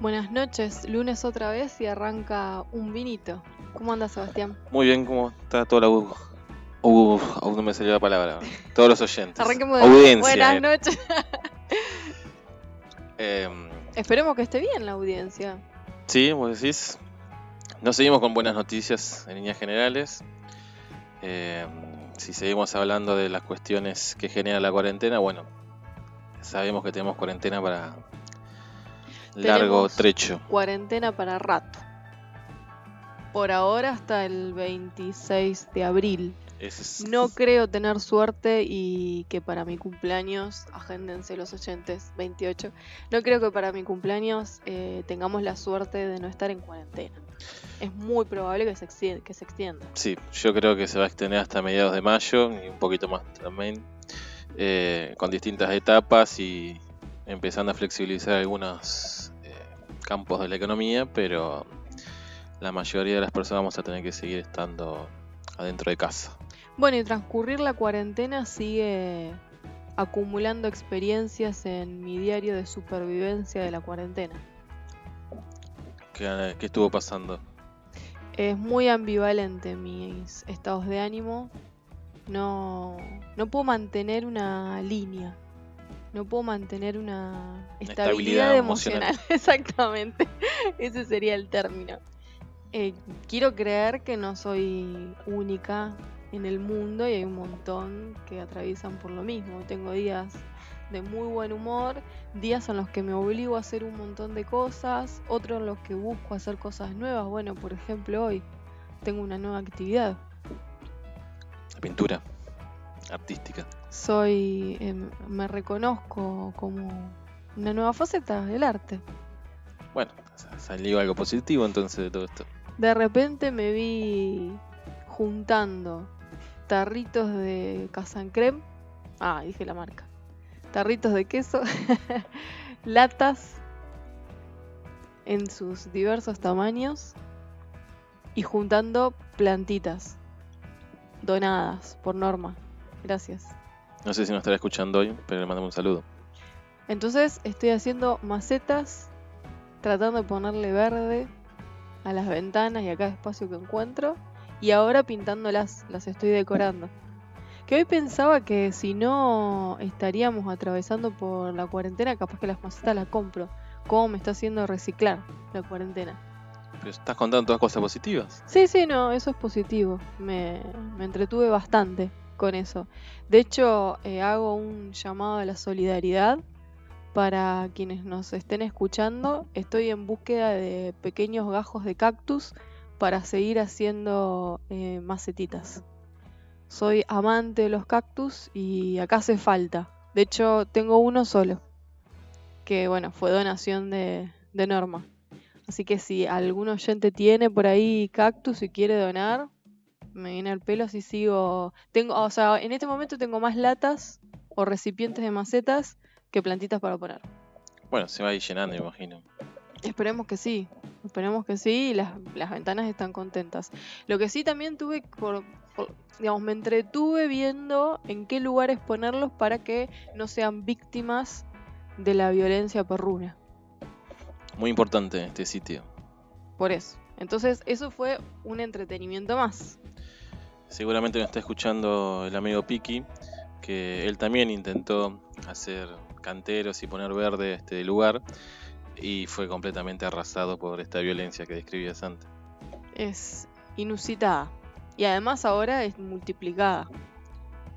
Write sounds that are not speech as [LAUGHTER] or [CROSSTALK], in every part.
Buenas noches, lunes otra vez y arranca un vinito. ¿Cómo anda Sebastián? Muy bien, ¿cómo está toda la U? Uf, aún no me salió la palabra. Todos los oyentes. Arranquemos de Audiencia. Buenas eh. noches. Em, Esperemos que esté bien la audiencia. sí, vos decís. Nos seguimos con buenas noticias en líneas generales. Em, si seguimos hablando de las cuestiones que genera la cuarentena, bueno, sabemos que tenemos cuarentena para largo trecho. Cuarentena para rato. Por ahora hasta el 26 de abril. Es- No creo tener suerte y que para mi cumpleaños, agéndense los oyentes, 28, no creo que para mi cumpleaños eh, tengamos la suerte de no estar en cuarentena. Es muy probable que se extienda. Que se extienda. Sí, yo creo que se va a extender hasta mediados de mayo y un poquito más también, eh, con distintas etapas y empezando a flexibilizar algunos eh, campos de la economía, pero la mayoría de las personas vamos a tener que seguir estando adentro de casa. Bueno, y transcurrir la cuarentena sigue acumulando experiencias en mi diario de supervivencia de la cuarentena. ¿Qué, qué estuvo pasando? Es muy ambivalente mis estados de ánimo. No, no puedo mantener una línea. No puedo mantener una estabilidad, estabilidad emocional. emocional. [LAUGHS] Exactamente. Ese sería el término. Eh, quiero creer que no soy única en el mundo y hay un montón que atraviesan por lo mismo. Tengo días de muy buen humor, días en los que me obligo a hacer un montón de cosas, otros en los que busco hacer cosas nuevas. Bueno, por ejemplo, hoy tengo una nueva actividad. La pintura artística. Soy, em, me reconozco como una nueva faceta del arte. Bueno, sa- salió algo positivo entonces de todo esto. De repente me vi juntando tarritos de Casan Creme. Ah, dije la marca. Tarritos de queso, [LAUGHS] latas en sus diversos tamaños y juntando plantitas donadas por norma. Gracias. No sé si nos estará escuchando hoy, pero le mandamos un saludo. Entonces estoy haciendo macetas, tratando de ponerle verde a las ventanas y a cada espacio que encuentro. Y ahora pintándolas, las estoy decorando. Que hoy pensaba que si no estaríamos atravesando por la cuarentena, capaz que las macetas las compro. ¿Cómo me está haciendo reciclar la cuarentena? Pero estás contando todas cosas positivas. Sí, sí, no, eso es positivo. Me, me entretuve bastante con eso. De hecho, eh, hago un llamado a la solidaridad para quienes nos estén escuchando. Estoy en búsqueda de pequeños gajos de cactus para seguir haciendo eh, macetitas. Soy amante de los cactus y acá hace falta. De hecho, tengo uno solo. Que bueno, fue donación de, de Norma. Así que si algún oyente tiene por ahí cactus y quiere donar, me viene al pelo así sigo. Tengo, o sea, en este momento tengo más latas o recipientes de macetas que plantitas para poner. Bueno, se va a ir llenando, imagino. Esperemos que sí, esperemos que sí y las, las ventanas están contentas. Lo que sí también tuve, por, por- digamos, me entretuve viendo en qué lugares ponerlos para que no sean víctimas de la violencia perruna. Muy importante este sitio. Por eso. Entonces, eso fue un entretenimiento más. Seguramente nos está escuchando el amigo Piki, que él también intentó hacer canteros y poner verde este lugar y fue completamente arrasado por esta violencia que describías antes. Es inusitada. Y además ahora es multiplicada.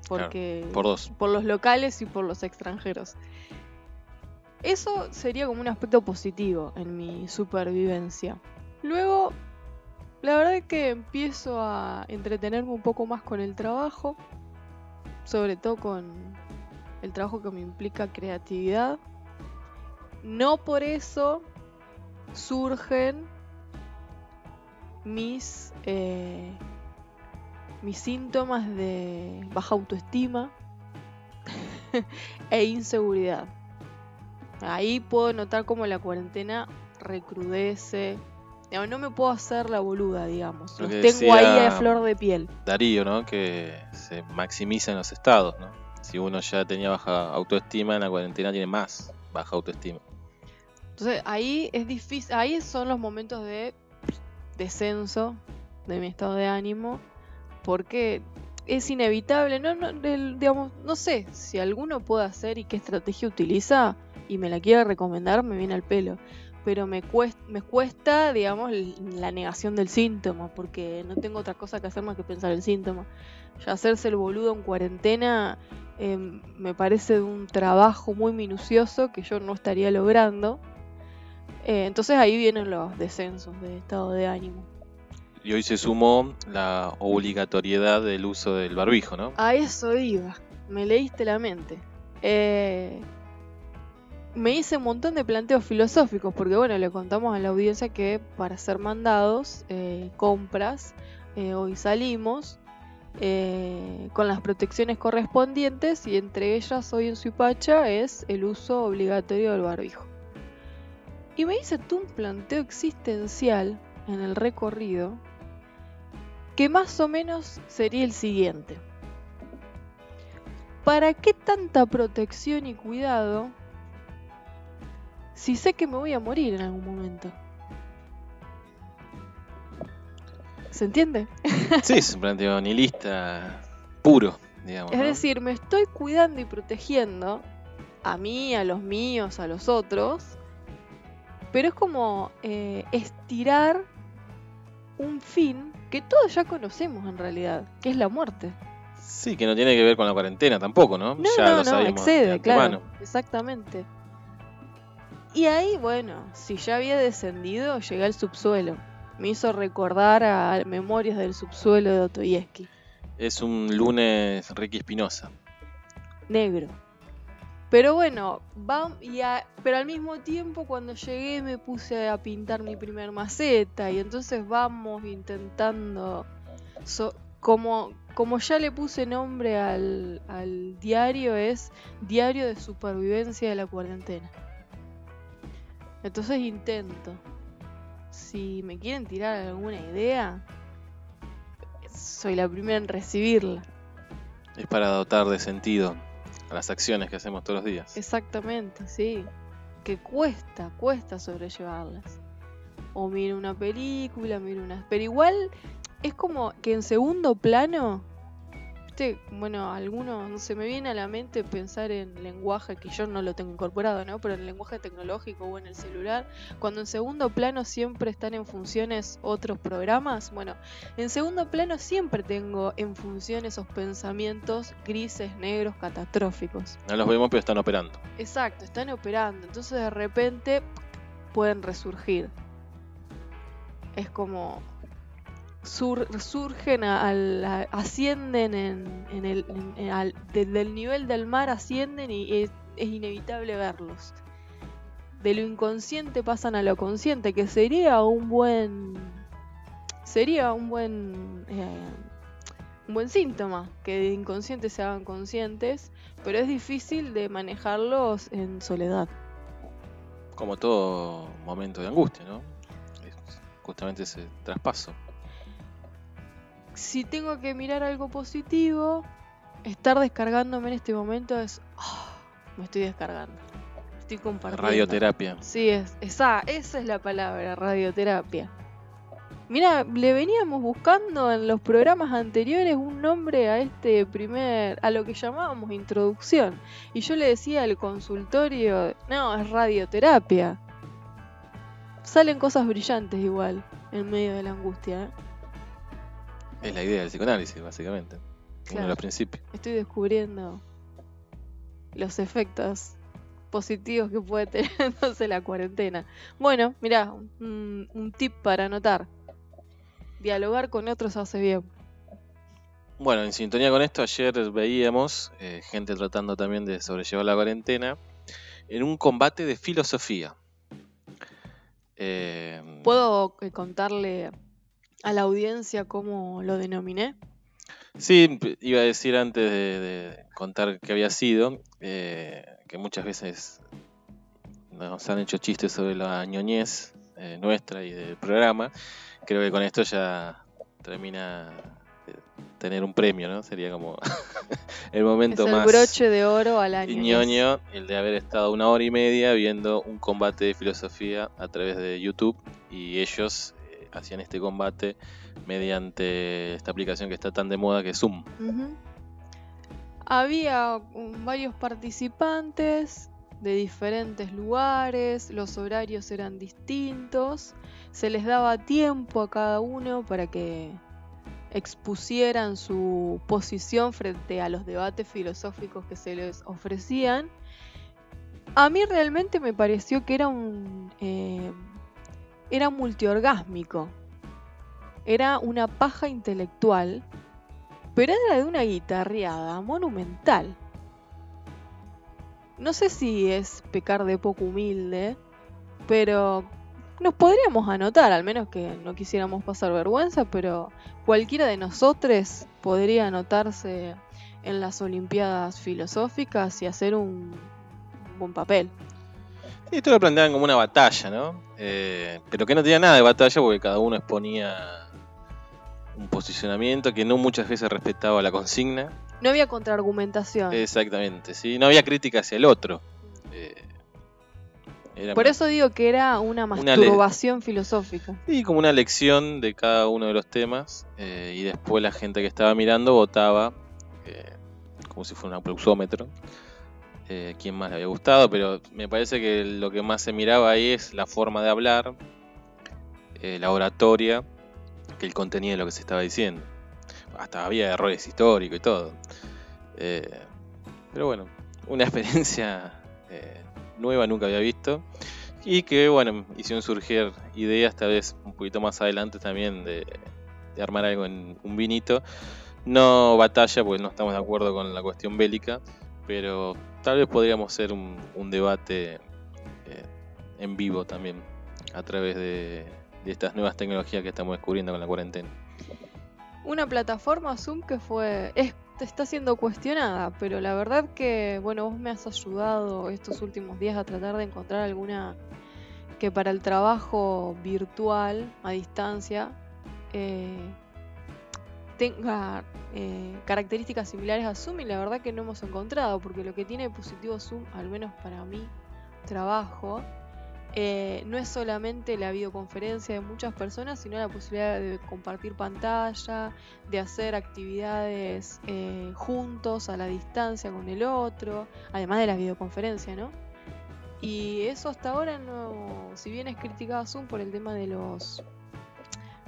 Porque Por dos. por los locales y por los extranjeros. Eso sería como un aspecto positivo en mi supervivencia. Luego, la verdad es que empiezo a entretenerme un poco más con el trabajo, sobre todo con el trabajo que me implica creatividad. No por eso surgen mis, eh, mis síntomas de baja autoestima [LAUGHS] e inseguridad. Ahí puedo notar cómo la cuarentena recrudece. No me puedo hacer la boluda, digamos. Lo Los que tengo ahí a flor de piel. Darío, ¿no? Que se maximizan los estados, ¿no? Si uno ya tenía baja autoestima, en la cuarentena tiene más baja autoestima. Entonces ahí es difícil, ahí son los momentos de descenso de mi estado de ánimo, porque es inevitable, no, no, digamos, no sé si alguno puede hacer y qué estrategia utiliza y me la quiere recomendar, me viene al pelo. Pero me cuesta, me cuesta, digamos, la negación del síntoma, porque no tengo otra cosa que hacer más que pensar el síntoma. Ya hacerse el boludo en cuarentena em, me parece un trabajo muy minucioso que yo no estaría logrando. Eh, entonces ahí vienen los descensos de estado de ánimo. Y hoy se sumó la obligatoriedad del uso del barbijo, ¿no? A eso iba. Me leíste la mente. Eh, me hice un montón de planteos filosóficos, porque bueno, le contamos a la audiencia que para ser mandados, eh, compras, eh, hoy salimos con las protecciones correspondientes y entre ellas hoy en Suipacha es el uso obligatorio del barbijo. Y me hice tú un planteo existencial en el recorrido que más o menos sería el siguiente. ¿Para qué tanta protección y cuidado si sé que me voy a morir en algún momento? ¿Se entiende? [LAUGHS] Sí, es un planteo nihilista puro, digamos. Es decir, me estoy cuidando y protegiendo a mí, a los míos, a los otros, pero es como eh, estirar un fin que todos ya conocemos en realidad, que es la muerte. Sí, que no tiene que ver con la cuarentena tampoco, ¿no? No, ya no, excede, claro. Exactamente. Y ahí, bueno, si ya había descendido, llegué al subsuelo. Me hizo recordar a Memorias del subsuelo de Dostoyevsky. Es un lunes Ricky Espinosa. Negro. Pero bueno, va, y pero al mismo tiempo cuando llegué me puse a pintar mi primer maceta y entonces vamos intentando, como, como ya le puse nombre al, al diario, es Diario de Supervivencia de la Cuarentena. Entonces intento. Si me quieren tirar alguna idea, soy la primera en recibirla. Es para dotar de sentido las acciones que hacemos todos los días. Exactamente, sí. Que cuesta, cuesta sobrellevarlas. O miro una película, miro una... Pero igual es como que en segundo plano bueno, algunos, no se me viene a la mente pensar en lenguaje que yo no lo tengo incorporado, ¿no? Pero en el lenguaje tecnológico o en el celular, cuando en segundo plano siempre están en funciones otros programas, bueno, en segundo plano siempre tengo en función esos pensamientos grises, negros, catastróficos. No los vemos, pero están operando. Exacto, están operando. Entonces de repente pueden resurgir. Es como surgen, al, ascienden en, el, desde el nivel del mar, ascienden y es, inevitable verlos. De lo inconsciente pasan a lo consciente, que sería un buen, sería un buen, eh, un buen síntoma, que de inconscientes se hagan conscientes, pero es difícil de manejarlos en soledad. Como todo momento de angustia, ¿no? Justamente ese traspaso si tengo que mirar algo positivo, estar descargándome en este momento es. Ah, me estoy descargando. Estoy compartiendo. Radioterapia. Sí, es, esa, esa es la palabra, radioterapia. Mira, le veníamos buscando en los programas anteriores un nombre a este primer, a lo que llamábamos introducción. Y yo le decía al consultorio, no, es radioterapia. Salen cosas brillantes igual, en medio de la angustia. ¿eh? Es la idea del psicoanálisis, básicamente. Uno de los principios. Estoy descubriendo los efectos positivos que puede tener [LAUGHS] entonces la cuarentena. Bueno, mirá, un, tip para anotar. Dialogar con otros hace bien. Bueno, en sintonía con esto, ayer veíamos eh, gente tratando también de sobrellevar la cuarentena en un combate de filosofía. Eh, ¿Puedo eh, contarle a la audiencia cómo lo denominé? Sí, iba a decir antes de, contar qué había sido, eh, que muchas veces nos han hecho chistes sobre la ñoñez eh, nuestra y del programa. Creo que con esto ya termina de tener un premio, ¿no? Sería como [LAUGHS] el momento es el más broche de oro al año. ñoño, el de haber estado una hora y media viendo un combate de filosofía a través de YouTube y ellos hacían este combate mediante esta aplicación que está tan de moda que es Zoom. Había varios participantes de diferentes lugares, los horarios eran distintos, se les daba tiempo a cada uno para que expusieran su posición frente a los debates filosóficos que se les ofrecían. A mí realmente me pareció que era un eh, era multiorgásmico. Era una paja intelectual, pero era de una guitarreada monumental. No sé si es pecar de poco humilde, pero nos podríamos anotar, al menos que no quisiéramos pasar vergüenza, pero cualquiera de nosotros podría anotarse en las Olimpiadas Filosóficas y hacer un, un buen papel. Y esto lo planteaban como una batalla, ¿no? Eh, pero que no tenía nada de batalla porque cada uno exponía un posicionamiento que no muchas veces respetaba la consigna. No había contraargumentación. Exactamente, ¿sí? No había crítica hacia el otro. Eh, era Por eso digo que era una masturbación filosófica. Sí, como una lección de cada uno de los temas. eh, y después la gente que estaba mirando votaba como si fuera un aplausómetro. Eh, quién más le había gustado, pero me parece que lo que más se miraba ahí es la forma de hablar, eh, la oratoria, que el contenido de lo que se estaba diciendo. Hasta había errores históricos y todo. Eh, pero bueno, una [LAUGHS] experiencia eh, nueva, nunca había visto. Y que, bueno, hicieron surgir ideas, tal vez un poquito más adelante también, de, de armar algo en un vinito. No batalla, porque no estamos de acuerdo con la cuestión bélica, pero tal vez podríamos hacer un, debate eh, en vivo también, a través de, estas nuevas tecnologías que estamos descubriendo con la cuarentena. Una plataforma Zoom que fue. es- está siendo cuestionada, pero la verdad que, bueno, vos me has ayudado estos últimos días a tratar de encontrar alguna que para el trabajo virtual, a distancia, eh, tenga eh, características similares a Zoom y la verdad que no hemos encontrado, porque lo que tiene de positivo Zoom, al menos para mí, trabajo, eh, no es solamente la videoconferencia de muchas personas, sino la posibilidad de compartir pantalla, de hacer actividades eh, juntos a la distancia con el otro, además de la videoconferencia, ¿no? Y eso hasta ahora no, si bien es criticado Zoom por el tema de los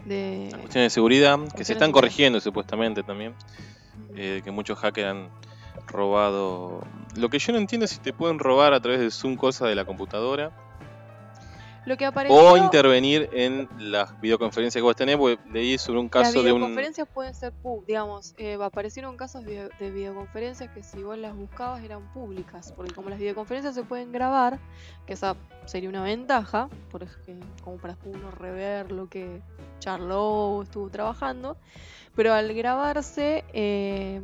de Cuestiones de seguridad, que se están corrigiendo supuestamente también. eh, que muchos hackers han robado. Lo que yo no entiendo es si te pueden robar a través de Zoom cosas de la computadora lo que apareció o intervenir en las videoconferencias que vos tenés, porque leí sobre un Las caso de un. videoconferencias pueden ser públicas, digamos, eh, aparecieron casos de, de videoconferencias que si vos las buscabas eran públicas, porque como las videoconferencias se pueden grabar, que esa sería una ventaja, por ejemplo, como para uno rever lo que charló o estuvo trabajando, pero al grabarse, eh,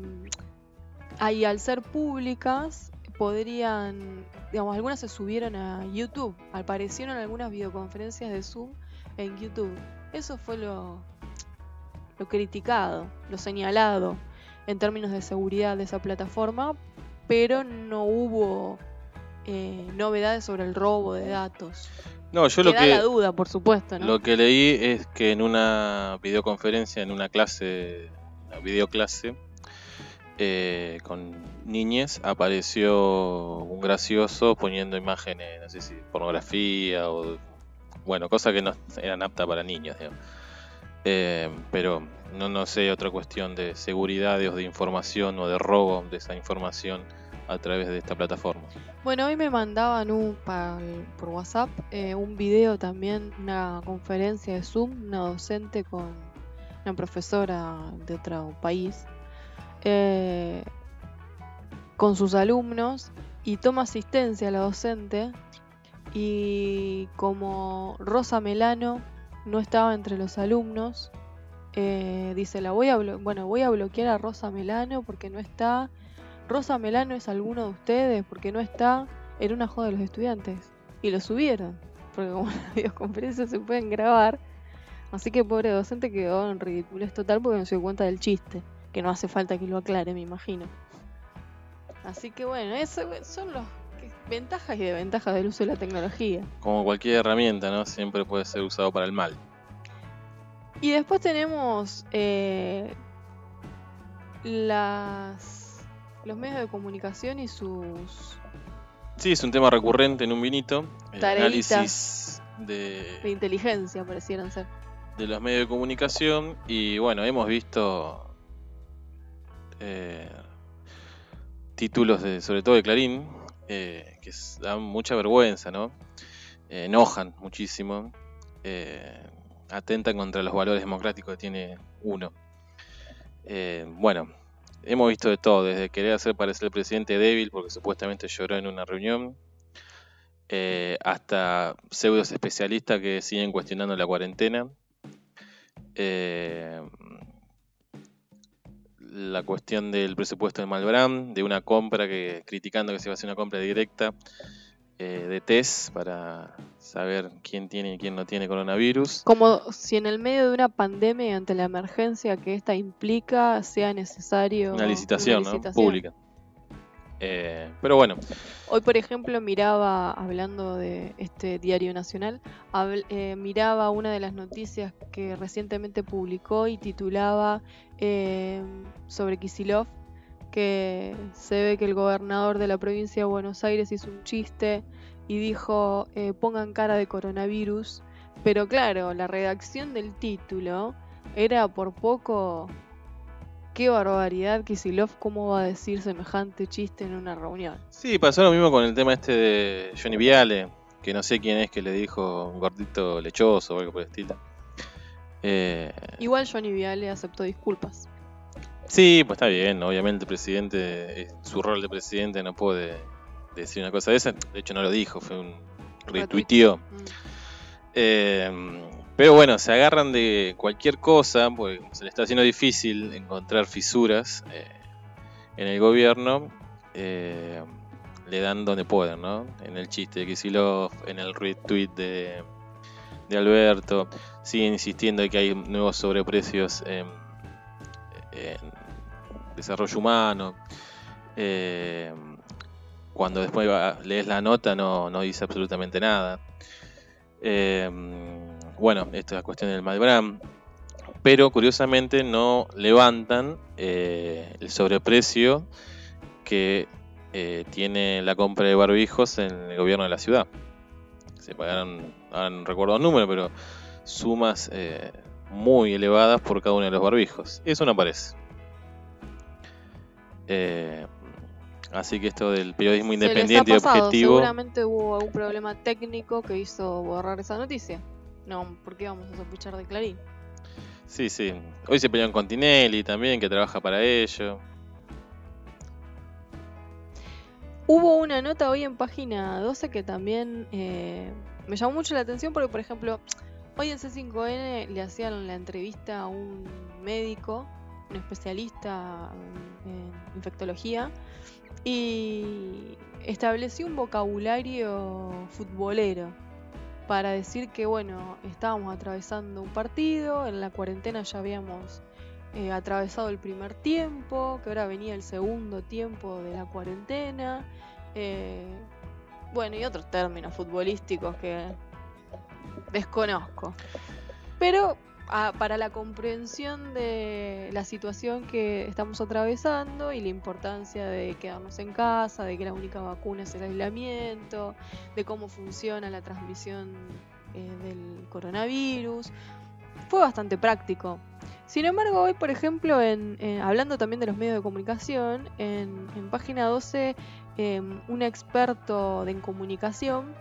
ahí al ser públicas, podrían, digamos, algunas se subieron a YouTube, aparecieron algunas videoconferencias de Zoom en YouTube. Eso fue lo, lo criticado, lo señalado en términos de seguridad de esa plataforma, pero no hubo eh, novedades sobre el robo de datos. No, yo lo Queda que, la duda, por supuesto, ¿no? lo que leí es que en una videoconferencia, en una clase, una videoclase, eh, con niñes, apareció un gracioso poniendo imágenes, no sé si pornografía o. Bueno, cosas que no eran aptas para niños. Eh, pero no, no sé, otra cuestión de seguridad o de información o de robo de esa información a través de esta plataforma. Bueno, hoy me mandaban un, por WhatsApp eh, un video también, una conferencia de Zoom, una docente con una profesora de otro país, eh, con sus alumnos y toma asistencia a la docente y como Rosa Melano no estaba entre los alumnos, eh, dice, la voy a bueno, voy a bloquear a Rosa Melano porque no está. Rosa Melano es alguno de ustedes porque no está. Era una joda de los estudiantes. Y lo subieron. Porque como [LAUGHS] las videoconferencias se pueden grabar. Así que pobre docente quedó en ridiculez total porque no se dio cuenta del chiste. Que no hace falta que lo aclare, me imagino. Así que bueno, eso son los que- ventajas y desventajas del uso de la tecnología. Como cualquier herramienta, ¿no? Siempre puede ser usado para el mal. Y después tenemos eh, las los medios de comunicación y sus Sí, es un tema recurrente en un vinito. El análisis de, de inteligencia parecieran ser. de los medios de comunicación. Y bueno, hemos visto eh, títulos, de, sobre todo de Clarín, eh, que dan mucha vergüenza, ¿no? Eh, enojan muchísimo. atentan contra los valores democráticos que tiene uno. Bueno, hemos visto de todo, desde querer hacer parecer al presidente débil porque supuestamente lloró en una reunión, hasta pseudos especialistas que siguen cuestionando la cuarentena. Eh, la cuestión del presupuesto de Malbrán, de una compra que criticando que se va a hacer una compra directa eh, de test para saber quién tiene y quién no tiene coronavirus. Como si en el medio de una pandemia y ante la emergencia que esta implica sea necesario Una licitación, una ¿no? licitación. Pública. Eh, pero bueno, Hoy, por ejemplo, miraba, hablando de este diario nacional, eh, miraba una de las noticias que recientemente publicó y titulaba eh, sobre Kisilov, que se ve que el gobernador de la provincia de Buenos Aires hizo un chiste y dijo, eh, pongan cara de coronavirus, pero claro, la redacción del título era por poco... Qué barbaridad, Kisilov, ¿cómo va a decir semejante chiste en una reunión? sí, pasó lo mismo con el tema este de Johnny Viale, que no sé quién es que le dijo un gordito lechoso o algo por el estilo. Eh, Igual Johnny Viale aceptó disculpas. Sí, pues está bien, obviamente el presidente, eh, su rol de presidente no puede decir una cosa de esa, de hecho no lo dijo, fue un retuiteó. Mm. Eh, pero bueno, se agarran de cualquier cosa, porque se le está haciendo difícil encontrar fisuras eh, en el gobierno, eh, le dan donde pueden, ¿no? En el chiste de Kisilov, en el retweet de, Alberto, siguen insistiendo en que hay nuevos sobreprecios en, desarrollo humano. eh, cuando después lees la nota no, no dice absolutamente nada. Eh, bueno, esta es la cuestión del Malbram. Pero curiosamente no levantan eh, el sobreprecio que eh, tiene la compra de barbijos en el gobierno de la ciudad. Se pagaron, ahora no recuerdo el número, pero sumas eh, muy elevadas por cada uno de los barbijos. Eso no aparece. Eh, así que esto del periodismo independiente y objetivo. Seguramente hubo algún problema técnico que hizo borrar esa noticia. No, ¿por qué vamos a sospechar de Clarín? Sí, sí. Hoy se pelean con Tinelli también, que trabaja para ello. Hubo una nota hoy en página 12 que también eh, me llamó mucho la atención porque, por ejemplo, hoy en C5N le hacían la entrevista a un médico, un especialista en infectología, y estableció un vocabulario futbolero para decir que, bueno, estábamos atravesando un partido, en la cuarentena ya habíamos eh, atravesado el primer tiempo, que ahora venía el segundo tiempo de la cuarentena. eh, bueno, y otros términos futbolísticos que desconozco. Pero para la comprensión de la situación que estamos atravesando y la importancia de quedarnos en casa, de que la única vacuna es el aislamiento, de cómo funciona la transmisión eh, del coronavirus, fue bastante práctico. Sin embargo, hoy, por ejemplo, en, hablando también de los medios de comunicación, en, página 12, eh, un experto en comunicación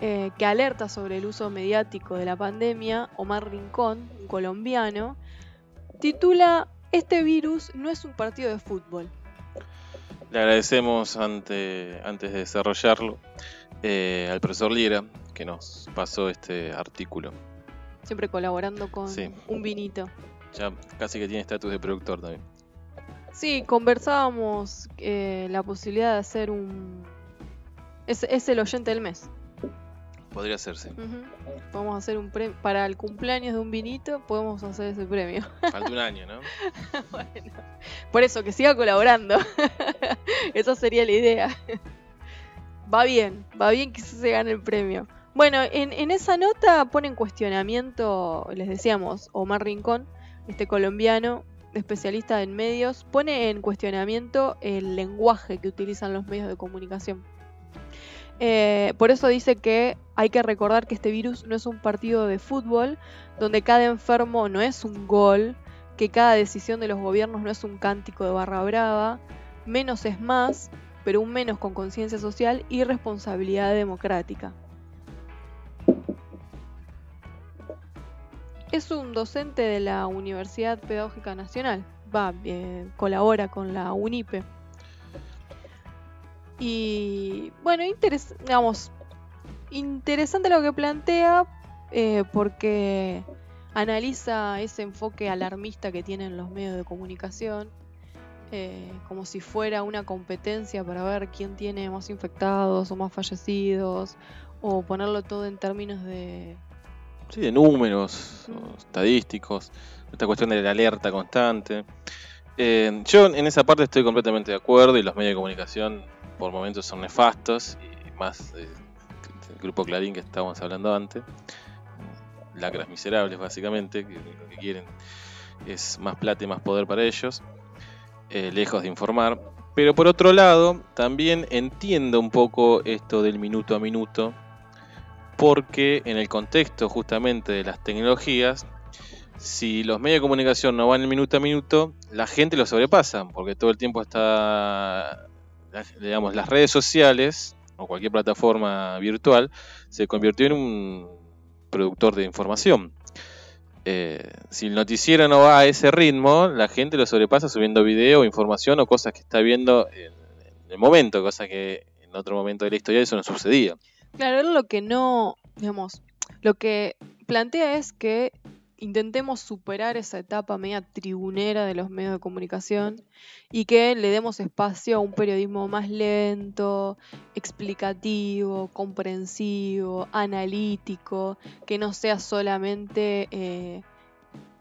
eh, que alerta sobre el uso mediático de la pandemia, Omar Rincón, un colombiano, titula Este virus no es un partido de fútbol. Le agradecemos ante, antes de desarrollarlo eh, al profesor Lira que nos pasó este artículo. Siempre colaborando con Sí. un vinito. Ya casi que tiene estatus de productor también. Sí, conversábamos eh, la posibilidad de hacer un... Es, es el oyente del mes. Podría hacerse. Ujú. Podemos hacer un premio. Para el cumpleaños de un vinito, podemos hacer ese premio. [LAUGHS] Falta un año, ¿no? [LAUGHS] Bueno, por eso, que siga colaborando. [LAUGHS] Esa sería la idea. Va bien, va bien que se gane el premio. Bueno, en, en esa nota pone en cuestionamiento, les decíamos, Omar Rincón, este colombiano, especialista en medios, pone en cuestionamiento el lenguaje que utilizan los medios de comunicación. Eh, por eso dice que hay que recordar que este virus no es un partido de fútbol, donde cada enfermo no es un gol, que cada decisión de los gobiernos no es un cántico de barra brava, menos es más, pero un menos con conciencia social y responsabilidad democrática. Es un docente de la Universidad Pedagógica Nacional, va, eh, colabora con la UNIPE. Y bueno, interes digamos, interesante lo que plantea eh, porque analiza ese enfoque alarmista que tienen los medios de comunicación, eh, como si fuera una competencia para ver quién tiene más infectados o más fallecidos, o ponerlo todo en términos de... Sí, de números, Mm. estadísticos, esta cuestión de la alerta constante. Eh, yo en esa parte estoy completamente de acuerdo y los medios de comunicación por momentos son nefastos y más eh, el grupo Clarín que estábamos hablando antes. Lacras miserables básicamente, que lo que quieren es más plata y más poder para ellos, eh, lejos de informar. Pero por otro lado, también entiendo un poco esto del minuto a minuto, porque en el contexto justamente de las tecnologías, si los medios de comunicación no van el minuto a minuto, la gente lo sobrepasa, porque todo el tiempo está, la- digamos, las redes sociales o cualquier plataforma virtual se convirtió en un productor de información. Eh, si el noticiero no va a ese ritmo, la gente lo sobrepasa subiendo video, información o cosas que está viendo en, el momento, cosa que en otro momento de la historia eso no sucedía. Claro, lo que no, digamos, lo que plantea es que intentemos superar esa etapa media tribunera de los medios de comunicación y que le demos espacio a un periodismo más lento, explicativo, comprensivo, analítico, que no sea solamente eh,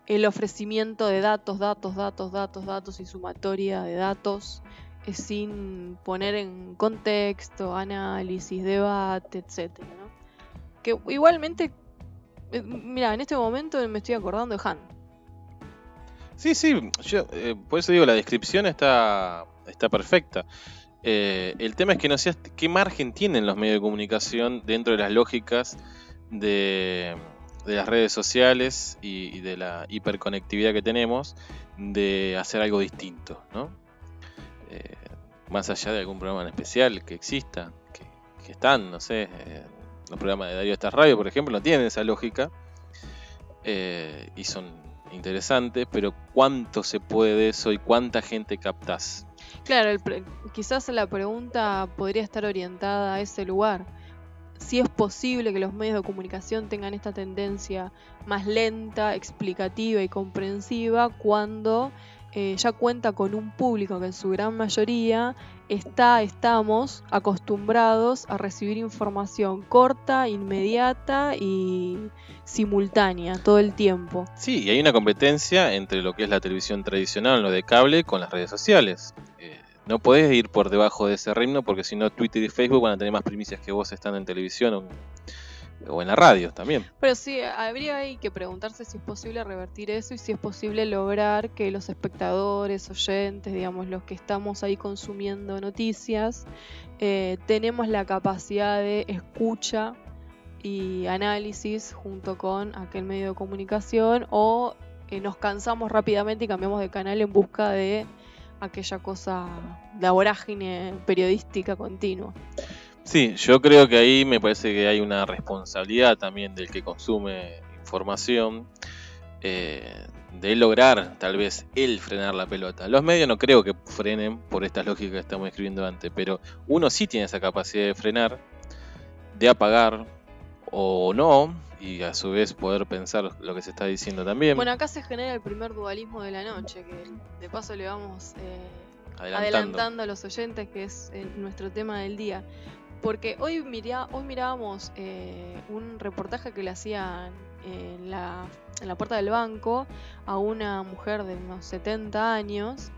el ofrecimiento de datos, datos, datos, datos, datos y sumatoria de datos eh, sin poner en contexto, análisis, debate, ¿no? Que igualmente, mira, en este momento me estoy acordando de Han. Sí, sí, yo, eh, por eso digo, la descripción está, está perfecta. Eh, el tema es que no sé qué margen tienen los medios de comunicación dentro de las lógicas de, las redes sociales y, de la hiperconectividad que tenemos de hacer algo distinto, ¿no? Eh, más allá de algún programa en especial que exista, que, que están, no sé, eh, los programas de Darío Estas Radio, por ejemplo, no tienen esa lógica eh, y son interesantes, pero ¿cuánto se puede de eso y cuánta gente captás? Claro, quizás la pregunta podría estar orientada a ese lugar. Si es posible que los medios de comunicación tengan esta tendencia más lenta, explicativa y comprensiva cuando eh, ya cuenta con un público que en su gran mayoría está, estamos acostumbrados a recibir información corta, inmediata y simultánea todo el tiempo. Sí, y hay una competencia entre lo que es la televisión tradicional, lo de cable, con las redes sociales. Eh, no podés ir por debajo de ese ritmo porque si no Twitter y Facebook van a tener más primicias que vos estando en televisión o, o en la radio también. Pero sí, habría ahí que preguntarse si es posible revertir eso y si es posible lograr que los espectadores, oyentes, digamos, los que estamos ahí consumiendo noticias, eh, tenemos la capacidad de escucha y análisis junto con aquel medio de comunicación o eh, nos cansamos rápidamente y cambiamos de canal en busca de aquella cosa, la vorágine periodística continua. Sí, yo creo que ahí me parece que hay una responsabilidad también del que consume información eh, de lograr tal vez él frenar la pelota. Los medios no creo que frenen por esta lógica que estamos escribiendo antes, pero uno sí tiene esa capacidad de frenar, de apagar o no, y a su vez poder pensar lo que se está diciendo también. Bueno, acá se genera el primer dualismo de la noche, que de paso le vamos eh, adelantando. adelantando a los oyentes, que es eh, nuestro tema del día. Porque hoy, mirá, hoy mirábamos eh, un reportaje que le hacían en la, puerta del banco a una mujer de unos 70 años.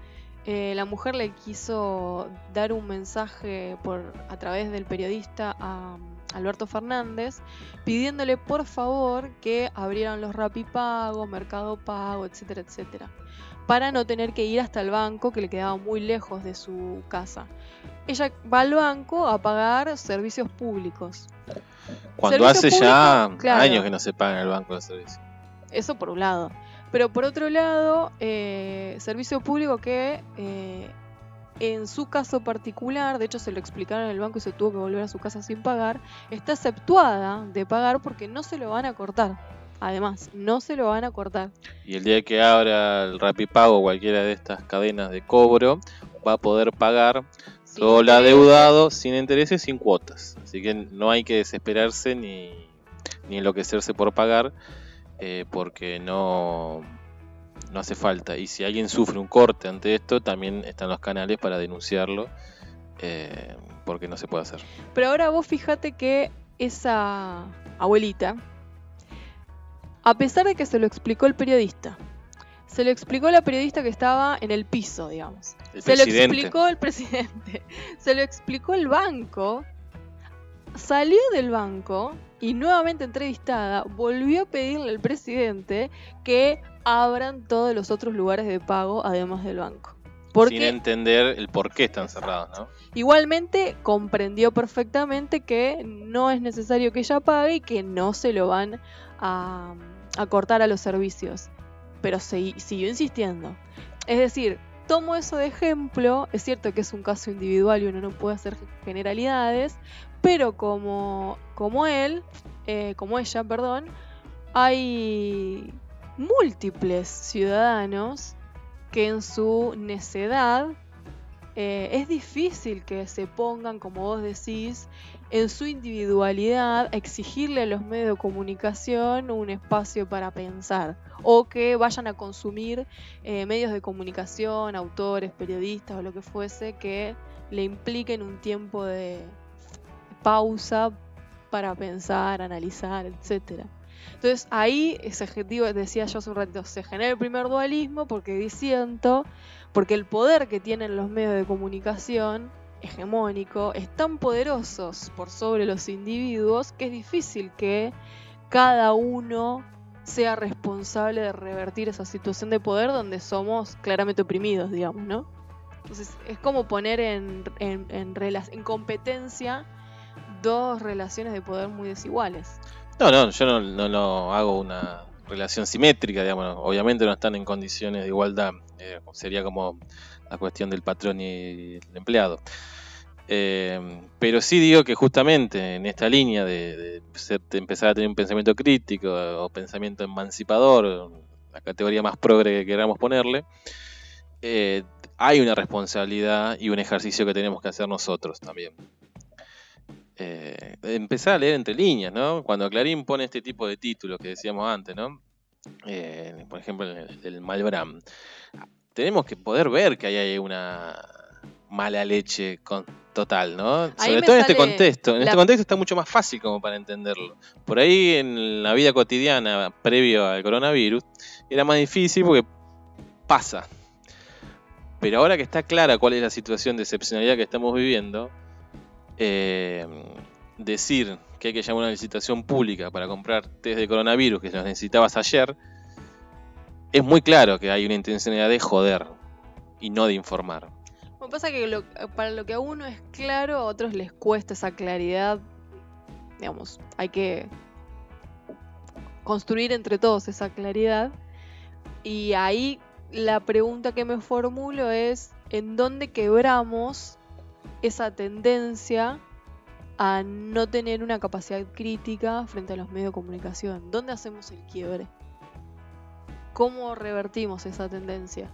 Eh, la mujer le quiso dar un mensaje por, a través del periodista a Alberto Fernández, pidiéndole por favor que abrieran los Rapipago, Mercado Pago, etcétera, etcétera, para no tener que ir hasta el banco que le quedaba muy lejos de su casa. Ella va al banco a pagar servicios públicos. Cuando hace ya años que no se paga en el banco de servicios. Eso por un lado. Pero por otro lado, eh, servicio público que eh, en su caso particular, de hecho se lo explicaron en el banco y se tuvo que volver a su casa sin pagar, está exceptuada de pagar porque no se lo van a cortar. Además, no se lo van a cortar. Y el día que abra el Rapipago cualquiera de estas cadenas de cobro, va a poder pagar todo lo adeudado sin intereses, sin cuotas. Así que no hay que desesperarse ni, ni enloquecerse por pagar, eh, porque no, no hace falta. Y si alguien sufre un corte ante esto, también están los canales para denunciarlo, eh, porque no se puede hacer. Pero ahora vos fíjate que esa abuelita, a pesar de que se lo explicó el periodista, se lo explicó la periodista que estaba en el piso, digamos. se lo explicó el presidente, [LAUGHS] se lo explicó el banco, salió del banco y nuevamente entrevistada volvió a pedirle al presidente que abran todos los otros lugares de pago además del banco. Sin entender el por qué están cerrados, ¿no? Igualmente comprendió perfectamente que no es necesario que ella pague y que no se lo van a, cortar a los servicios. Pero siguió insistiendo. Es decir, tomo eso de ejemplo, es cierto que es un caso individual y uno no puede hacer generalidades, pero como, como él, eh, como ella, perdón, hay múltiples ciudadanos que en su necedad eh, es difícil que se pongan, como vos decís, en su individualidad, exigirle a los medios de comunicación un espacio para pensar o que vayan a consumir eh, medios de comunicación, autores, periodistas o lo que fuese que le impliquen un tiempo de pausa para pensar, analizar, etcétera. Entonces ahí ese objetivo, decía yo hace un ratito, se genera el primer dualismo porque siento, porque el poder que tienen los medios de comunicación hegemónico es tan poderoso por sobre los individuos que es difícil que cada uno sea responsable de revertir esa situación de poder donde somos claramente oprimidos, digamos, ¿no? Entonces es como poner en, en, en, en competencia dos relaciones de poder muy desiguales. No, no, yo no, no, hago una relación simétrica, digamos. Obviamente no están en condiciones de igualdad. Eh, sería como la cuestión del patrón y el empleado. Eh, pero sí digo que justamente en esta línea de, empezar a tener un pensamiento crítico o pensamiento emancipador, la categoría más progre que queramos ponerle, eh, hay una responsabilidad y un ejercicio que tenemos que hacer nosotros también eh, empezar a leer entre líneas, ¿no? Cuando Clarín pone este tipo de títulos que decíamos antes, ¿no? Por ejemplo, el del Malbram, tenemos que poder ver que ahí hay una mala leche con, total, ¿no? Sobre todo en este contexto. En este contexto está mucho más fácil como para entenderlo. Por ahí en la vida cotidiana, previo al coronavirus, era más difícil porque pasa. Pero ahora que está clara cuál es la situación de excepcionalidad que estamos viviendo, eh, decir que hay que llamar a una licitación pública para comprar test de coronavirus que los necesitabas ayer, es muy claro que hay una intencionalidad de joder y no de informar. Bueno, pasa que para lo que a uno es claro, a otros les cuesta esa claridad. Digamos, hay que construir entre todos esa claridad. Y ahí la pregunta que me formulo es, ¿en dónde quebramos esa tendencia a no tener una capacidad crítica frente a los medios de comunicación. ¿Dónde hacemos el quiebre? ¿Cómo revertimos esa tendencia?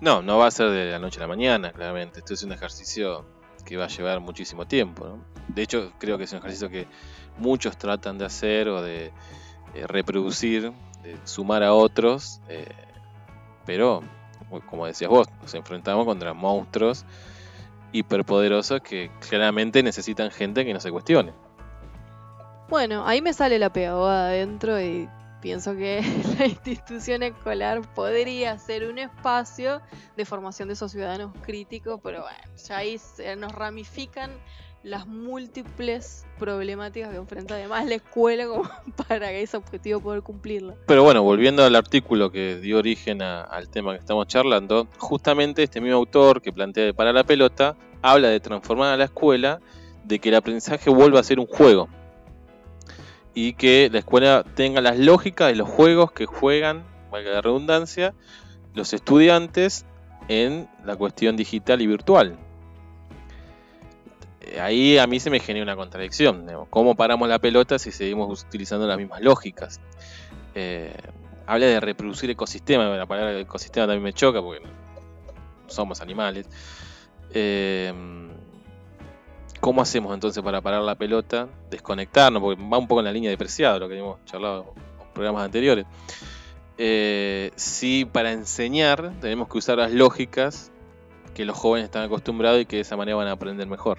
No, no va a ser de la noche a la mañana, claramente. Esto es un ejercicio que va a llevar muchísimo tiempo. De hecho, creo que es un ejercicio que muchos tratan de hacer o de eh, reproducir, de sumar a otros, eh, pero, como decías vos, nos enfrentamos contra monstruos hiperpoderosos que claramente necesitan gente que no se cuestione. Bueno, ahí me sale la pedagoga adentro y pienso que [LAUGHS] la institución escolar podría ser un espacio de formación de esos ciudadanos críticos, pero bueno, ya ahí se nos ramifican las múltiples problemáticas que enfrenta además la escuela como [LAUGHS] para que ese objetivo poder cumplirlo. Pero bueno, volviendo al artículo que dio origen al tema que estamos charlando, justamente este mismo autor que plantea para la pelota habla de transformar a la escuela, de que el aprendizaje vuelva a ser un juego y que la escuela tenga las lógicas de los juegos que juegan, valga la redundancia, los estudiantes en la cuestión digital y virtual. Eh, ahí a mí se me genera una contradicción. ¿Cómo paramos la pelota si seguimos utilizando las mismas lógicas? Eh, habla de reproducir ecosistemas. La palabra ecosistema también me choca porque somos animales. Eh, ¿Cómo hacemos entonces para parar la pelota? Desconectarnos, porque va un poco en la línea depreciada lo que hemos charlado en programas anteriores. Eh, si para enseñar tenemos que usar las lógicas que los jóvenes están acostumbrados y que de esa manera van a aprender mejor.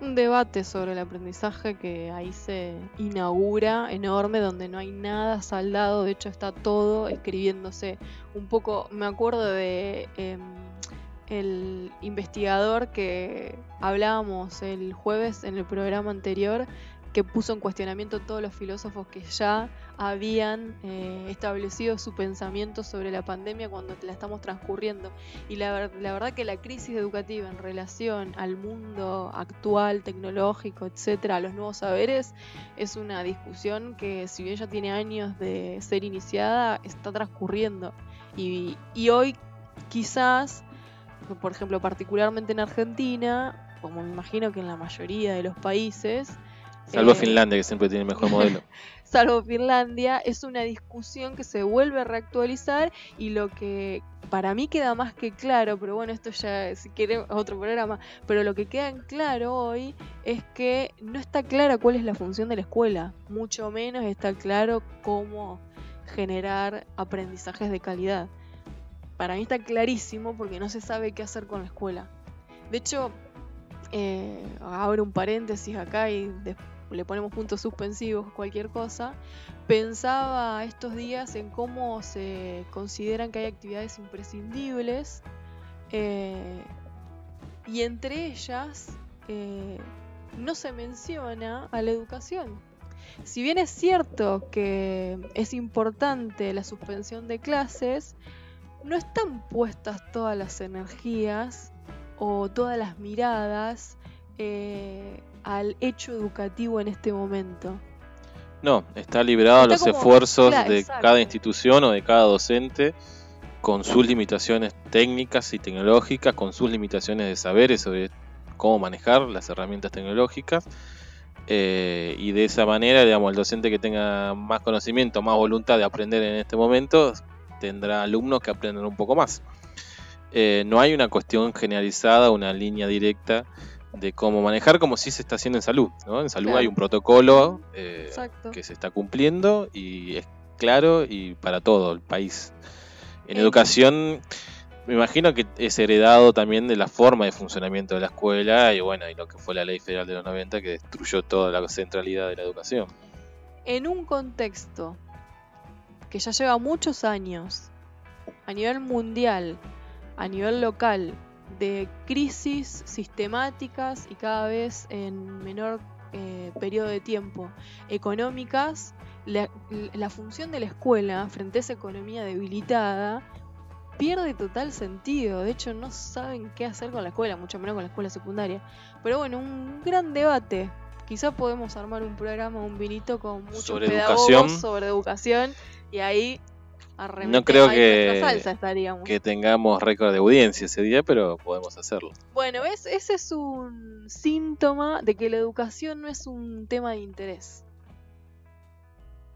Un debate sobre el aprendizaje que ahí se inaugura enorme, donde no hay nada saldado, de hecho está todo escribiéndose. Un poco, me acuerdo de... Em, el investigador que hablábamos el jueves en el programa anterior, que puso en cuestionamiento todos los filósofos que ya habían eh, establecido su pensamiento sobre la pandemia cuando la estamos transcurriendo. Y la, verdad que la crisis educativa en relación al mundo actual, tecnológico, etcétera, a los nuevos saberes, es una discusión que, si bien ya tiene años de ser iniciada, está transcurriendo. Y hoy quizás por ejemplo, particularmente en Argentina, como me imagino que en la mayoría de los países. Salvo eh, Finlandia, que siempre tiene el mejor [LAUGHS] modelo. salvo Finlandia, es una discusión que se vuelve a reactualizar y lo que para mí queda más que claro, pero bueno, esto ya si quiere otro programa, pero lo que queda en claro hoy es que no está clara cuál es la función de la escuela, mucho menos está claro cómo generar aprendizajes de calidad para mí está clarísimo porque no se sabe qué hacer con la escuela. De hecho, eh, abro un paréntesis acá y le ponemos puntos suspensivos, cualquier cosa. Pensaba estos días en cómo se consideran que hay actividades imprescindibles eh, y entre ellas eh, no se menciona a la educación. Si bien es cierto que es importante la suspensión de clases, no están puestas todas las energías o todas las miradas eh, al hecho educativo en este momento. No, está librado a los esfuerzos de cada institución o de cada docente con sus limitaciones técnicas y tecnológicas, con sus limitaciones de saberes sobre cómo manejar las herramientas tecnológicas. Eh, y de esa manera, digamos, el docente que tenga más conocimiento, más voluntad de aprender en este momento, tendrá alumnos que aprendan un poco más. Eh, no hay una cuestión generalizada, una línea directa de cómo manejar, como si se está haciendo en salud. En salud hay un protocolo eh, que se está cumpliendo y es claro y para todo el país. En educación, me imagino que es heredado también de la forma de funcionamiento de la escuela y bueno, y lo que fue la ley federal de los 90 que destruyó toda la centralidad de la educación. En un contexto que ya lleva muchos años a nivel mundial, a nivel local, de crisis sistemáticas y cada vez en menor eh, periodo de tiempo económicas, la, la, función de la escuela frente a esa economía debilitada pierde total sentido. De hecho, no saben qué hacer con la escuela, mucho menos con la escuela secundaria. Pero bueno, un gran debate. Quizá podemos armar un programa, un vinito con muchos sobre pedagogos sobre educación y ahí no creo que, que tengamos récord de audiencia ese día, pero podemos hacerlo. Bueno, ese es un síntoma de que la educación no es un tema de interés.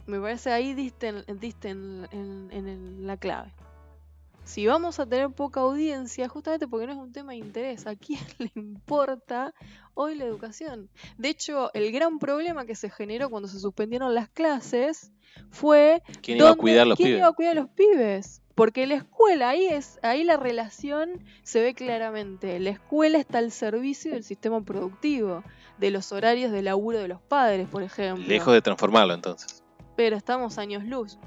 Me parece ahí diste, en, en la clave si vamos a tener poca audiencia, justamente porque no es un tema de interés, ¿a quién [LAUGHS] le importa hoy la educación? De hecho, el gran problema que se generó cuando se suspendieron las clases fue... ¿Quién iba a cuidar los ¿quién pibes? iba a cuidar a los pibes? porque la escuela, ahí, es, ahí la relación se ve claramente. La escuela está al servicio del sistema productivo, de los horarios de laburo de los padres, por ejemplo. Lejos de transformarlo entonces. Pero estamos años luz.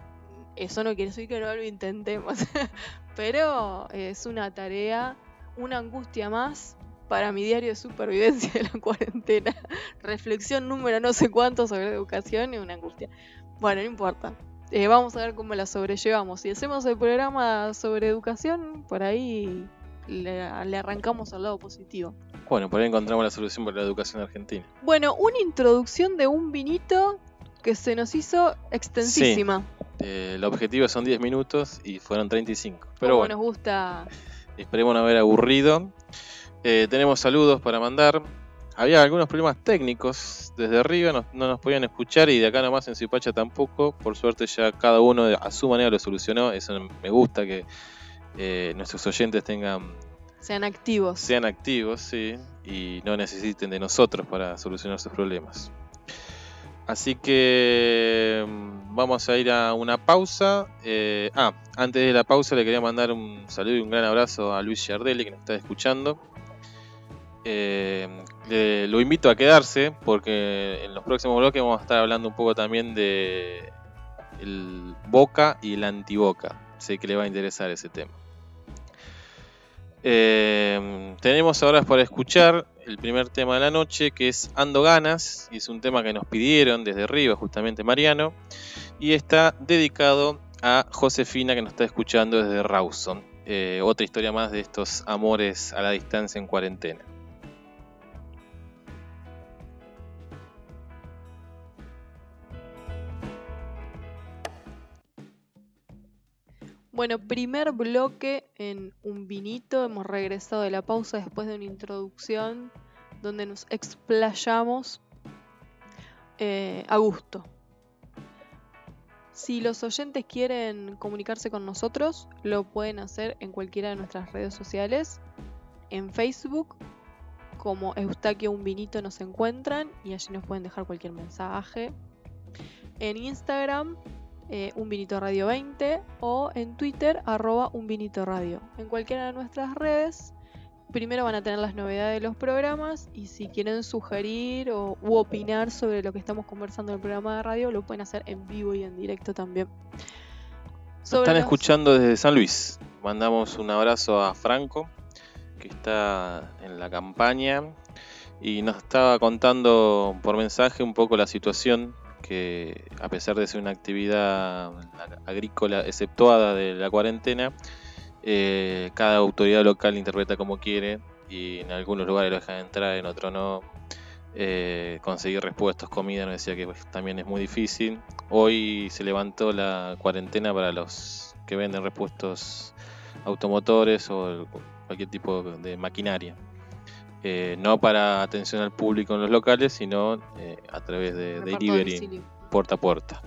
Eso no quiere decir que no lo intentemos. [LAUGHS] Pero es una tarea, una angustia más para mi diario de supervivencia de la [LAUGHS] cuarentena. Reflexión número no sé cuánto sobre educación y una angustia. Bueno, no importa. Eh, vamos a ver cómo la sobrellevamos. Si hacemos el programa sobre educación, por ahí le, arrancamos al lado positivo. Bueno, por ahí encontramos la solución para la educación argentina. Bueno, una introducción de un vinito que se nos hizo extensísima. Eh, el objetivo son 10 minutos y fueron 35. Pero bueno, nos gusta. Esperemos no haber aburrido. Eh, tenemos saludos para mandar. Había algunos problemas técnicos desde arriba, no, nos podían escuchar y de acá nomás en Zipacha tampoco. Por suerte ya cada uno a su manera lo solucionó. Eso me gusta que eh, nuestros oyentes tengan... Sean activos. Sean activos, sí. Y no necesiten de nosotros para solucionar sus problemas. Así que mm, vamos a ir a una pausa. Eh, ah, antes de la pausa le quería mandar un saludo y un gran abrazo a Luis Giardelli que nos está escuchando. Eh, lo invito a quedarse porque en los próximos bloques vamos a estar hablando un poco también de el Boca y el Antiboca. Sé que le va a interesar ese tema. Eh, tenemos ahora para escuchar el primer tema de la noche que es Ando Ganas y es un tema que nos pidieron desde arriba justamente Mariano y está dedicado a Josefina que nos está escuchando desde Rawson. Eh, otra historia más de estos amores a la distancia en cuarentena. Bueno, primer bloque en un vinito. Hemos regresado de la pausa después de una introducción donde nos explayamos eh, a gusto. Si los oyentes quieren comunicarse con nosotros, lo pueden hacer en cualquiera de nuestras redes sociales. En Facebook, como Eustaquio Un Vinito nos encuentran y allí nos pueden dejar cualquier mensaje. En Instagram, eh, un vinito radio 20 o en Twitter arroba un vinito radio. En cualquiera de nuestras redes, primero van a tener las novedades de los programas y si quieren sugerir o u opinar sobre lo que estamos conversando en el programa de radio, lo pueden hacer en vivo y en directo también. están escuchando desde San Luis. Mandamos un abrazo a Franco, que está en la campaña y nos estaba contando por mensaje un poco la situación que a pesar de ser una actividad agrícola exceptuada de la cuarentena, eh, cada autoridad local interpreta como quiere y en algunos lugares lo dejan entrar, en otros no. Eh, conseguir repuestos, comida, nos decía que pues, también es muy difícil. Hoy se levantó la cuarentena para los que venden repuestos automotores o cualquier tipo de maquinaria. Eh, no para atención al público en los locales, sino eh, a través de delivery puerta a puerta.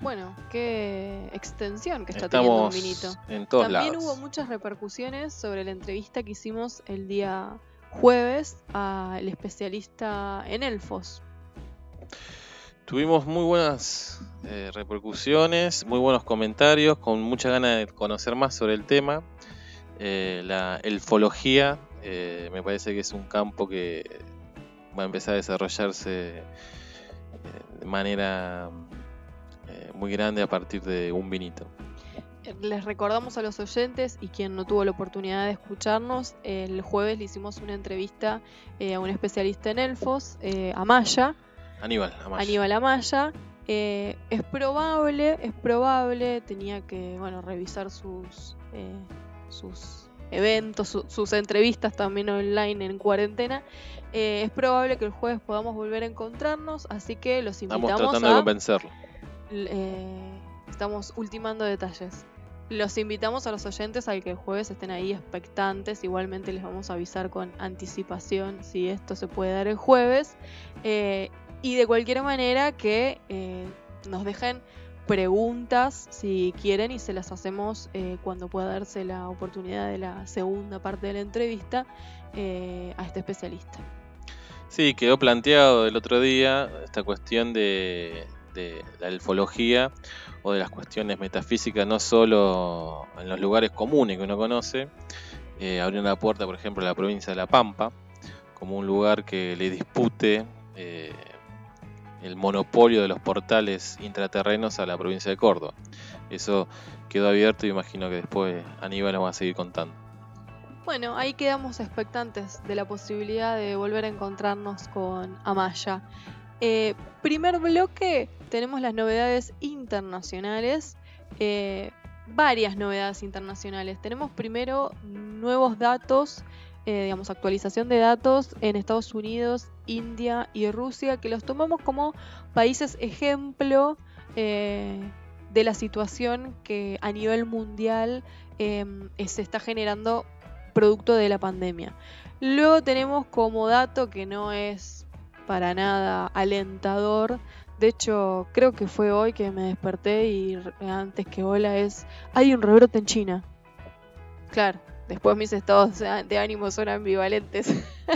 Bueno, qué extensión que está teniendo un vinito. En todos También hubo muchas repercusiones sobre la entrevista que hicimos el día jueves al especialista en elfos. Tuvimos muy buenas eh, repercusiones, muy buenos comentarios, con mucha ganas de conocer más sobre el tema. la elfología eh, me parece que es un campo que va a empezar a desarrollarse eh, de manera eh, muy grande a partir de un vinito. Les recordamos a los oyentes y quien no tuvo la oportunidad de escucharnos, el jueves le hicimos una entrevista a un especialista en elfos, Amaya. Aníbal Amaya. Aníbal Amaya. es probable, es probable, tenía que bueno revisar sus sus eventos, sus entrevistas también online en cuarentena. Eh, es probable que el jueves podamos volver a encontrarnos, así que los invitamos estamos tratando de convencerlo. Eh, estamos ultimando detalles. Los invitamos a los oyentes a que el jueves estén ahí expectantes. Igualmente les vamos a avisar con anticipación si esto se puede dar el jueves. Eh, y de cualquier manera que nos dejen preguntas si quieren y se las hacemos eh, cuando pueda darse la oportunidad de la segunda parte de la entrevista eh, a este especialista. Sí, quedó planteado el otro día esta cuestión de, la elfología o de las cuestiones metafísicas, no solo en los lugares comunes que uno conoce, eh, abrió una puerta, por ejemplo, a la provincia de La Pampa, como un lugar que le dispute eh, el monopolio de los portales intraterrenos a la provincia de Córdoba. Eso quedó abierto y imagino que después Aníbal nos va a seguir contando. Bueno, ahí quedamos expectantes de la posibilidad de volver a encontrarnos con Amaya. Eh, primer bloque, tenemos las novedades internacionales. Eh, varias novedades internacionales. Tenemos primero nuevos datos, eh, digamos, actualización de datos en Estados Unidos, India y Rusia, que los tomamos como países ejemplo de la situación que a nivel mundial se está generando producto de la pandemia. Luego tenemos como dato que no es para nada alentador. De hecho, creo que fue hoy que me desperté y antes que hola es, hay un rebrote en China. Claro, después mis estados de ánimo son ambivalentes. [LAUGHS]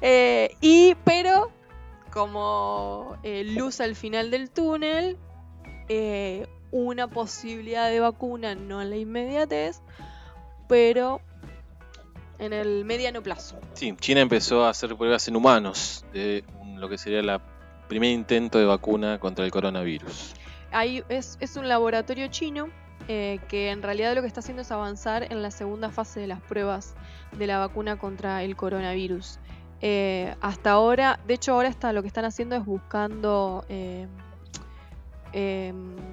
Eh, y, pero, como eh, luz al final del túnel, eh, una posibilidad de vacuna, no en la inmediatez, pero en el mediano plazo. Sí, China empezó a hacer pruebas en humanos de lo que sería el primer intento de vacuna contra el coronavirus. Ahí es, un laboratorio chino eh, que en realidad lo que está haciendo es avanzar en la segunda fase de las pruebas de la vacuna contra el coronavirus. Eh, hasta ahora, de hecho ahora está, lo que están haciendo es buscando eh,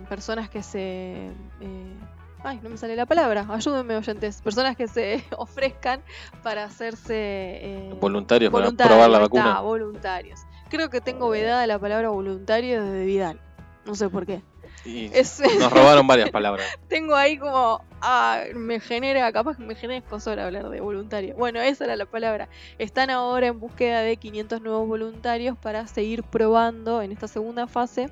personas que se ay, no me sale la palabra, ayúdenme oyentes, personas que se [LAUGHS] ofrezcan para hacerse eh, voluntarios, para probar la vacuna. voluntarios. Creo que tengo vedada la palabra voluntario desde Vidal, no sé por qué. Nos robaron varias palabras. [LAUGHS] tengo ahí como, ah, me genera, capaz que me genera escosor hablar de voluntario. Bueno, esa era la palabra. Están ahora en búsqueda de 500 nuevos voluntarios para seguir probando en esta segunda fase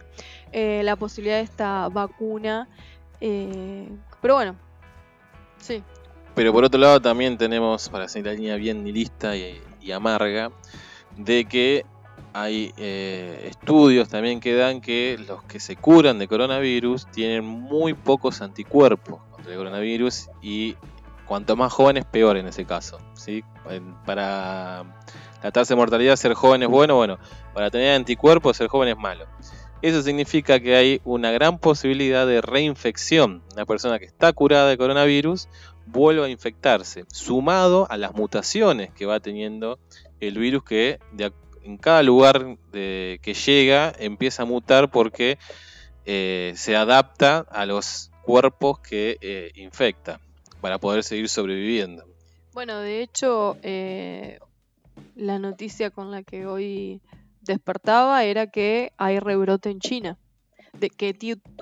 eh, la posibilidad de esta vacuna eh, pero bueno, sí. Pero por otro lado también tenemos, para hacer la línea bien nihilista y, amarga, de que hay eh, estudios también que dan que los que se curan de coronavirus tienen muy pocos anticuerpos contra el coronavirus y cuanto más jóvenes peor en ese caso. ¿sí? Para la tasa de mortalidad ser joven es bueno, bueno, para tener anticuerpos ser joven es malo. Eso significa que hay una gran posibilidad de reinfección. Una persona que está curada de coronavirus vuelve a infectarse, sumado a las mutaciones que va teniendo el virus que en cada lugar que llega empieza a mutar porque eh, se adapta a los cuerpos que eh, infecta para poder seguir sobreviviendo. Bueno, de hecho, eh, la noticia con la que hoy despertaba era que hay rebrote en China. De que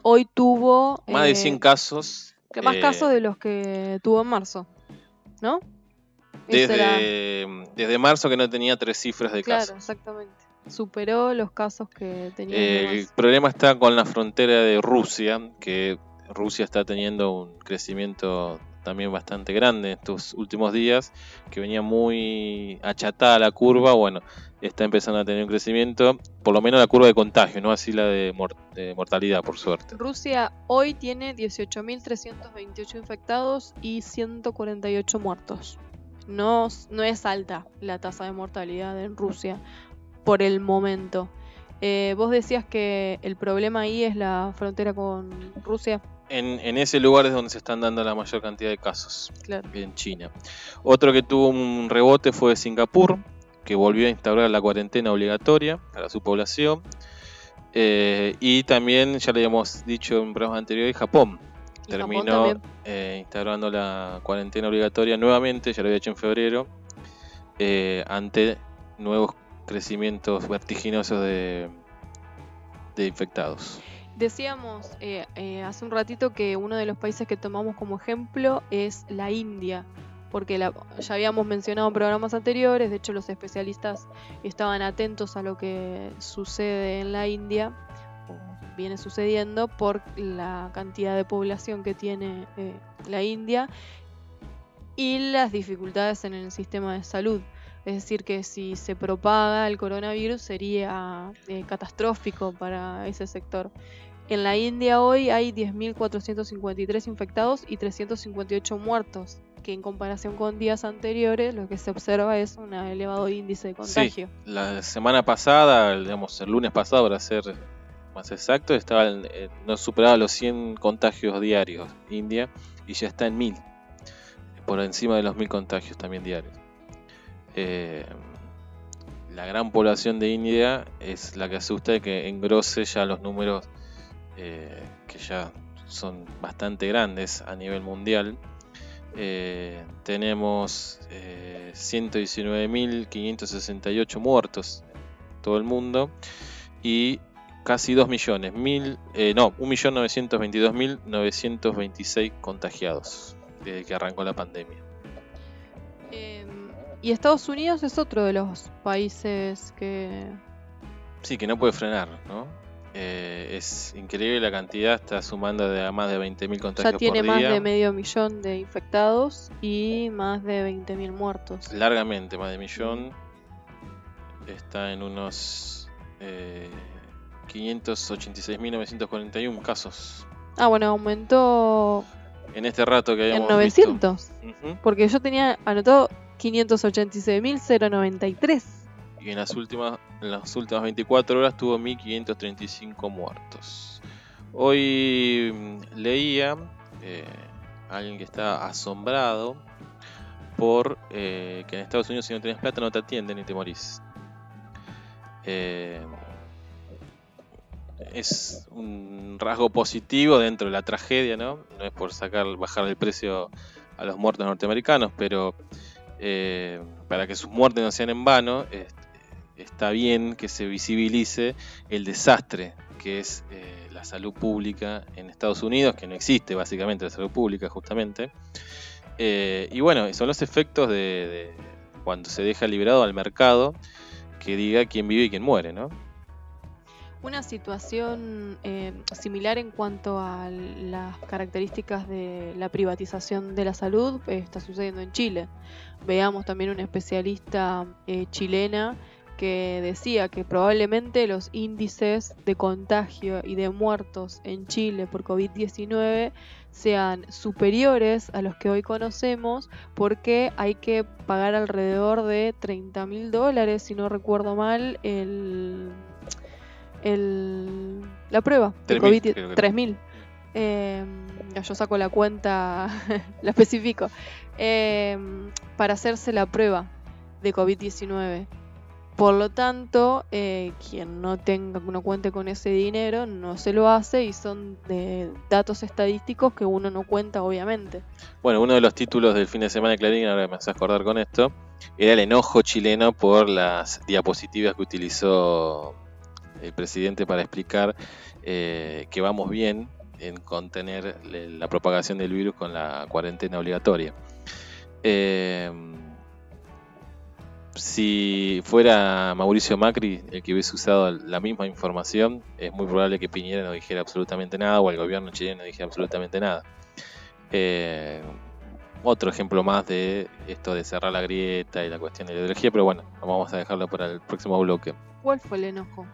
hoy tuvo... Más de 100 eh, casos. Que más casos de los que tuvo en marzo, ¿no? Desde, desde marzo que no tenía tres cifras de casos. Claro, exactamente. Superó los casos que tenía. el problema está con la frontera de Rusia, que Rusia está teniendo un crecimiento también bastante grande estos últimos días, que venía muy achatada la curva, bueno, está empezando a tener un crecimiento, por lo menos la curva de contagio, no así la de, mortalidad, por suerte. Rusia hoy tiene 18.328 infectados y 148 muertos. No, no es alta la tasa de mortalidad en Rusia por el momento. Eh, vos decías que el problema ahí es la frontera con Rusia en, ese lugar es donde se están dando la mayor cantidad de casos en China. Otro que tuvo un rebote fue Singapur, que volvió a instaurar la cuarentena obligatoria para su población. Eh, y también, ya le habíamos dicho en programas anteriores, Japón terminó eh, instaurando la cuarentena obligatoria nuevamente, ya lo había hecho en febrero, eh, ante nuevos crecimientos vertiginosos de infectados. Decíamos eh, eh, hace un ratito que uno de los países que tomamos como ejemplo es la India, porque ya habíamos mencionado en programas anteriores, de hecho los especialistas estaban atentos a lo que sucede en la India, viene sucediendo, por la cantidad de población que tiene eh, la India y las dificultades en el sistema de salud. Es decir, que si se propaga el coronavirus sería eh, catastrófico para ese sector. En la India hoy hay 10.453 infectados y 358 muertos, que en comparación con días anteriores lo que se observa es un elevado índice de contagio. Sí, la semana pasada, digamos el lunes pasado para ser más exacto, estaba eh, no superaba los 100 contagios diarios India y ya está en 1000, por encima de los 1000 contagios también diarios. Eh, la gran población de India es la que asusta de que engrose ya los números eh, que ya son bastante grandes a nivel mundial. Eh, tenemos 119.568 eh, muertos en todo el mundo y casi 2 millones, mil, no, 1.922.926 contagiados desde que arrancó la pandemia. Em, y Estados Unidos es otro de los países que... Sí, que no puede frenar, ¿no? Eh, es increíble la cantidad, está sumando de a más de 20.000 contagios. Ya tiene más de medio millón de infectados y más de 20.000 muertos. Largamente, más de millón. Está en unos eh, 586.941 casos. Ah, bueno, aumentó. En este rato que habíamos En 900. Porque yo tenía anotado 586.093 y en las últimas, en las últimas 24 horas tuvo 1535 muertos. Hoy mm, leía eh, alguien que está asombrado por eh, que en Estados Unidos si no tienes plata no te atienden y te morís. Eh, es un rasgo positivo dentro de la tragedia, ¿no? No es por sacar, bajar el precio a los muertos norteamericanos, pero para que sus muertes no sean en vano, está bien que se visibilice el desastre que es eh, la salud pública en Estados Unidos, que no existe básicamente la salud pública justamente. Eh, y bueno, son los efectos de, cuando se deja liberado al mercado que diga quién vive y quién muere, ¿no? Una situación eh, similar en cuanto a las características de la privatización de la salud está sucediendo en Chile. Veamos también una especialista chilena que decía que probablemente los índices de contagio y de muertos en Chile por COVID-19 sean superiores a los que hoy conocemos porque hay que pagar alrededor de 30 mil dólares, si no recuerdo mal, el, el, la prueba de COVID, 3 mil. Eh, yo saco la cuenta, [LAUGHS] la especifico, eh, para hacerse la prueba de COVID-19. Por lo tanto, eh, quien no tenga, no cuente con ese dinero, no se lo hace y son de datos estadísticos que uno no cuenta, obviamente. Bueno, uno de los títulos del fin de semana de Clarín, ahora me hace acordar con esto, era el enojo chileno por las diapositivas que utilizó el presidente para explicar eh, que vamos bien en contener la propagación del virus con la cuarentena obligatoria. Eh, si fuera Mauricio Macri el que hubiese usado la misma información, es muy probable que Piñera no dijera absolutamente nada o el gobierno chileno no dijera absolutamente nada. Eh, otro ejemplo más de esto de cerrar la grieta y la cuestión de la ideología, pero bueno, vamos a dejarlo para el próximo bloque. ¿Cuál fue el enojo?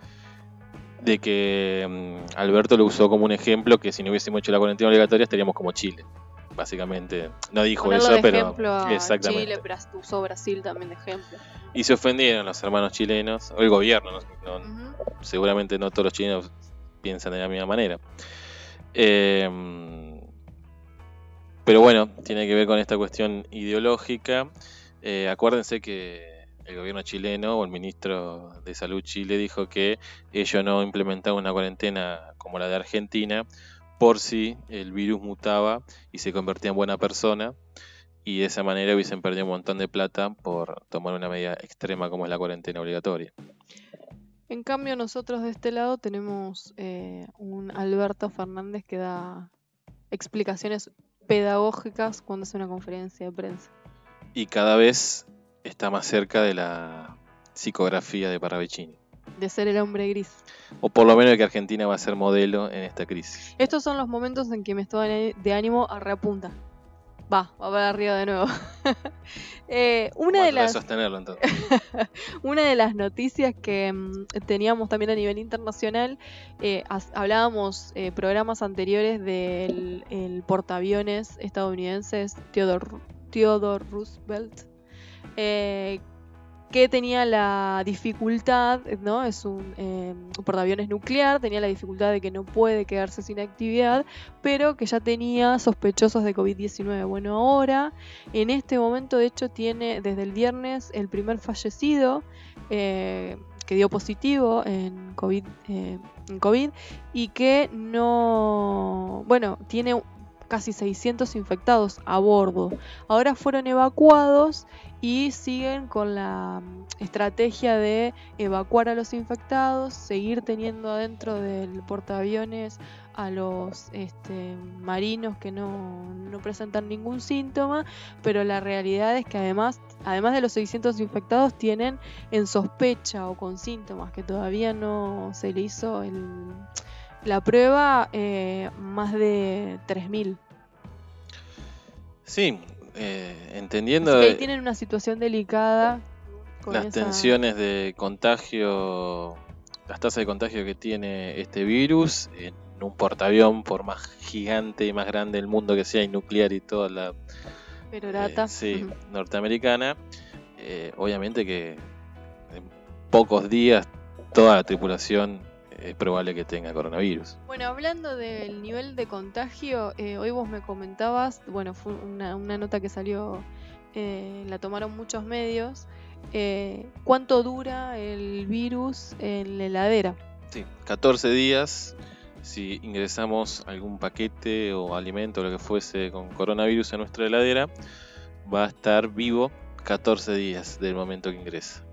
De que mm, Alberto lo usó como un ejemplo que si no hubiésemos hecho la cuarentena obligatoria estaríamos como Chile básicamente. No dijo eso, pero. exactamente. Chile, pero usó Brasil también de ejemplo. Y se ofendieron los hermanos chilenos, o el gobierno, seguramente no todos los chilenos piensan de la misma manera. Em, pero bueno, tiene que ver con esta cuestión ideológica. Eh, acuérdense que el gobierno chileno o el ministro de Salud Chile dijo que ellos no implementaban una cuarentena como la de Argentina por si el virus mutaba y se convertía en buena persona y de esa manera hubiesen perdido un montón de plata por tomar una medida extrema como es la cuarentena obligatoria. En cambio nosotros de este lado tenemos eh, un Alberto Fernández que da explicaciones pedagógicas cuando hace una conferencia de prensa. Y cada vez está más cerca de la psicografía de Parravicini de ser el hombre gris. O por lo menos de que Argentina va a ser modelo en esta crisis. Estos son los momentos en que me estoy de ánimo a reapunta. Va, va para arriba de nuevo. [LAUGHS] Eh, una, de las, sostenerlo, entonces. [LAUGHS] una de las noticias que mm, teníamos también a nivel internacional, eh, hablábamos eh, programas anteriores del el portaaviones estadounidense Theodore, Theodore Roosevelt, que tenía la dificultad, ¿no? Es un, eh, portaaviones nuclear, tenía la dificultad de que no puede quedarse sin actividad, pero que ya tenía sospechosos de COVID-19. Bueno, ahora, en este momento, de hecho, tiene desde el viernes el primer fallecido. Eh, que dio positivo en COVID, eh, en COVID y que no, bueno, tiene casi 600 infectados a bordo. Ahora fueron evacuados y siguen con la mm, estrategia de evacuar a los infectados, seguir teniendo adentro del portaaviones a los este, marinos que no, no, presentan ningún síntoma, pero la realidad es que además, además de los 600 infectados, tienen en sospecha o con síntomas que todavía no se le hizo el, la prueba eh, más de 3.000. Sí, eh, entendiendo... que tienen una situación delicada. Con las tensiones de contagio, las tasas de contagio que tiene este virus en un portaavión, por más gigante y más grande el mundo que sea, y nuclear y toda la... Perorata. Eh, sí, norteamericana. Eh, obviamente que en pocos días toda la tripulación es probable que tenga coronavirus. Bueno, hablando del nivel de contagio, eh, hoy vos me comentabas, bueno, fue una, nota que salió, eh, la tomaron muchos medios, eh, ¿cuánto dura el virus en la heladera? Sí, 14 días. Si ingresamos algún paquete o alimento o lo que fuese con coronavirus en nuestra heladera, va a estar vivo 14 días del momento que ingresa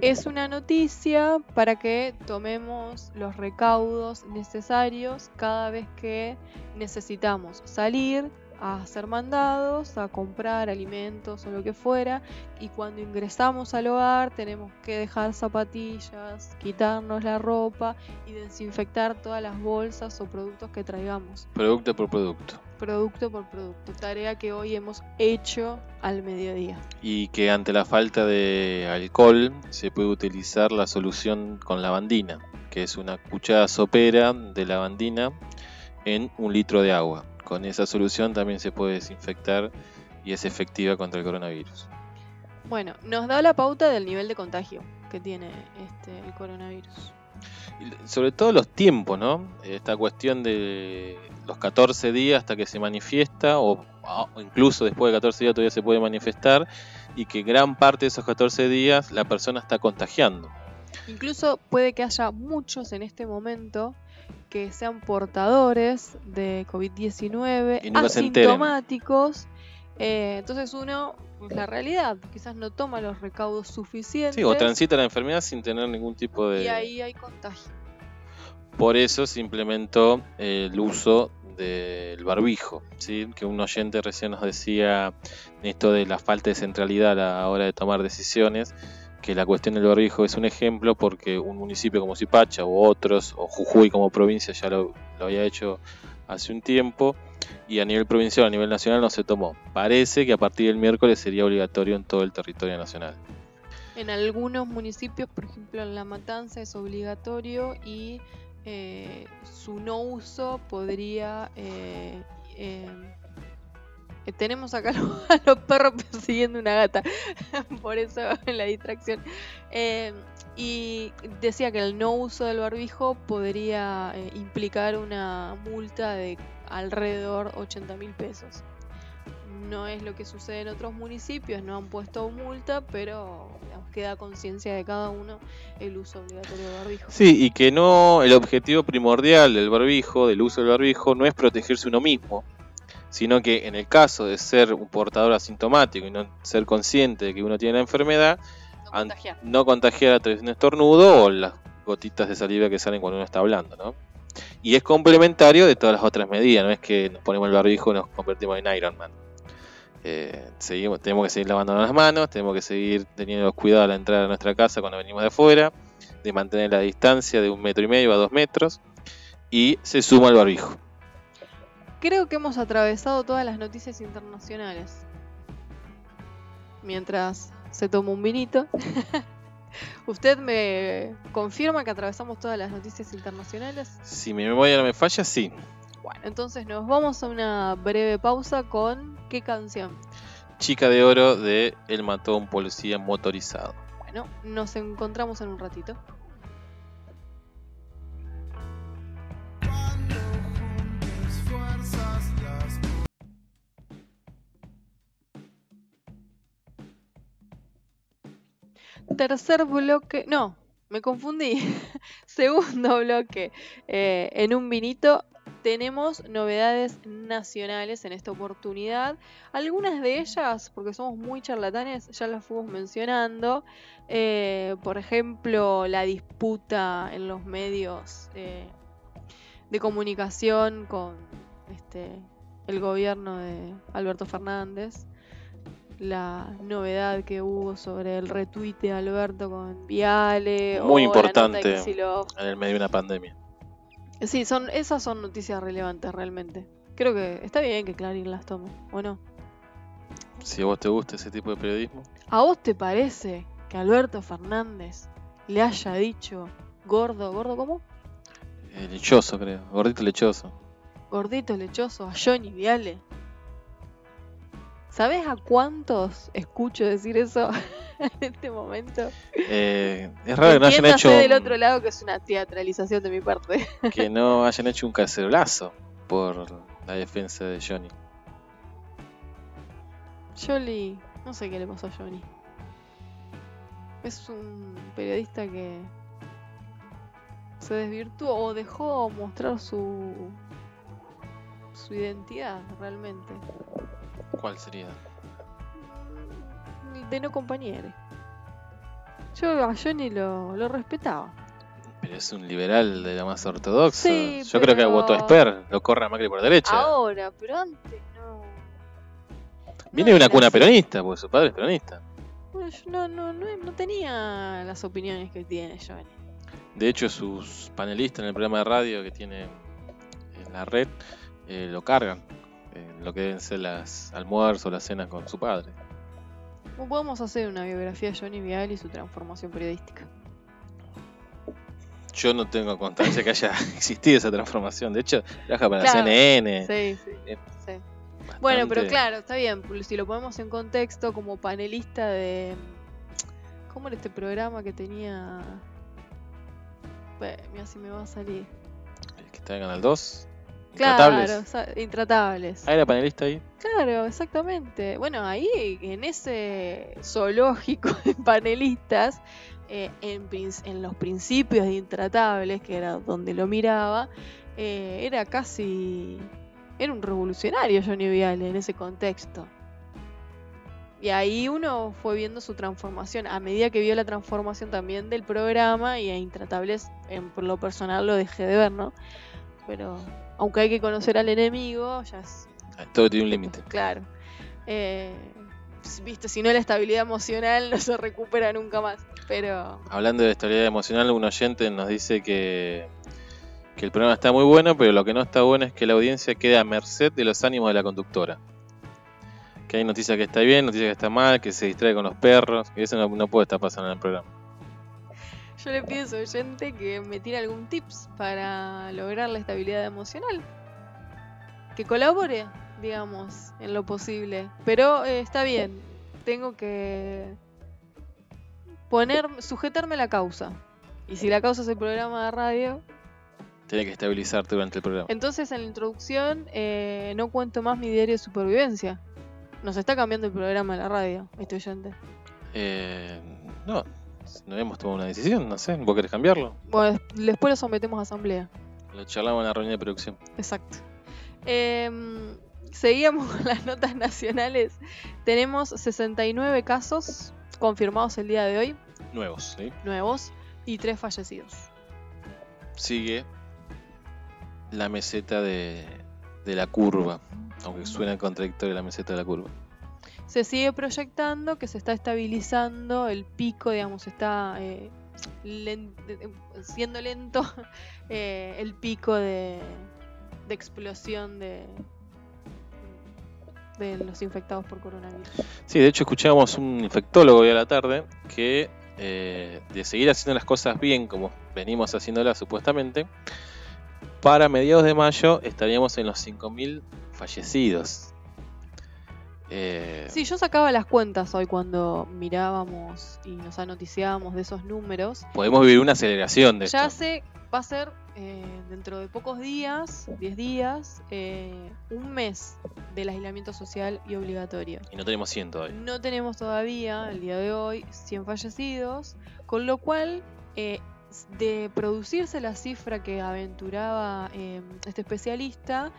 es una noticia para que tomemos los recaudos necesarios cada vez que necesitamos salir a hacer mandados, a comprar alimentos o lo que fuera. Y cuando ingresamos al hogar tenemos que dejar zapatillas, quitarnos la ropa y desinfectar todas las bolsas o productos que traigamos. Producto por producto. Producto por producto. Tarea que hoy hemos hecho al mediodía. Y que ante la falta de alcohol se puede utilizar la solución con lavandina, que es una cuchara sopera de lavandina en un litro de agua con esa solución también se puede desinfectar y es efectiva contra el coronavirus. Bueno, nos da la pauta del nivel de contagio que tiene este, el coronavirus. Sobre todo los tiempos, ¿no? Esta cuestión de los 14 días hasta que se manifiesta, o, incluso después de 14 días todavía se puede manifestar, y que gran parte de esos 14 días la persona está contagiando. Incluso puede que haya muchos en este momento que sean portadores de COVID-19, asintomáticos. Eh, entonces uno, pues, la realidad, quizás no toma los recaudos suficientes. Sí, o transita la enfermedad sin tener ningún tipo de... Y ahí hay contagio. Por eso se implementó el uso del barbijo, ¿sí? que un oyente recién nos decía esto de la falta de centralidad a la hora de tomar decisiones que la cuestión del barbijo es un ejemplo porque un municipio como Zipacha u otros, o Jujuy como provincia ya lo, había hecho hace un tiempo y a nivel provincial, a nivel nacional no se tomó. Parece que a partir del miércoles sería obligatorio en todo el territorio nacional. En algunos municipios, por ejemplo en La Matanza, es obligatorio y eh, su no uso podría eh, eh, eh, tenemos acá [LAUGHS] a los perros persiguiendo una gata, [LAUGHS] por eso la distracción. Eh, y decía que el no uso del barbijo podría implicar una multa de alrededor 80 mil pesos. No es lo que sucede en otros municipios, no han puesto multa, pero queda conciencia de cada uno el uso obligatorio del barbijo. Sí, y que no, el objetivo primordial del barbijo, del uso del barbijo, no es protegerse uno mismo, sino que en el caso de ser un portador asintomático y no ser consciente de que uno tiene la enfermedad, no contagiar, a través de un estornudo o las gotitas de saliva que salen cuando uno está hablando, ¿no? Y es complementario de todas las otras medidas, no es que nos ponemos el barbijo y nos convertimos en Iron Man. Eh, tenemos que seguir lavando las manos, tenemos que seguir teniendo cuidado a la entrada de nuestra casa cuando venimos de afuera, de mantener la distancia de un metro y medio a dos metros, y se suma el barbijo. creo que hemos atravesado todas las noticias internacionales. Mientras se toma un vinito. [LAUGHS] ¿Usted me confirma que atravesamos todas las noticias internacionales? Si mi memoria no me falla, sí. Bueno, entonces nos vamos a una breve pausa con ¿qué canción? Chica de Oro de Él mató a un policía motorizado. Bueno, nos encontramos en un ratito. Tercer bloque, no, me confundí. [LAUGHS] Segundo bloque, eh, en un vinito tenemos novedades nacionales en esta oportunidad. Algunas de ellas, porque somos muy charlatanes, ya las fuimos mencionando. Eh, por ejemplo, la disputa en los medios eh, de comunicación con este, el gobierno de Alberto Fernández. La novedad que hubo sobre el retweet de Alberto con Viale. Muy o la importante nota en el medio de una pandemia. Sí, son, esas son noticias relevantes realmente. Creo que está bien que Clarín las tome, ¿o no? Si a vos te gusta ese tipo de periodismo, ¿A vos te parece que Alberto Fernández le haya dicho gordo, gordo cómo? eh, lechoso creo, gordito lechoso. Gordito lechoso a Johnny Viale? ¿Sabes a cuántos escucho decir eso [LAUGHS] en este momento? Eh, es raro que no hayan hecho del otro lado que es una teatralización de mi parte. [LAUGHS] que no hayan hecho un cacerolazo por la defensa de Johnny. Jolly, no sé qué le pasó a Johnny. Es un periodista que se desvirtuó o dejó mostrar su su identidad realmente. ¿Cuál sería? De no compañero. Yo a Johnny lo, lo respetaba. Pero es un liberal de la más ortodoxa. Sí, Yo creo que votó a Esper, lo corre a Macri por derecha. Ahora, pero antes no. Viene no de una cuna así. peronista, porque su padre es peronista. Bueno, yo no, no, no, no tenía las opiniones que tiene Johnny. De hecho, sus panelistas en el programa de radio que tiene en la red eh, lo cargan. En lo que deben ser las almuerzos, las cenas con su padre. Podemos hacer una biografía de Johnny Vial y su transformación periodística. Yo no tengo constancia que haya [LAUGHS] existido esa transformación. De hecho, trabaja para Claro. la CNN. Sí, sí, eh, sí. Bueno, pero claro, está bien. Si lo ponemos en contexto como panelista de. ¿Cómo era este programa que tenía.? Bueno, mira si me va a salir. El que está en Canal 2. Claro, Intratables. Ah, era panelista ahí. Claro, exactamente. Bueno, ahí en ese zoológico [LAUGHS] de panelistas, eh, en los principios de Intratables, que era donde lo miraba, eh, era casi. Era un revolucionario Johnny Viale en ese contexto. Y ahí uno fue viendo su transformación. A medida que vio la transformación también del programa y a Intratables, en, por lo personal lo dejé de ver, ¿no? Pero aunque hay que conocer al enemigo, ya es Todo tiene un límite. Claro. Eh, Viste, si no la estabilidad emocional [LAUGHS] no se recupera nunca más. Pero Hablando de estabilidad emocional, un oyente nos dice que, que el programa está muy bueno, pero lo que no está bueno es que la audiencia quede a merced de los ánimos de la conductora. Que hay noticias que está bien, noticias que está mal, que se distrae con los perros, que eso no, no puede estar pasando en el programa. Yo le pido a oyente que me tire algún tips para lograr la estabilidad emocional. Que colabore, digamos, en lo posible. Pero eh, está bien, tengo que poner, sujetarme a la causa. Y si la causa es el programa de radio, Tiene que estabilizarte durante el programa. Entonces en la introducción eh, no cuento más mi diario de supervivencia. Nos está cambiando el programa de la radio, este oyente. Eh, no, no hemos tomado una decisión, no sé, ¿vos querés cambiarlo? Bueno, des- después lo sometemos a asamblea. Lo charlamos en la reunión de producción. Exacto. Em, seguíamos con las notas nacionales. Tenemos 69 casos confirmados el día de hoy, Nuevos, ¿sí? nuevos, y 3 fallecidos. Sigue la meseta de, de la curva, aunque suena contradictorio la meseta de la curva. Se sigue proyectando que se está estabilizando el pico, digamos, está eh, siendo lento [LAUGHS] eh, el pico de, de explosión de, de los infectados por coronavirus. Sí, de hecho escuchábamos un infectólogo hoy a la tarde que eh, de seguir haciendo las cosas bien como venimos haciéndolas supuestamente, para mediados de mayo estaríamos en los 5.000 fallecidos. Eh, sí, yo sacaba las cuentas hoy cuando mirábamos y nos anoticiábamos de esos números. Podemos vivir una aceleración de ya esto. Ya sé, va a ser eh, dentro de pocos días, 10 días, eh, un mes del aislamiento social y obligatorio. Y no tenemos 100 todavía. No tenemos todavía, el día de hoy, 100 fallecidos, con lo cual de producirse la cifra que aventuraba este especialista,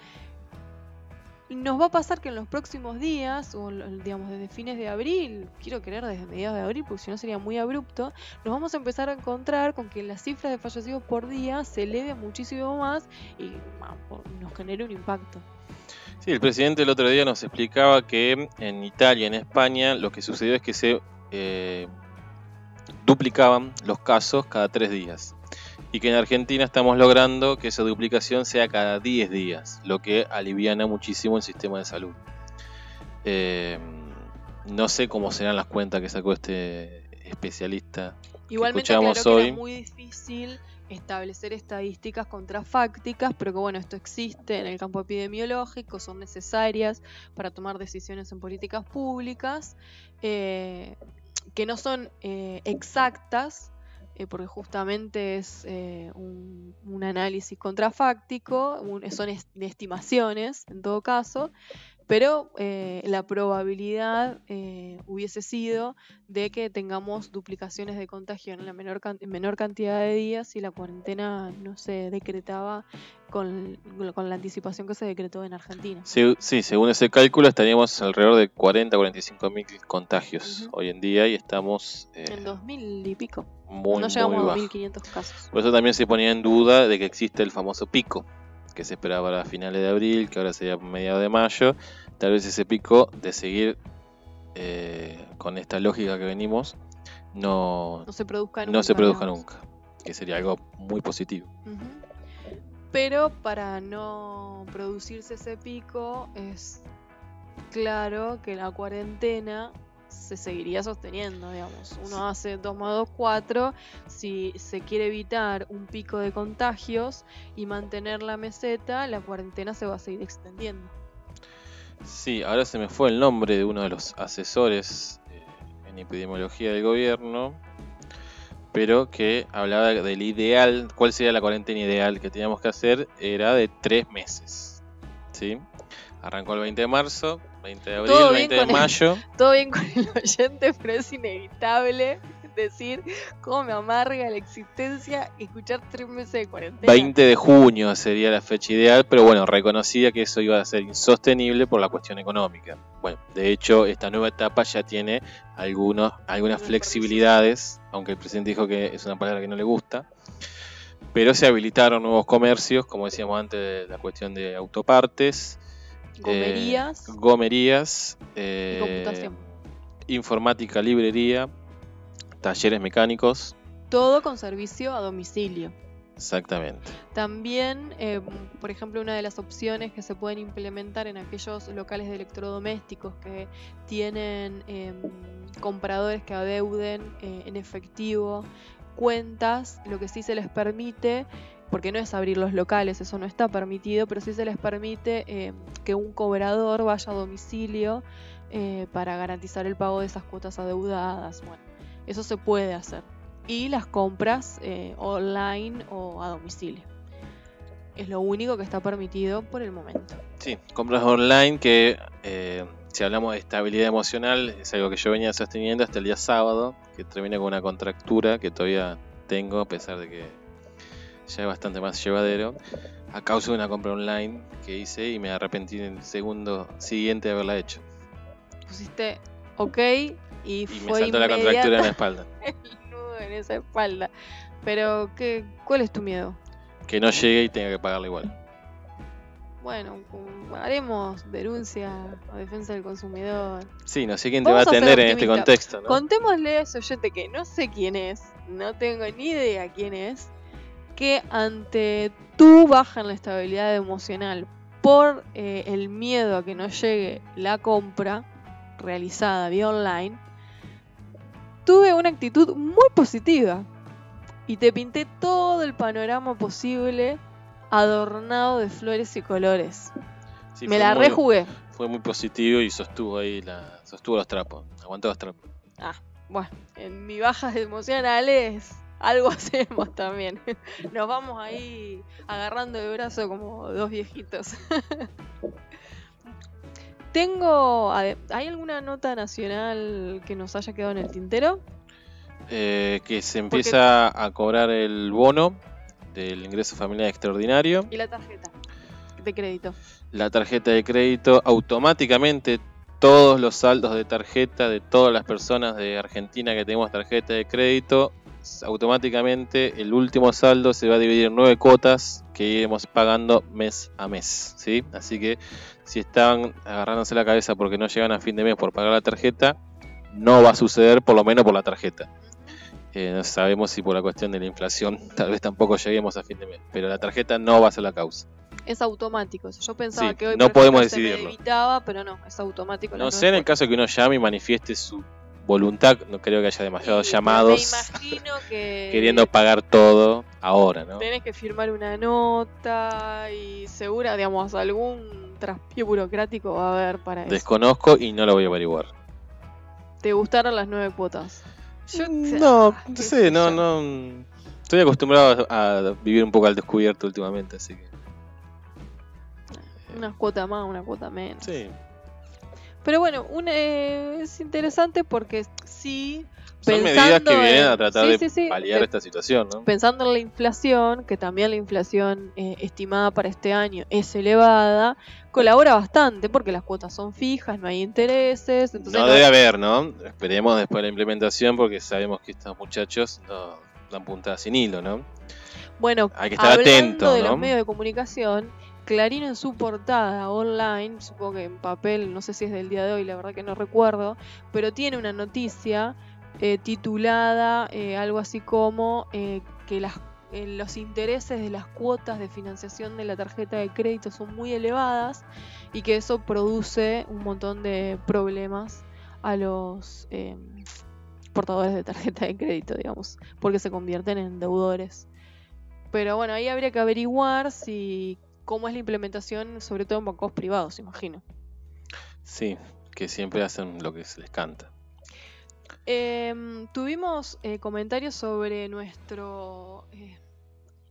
nos va a pasar que en los próximos días, o digamos desde fines de abril, quiero creer desde mediados de abril, porque si no sería muy abrupto, nos vamos a empezar a encontrar con que la cifra de fallecidos por día se eleve muchísimo más y nos genere un impacto. Sí, el presidente el otro día nos explicaba que en Italia, en España, lo que sucedió es que se eh, duplicaban los casos cada tres días y que en Argentina estamos logrando que esa duplicación sea cada 10 días, lo que aliviana muchísimo el sistema de salud. Eh, no sé cómo serán las cuentas que sacó este especialista. Igualmente que hoy. que muy difícil establecer estadísticas contrafácticas, pero que bueno, esto existe en el campo epidemiológico, son necesarias para tomar decisiones en políticas públicas, eh, que no son eh, exactas, eh, porque justamente es eh, un, análisis contrafáctico, son estimaciones en todo caso, pero eh, la probabilidad hubiese sido de que tengamos duplicaciones de contagio en la menor, menor cantidad de días si la cuarentena no se decretaba con, la anticipación que se decretó en Argentina. Sí, según ese cálculo estaríamos alrededor de 40 45 mil contagios hoy en día y estamos... en 2000 y pico muy, no llegamos a 2.500 casos. Por eso también se ponía en duda de que existe el famoso pico, que se esperaba para finales de abril, que ahora sería mediados de mayo. Tal vez ese pico de seguir eh, con esta lógica que venimos no, no se produzca nunca. No se produzca nunca, que sería algo muy positivo. Pero para no producirse ese pico es claro que la cuarentena se seguiría sosteniendo, digamos. Uno hace 2 más 2, 4. Si se quiere evitar un pico de contagios y mantener la meseta, la cuarentena se va a seguir extendiendo. Sí, ahora se me fue el nombre de uno de los asesores eh, en epidemiología del gobierno, pero que hablaba del ideal, cuál sería la cuarentena ideal que teníamos que hacer, era de 3 meses. ¿Sí? Arrancó el 20 de marzo, 20 de abril, 20 de mayo. [LAUGHS] todo bien con el oyente, pero es inevitable decir cómo me amarga la existencia escuchar tres meses de cuarentena. 20 de junio sería la fecha ideal, pero bueno, reconocía que eso iba a ser insostenible por la cuestión económica. Bueno, de hecho, esta nueva etapa ya tiene algunos, algunas flexibilidades, aunque el presidente dijo que es una palabra que no le gusta. Pero se habilitaron nuevos comercios, como decíamos antes, la cuestión de autopartes, Gomerías. Eh, gomerías. Eh, informática, librería, talleres mecánicos. Todo con servicio a domicilio. Exactamente. También, eh, por ejemplo, una de las opciones que se pueden implementar en aquellos locales de electrodomésticos que tienen em, compradores que adeuden en efectivo cuentas, lo que sí se les permite porque no es abrir los locales, eso no está permitido, pero sí se les permite eh, que un cobrador vaya a domicilio eh, para garantizar el pago de esas cuotas adeudadas. Bueno, eso se puede hacer. Y las compras eh, online o a domicilio. Es lo único que está permitido por el momento. Sí, compras online que si hablamos de estabilidad emocional es algo que yo venía sosteniendo hasta el día sábado, que termina con una contractura que todavía tengo a pesar de que ya es bastante más llevadero, a causa de una compra online que hice y me arrepentí en el segundo siguiente de haberla hecho. Pusiste ok y, me saltó la contractura en la [LAUGHS] espalda. el nudo en esa espalda. Pero, ¿qué, ¿cuál es tu miedo? Que no llegue y tenga que pagarla igual. Bueno, haremos denuncia a defensa del consumidor. Sí, no sé quién te va a atender en este contexto. ¿no? Contémosle a ese oyente que no sé quién es, no tengo ni idea quién es, que ante tu baja en la estabilidad emocional por eh, el miedo a que no llegue la compra realizada vía online, tuve una actitud muy positiva y te pinté todo el panorama posible adornado de flores y colores. Sí, Me la muy- rejugué. Fue muy positivo y sostuvo ahí la, sostuvo los trapos, aguantó los trapos. Ah, bueno, en mi bajas [LAUGHS] emocionales algo [LAUGHS] hacemos también. Nos vamos ahí agarrando de brazo como dos viejitos. [LAUGHS] Tengo. ¿Hay alguna nota nacional que nos haya quedado en el tintero? Eh, que se empieza a cobrar el bono del ingreso familiar extraordinario. Y la tarjeta de crédito. La tarjeta de crédito automáticamente todos los saldos de tarjeta de todas las personas de Argentina que tenemos tarjeta de crédito automáticamente el último saldo se va a dividir en nueve cuotas que iremos pagando mes a mes ¿sí? así que si están agarrándose la cabeza porque no llegan a fin de mes por pagar la tarjeta no va a suceder por lo menos por la tarjeta Eh, no sabemos si por la cuestión de la inflación [LAUGHS] tal vez tampoco lleguemos a fin de mes pero la tarjeta no va a ser la causa Es automático. Yo pensaba Sí, que hoy no podemos ejemplo, se me decidirlo. evitaba, pero no, es automático. No sé, en el caso que uno llame y manifieste su voluntad, no creo que haya demasiados Sí, llamados Me imagino que. [LAUGHS] queriendo pagar todo ahora, ¿no? Tenés que firmar una nota y segura, digamos, algún traspié burocrático va a haber para eso. Desconozco y no lo voy a averiguar. ¿Te gustaron las nueve cuotas? Yo- no, ah, no sé, no, no. Estoy acostumbrado a vivir un poco al descubierto últimamente, así que. Una cuota más, una cuota menos. Sí. Pero bueno, un, eh, es interesante porque sí, Son medidas que vienen en- a tratar sí, de sí, sí, paliar de- esta situación, ¿no? pensando en la inflación, que también la inflación eh, estimada para este año es elevada, colabora bastante porque las cuotas son fijas, no hay intereses. Entonces No no- debe haber, ¿no? Esperemos después de la implementación porque sabemos que estos muchachos no dan puntada sin hilo, ¿no? Bueno, Hay que estar hablando atento, de ¿no? los medios de comunicación, Clarín en su portada online, supongo que en papel, no sé si es del día de hoy, la verdad que no recuerdo, pero tiene una noticia eh, titulada eh, algo así como eh, que los intereses de las cuotas de financiación de la tarjeta de crédito son muy elevadas y que eso produce un montón de problemas a los portadores de tarjeta de crédito, digamos, porque se convierten en deudores. Pero bueno, ahí habría que averiguar si cómo es la implementación, sobre todo en bancos privados, imagino. Sí, que siempre hacen lo que se les canta. Em, tuvimos eh, comentarios sobre nuestro eh,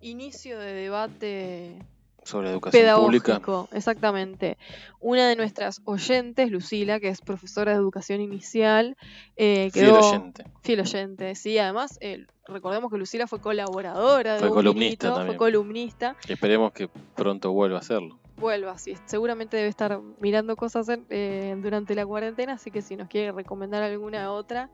inicio de debate Sobre educación pública. pedagógico, exactamente. Una de nuestras oyentes, Lucila, que es profesora de educación inicial, eh, Fiel quedó oyente. fiel oyente. Sí, además, eh, recordemos que Lucila fue colaboradora de Fue columnista también. fue columnista. Esperemos que pronto vuelva a hacerlo. vuelva, sí, seguramente debe estar mirando cosas en- eh, durante la cuarentena, así que si nos quiere recomendar alguna otra.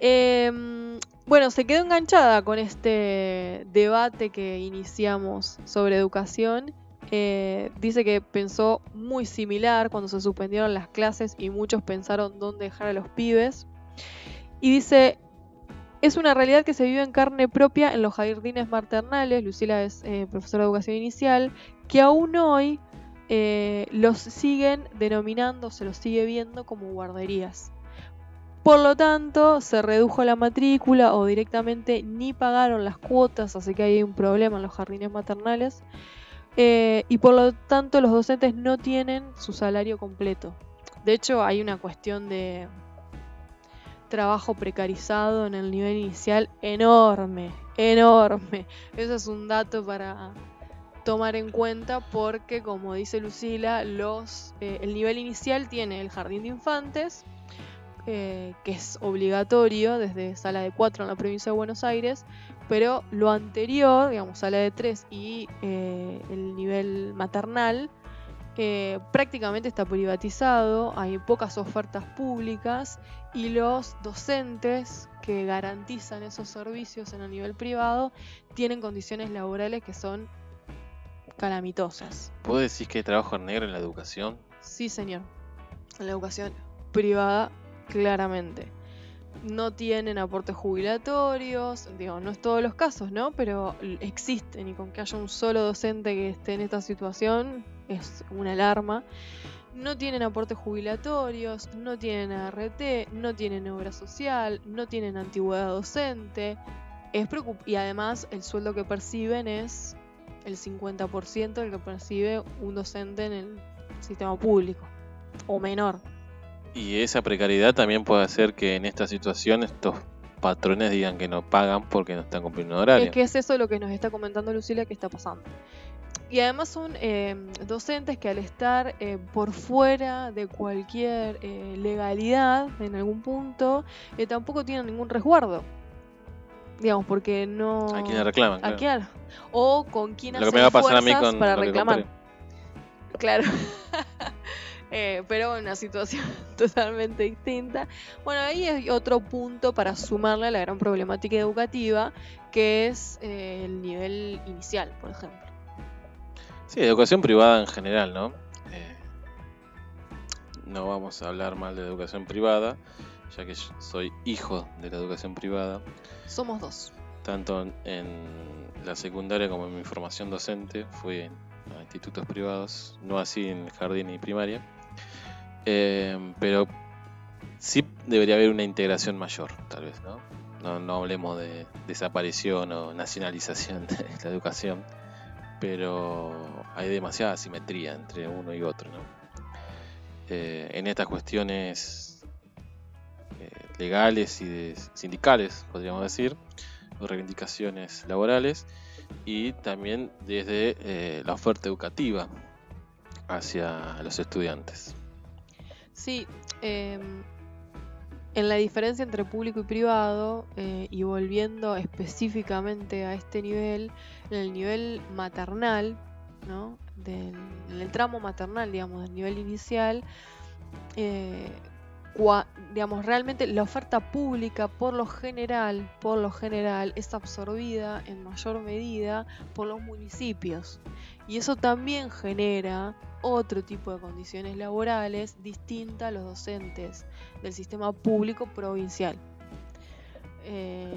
Em, bueno, se quedó enganchada con este debate que iniciamos sobre educación. Eh, dice que pensó muy similar cuando se suspendieron las clases y muchos pensaron dónde dejar a los pibes. Y dice, es una realidad que se vive en carne propia en los jardines maternales. Lucila es eh, profesora de educación inicial que aún hoy eh, los siguen denominando, se los sigue viendo como guarderías. Por lo tanto, se redujo la matrícula o directamente ni pagaron las cuotas, así que hay un problema en los jardines maternales. Eh, y por lo tanto, los docentes no tienen su salario completo. De hecho, hay una cuestión de trabajo precarizado en el nivel inicial enorme, enorme. Eso es un dato para tomar en cuenta porque, como dice Lucila, eh, el nivel inicial tiene el jardín de infantes, eh, que es obligatorio desde sala de 4 en la provincia de Buenos Aires, pero lo anterior, digamos, sala de 3 y eh, el nivel maternal, eh, prácticamente está privatizado, hay pocas ofertas públicas y los docentes que garantizan esos servicios en el nivel privado tienen condiciones laborales que son calamitosas. ¿Puedo decir que hay trabajo negro en la educación? Sí, señor. En la educación privada, claramente. no tienen aportes jubilatorios, digo, no es todos los casos, ¿no? Pero existen y con que haya un solo docente que esté en esta situación es una alarma. No tienen aportes jubilatorios, no tienen ART, no tienen obra social, no tienen antigüedad docente. Es y además el sueldo que perciben es el 50% del que percibe un docente en el sistema público o menor. Y esa precariedad también puede hacer que en esta situación estos patrones digan que no pagan porque no están cumpliendo horario. Es que es eso lo que nos está comentando Lucila que está pasando. Y además son eh, docentes que al estar eh, por fuera de cualquier eh, legalidad en algún punto, eh, tampoco tienen ningún resguardo. Digamos, porque no... ¿A quién le reclaman? ¿A Claro. O con quién Lo que hacen me va a pasar a mí con para que reclamar. Claro. [LAUGHS] Eh, pero en una situación [LAUGHS] totalmente distinta. Bueno, ahí hay otro punto para sumarle a la gran problemática educativa, que es eh, el nivel inicial, por ejemplo. Sí, educación privada en general, ¿no? Eh, no vamos a hablar mal de educación privada, ya que yo soy hijo de la educación privada, Somos dos. tanto en- la secundaria como en mi formación docente, fui en- a institutos privados, no así en el jardín y primaria, Eh, pero sí debería haber una integración mayor, tal vez, ¿no? No, hablemos de desaparición o nacionalización [LAUGHS] de la educación, pero hay demasiada asimetría entre uno y otro. Eh, en estas cuestiones eh, legales y sindicales, podríamos decir, o reivindicaciones laborales, y también desde eh, la oferta educativa hacia los estudiantes. Sí, eh, en la diferencia entre público y privado, eh, y volviendo específicamente a este nivel, en el nivel maternal, ¿no? Del, en el tramo maternal, digamos, del nivel inicial, eh, digamos, realmente la oferta pública por lo general, por lo general, es absorbida en mayor medida por los municipios. Y eso también genera otro tipo de condiciones laborales distintas a los docentes del sistema público provincial. Eh,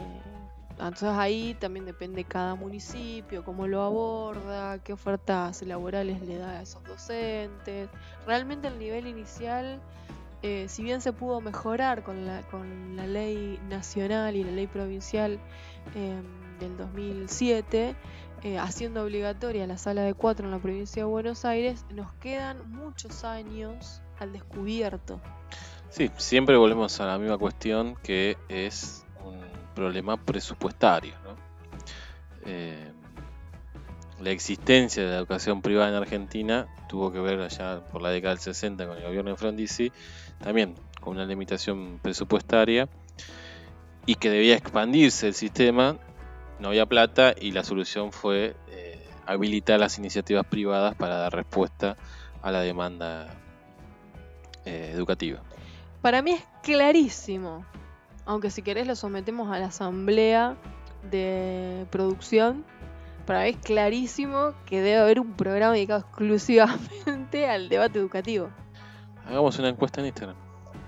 entonces ahí también depende cada municipio, cómo lo aborda, qué ofertas laborales le da a esos docentes. Realmente el nivel inicial, eh, si bien se pudo mejorar con la, con la ley nacional y la ley provincial eh, del 2007, eh, haciendo obligatoria la sala de cuatro en la provincia de Buenos Aires, nos quedan muchos años al descubierto. Sí, siempre volvemos a la misma cuestión que es un problema presupuestario. ¿no? Eh, la existencia de la educación privada en Argentina tuvo que ver allá por la década del 60 con el gobierno de Frondizi, también con una limitación presupuestaria y que debía expandirse el sistema, no había plata y la solución fue eh, habilitar las iniciativas privadas para dar respuesta a la demanda eh, educativa. Para mí es clarísimo, aunque si querés lo sometemos a la asamblea de producción, para mí es clarísimo que debe haber un programa dedicado exclusivamente al debate educativo. Hagamos una encuesta en Instagram.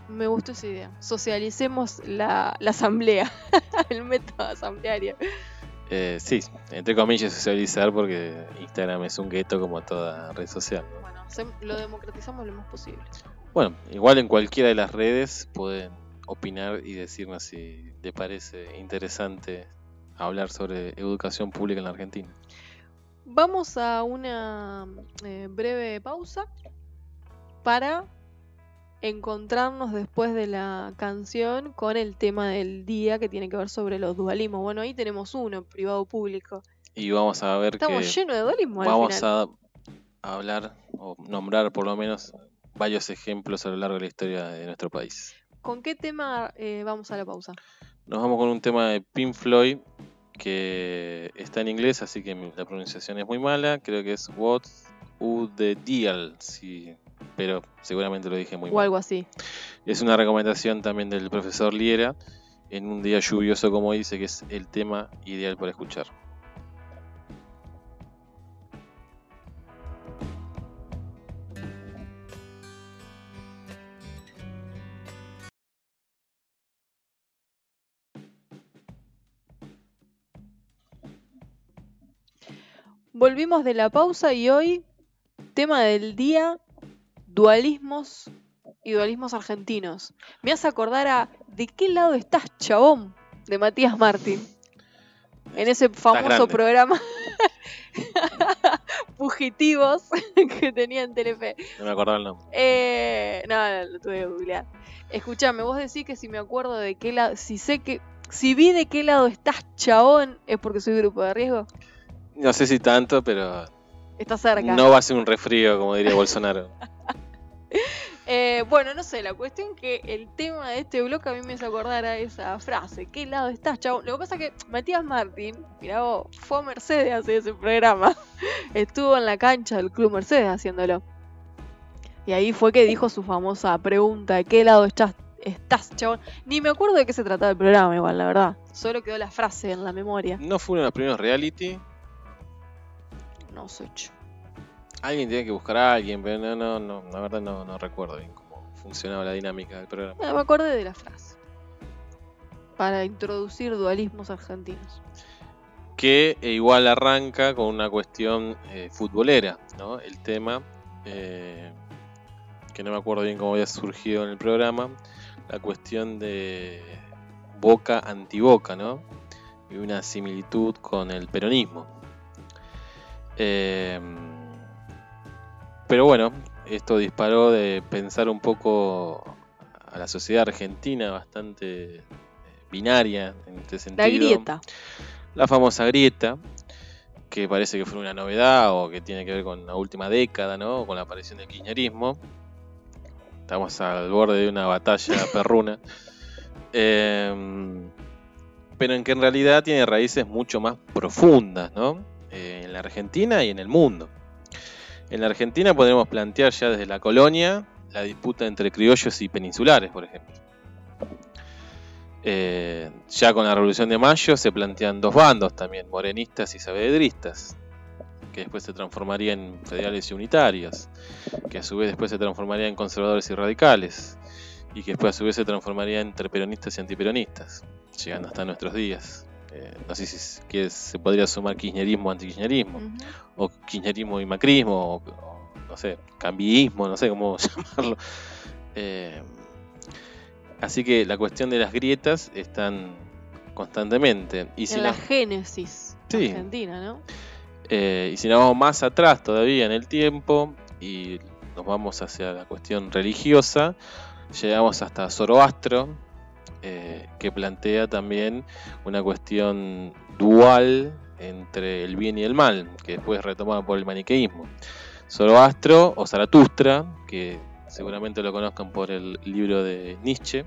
Me gustó esa idea. Socialicemos la, la asamblea, [LAUGHS] el método asambleario. Eh, sí, entre comillas socializar porque Instagram es un gueto como toda red social. ¿no? Bueno, lo democratizamos lo más posible. Bueno, igual en cualquiera de las redes pueden opinar y decirnos si les parece interesante hablar sobre educación pública en la Argentina. Vamos a una eh, breve pausa para encontrarnos después de la canción con el tema del día que tiene que ver sobre los dualismos. Bueno, ahí tenemos uno, privado público. Y vamos a ver Estamos que llenos de dualismo al vamos final. a, hablar o nombrar por lo menos varios ejemplos a lo largo de la historia de nuestro país. ¿Con qué tema eh, vamos a la pausa? Nos vamos con un tema de Pink Floyd que está en inglés, así que la pronunciación es muy mala. Creo que es What U the Deal, sí, pero seguramente lo dije muy o mal. O algo así. Es una recomendación también del profesor Liera en un día lluvioso como dice que es el tema ideal para escuchar. Volvimos de la pausa y hoy tema del día dualismos y dualismos argentinos. Me hace acordar a ¿De qué lado estás, chabón? de Matías Martín. En ese famoso programa [LAUGHS] Fugitivos [LAUGHS] que tenía en Telefe. No me acordaba el nombre. Eh, no, no, lo tuve que googlear. Escuchame, vos decís que si me acuerdo de qué lado, si sé que, si vi de qué lado estás, chabón, es porque soy grupo de riesgo. No sé si tanto, pero Está cerca. no va a ser un resfrío, como diría Bolsonaro. [LAUGHS] Eh, bueno, no sé, la cuestión que el tema de este bloque a mí me hizo acordar a esa frase. ¿Qué lado estás, chabón? Lo que pasa es que Matías Martín, mirá vos, fue a Mercedes a hacer ese programa. [LAUGHS] Estuvo en la cancha del Club Mercedes haciéndolo. Y ahí fue que dijo su famosa pregunta, ¿de qué lado estás, estás, chabón? Ni me acuerdo de qué se trataba el programa igual, la verdad. Solo quedó la frase en la memoria. No fue uno de los primeros reality. No sé, ch- Alguien tiene que buscar a alguien, pero no, no, no, la verdad no, no recuerdo bien cómo funcionaba la dinámica del programa. Eh, me acordé de la frase. Para introducir dualismos argentinos. Que eh, igual arranca con una cuestión eh, futbolera, ¿no? El tema, eh, que no me acuerdo bien cómo había surgido en el programa, la cuestión de Boca anti-Boca, ¿no? Y una similitud con el peronismo. Eh, pero bueno, esto disparó de pensar un poco a la sociedad argentina bastante eh, binaria en este sentido. La grieta. La famosa grieta, que parece que fue una novedad o que tiene que ver con la última década, ¿no? Con la aparición del kirchnerismo. Estamos al borde de una batalla [LAUGHS] perruna. Em, pero en que en realidad tiene raíces mucho más profundas, ¿no? Eh, en la Argentina y en el mundo. En la Argentina podemos plantear ya desde la colonia la disputa entre criollos y peninsulares, por ejemplo. Eh, ya con la Revolución de Mayo se plantean dos bandos también, morenistas y saavedristas, que después se transformarían en federales y unitarios, que a su vez después se transformarían en conservadores y radicales, y que después a su vez se transformaría entre peronistas y antiperonistas, llegando hasta nuestros días. Eh, no sé si es- que se podría sumar kirchnerismo o antikirchnerismo, Ujú. o kirchnerismo y macrismo, o, o, no sé, cambiísmo, no sé cómo [LAUGHS] llamarlo. Eh, así que la cuestión de las grietas están constantemente. Y si, en la génesis Sí. argentina, ¿no? eh, y si nos vamos más atrás todavía en el tiempo y nos vamos hacia la cuestión religiosa, llegamos hasta Zoroastro, eh, que plantea también una cuestión dual entre el bien y el mal, que después es retomada por el maniqueísmo. Zoroastro o Zaratustra, que seguramente lo conozcan por el libro de Nietzsche,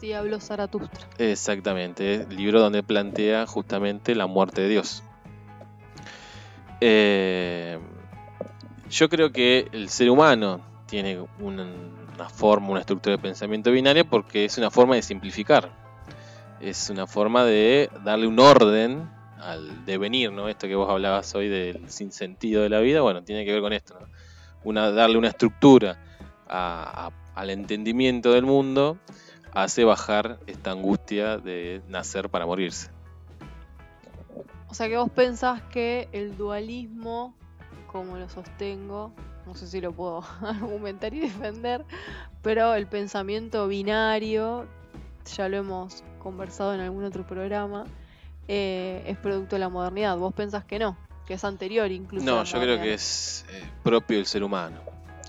Sí, habló Zaratustra. Exactamente, el libro donde plantea justamente la muerte de Dios. Eh, yo creo que el ser humano tiene una, una forma, una estructura de pensamiento binaria porque es una forma de simplificar. Es una forma de darle un orden al devenir, ¿no? Esto que vos hablabas hoy del sinsentido de la vida, bueno, tiene que ver con esto, ¿no? Una, darle una estructura al entendimiento del mundo hace bajar esta angustia de nacer para morirse. O sea que vos pensás que el dualismo, como lo sostengo, no sé si lo puedo [LAUGHS] argumentar y defender, pero el pensamiento binario, ya lo hemos conversado en algún otro programa, eh, es producto de la modernidad. Vos pensás que no, que es anterior incluso. No, yo creo que es eh, propio del ser humano,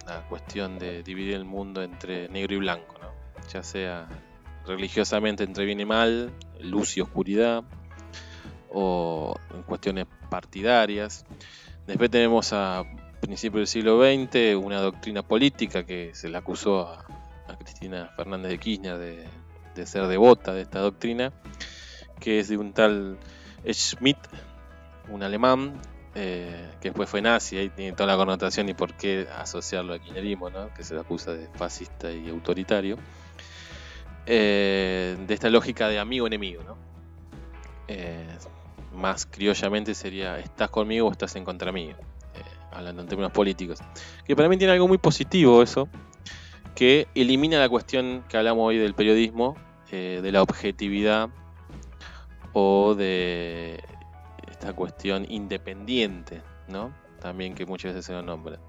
la cuestión de dividir el mundo entre negro y blanco, ¿no? ya sea religiosamente entre bien y mal, luz y oscuridad, o en cuestiones partidarias. Después tenemos a principios del siglo XX una doctrina política que se le acusó a, Cristina Fernández de Kirchner de, ser devota de esta doctrina, que es de un tal Schmidt, un alemán, eh, que después fue nazi, ahí tiene toda la connotación y por qué asociarlo al kirchnerismo, ¿no? que se le acusa de fascista y autoritario, eh, de esta lógica de amigo-enemigo. ¿no? Eh, más criollamente sería estás conmigo o estás en contra mío, hablando en términos políticos. Que para mí tiene algo muy positivo eso, que elimina la cuestión que hablamos hoy del periodismo, eh, de la objetividad o de esta cuestión independiente, ¿no? También que muchas veces se lo nombra.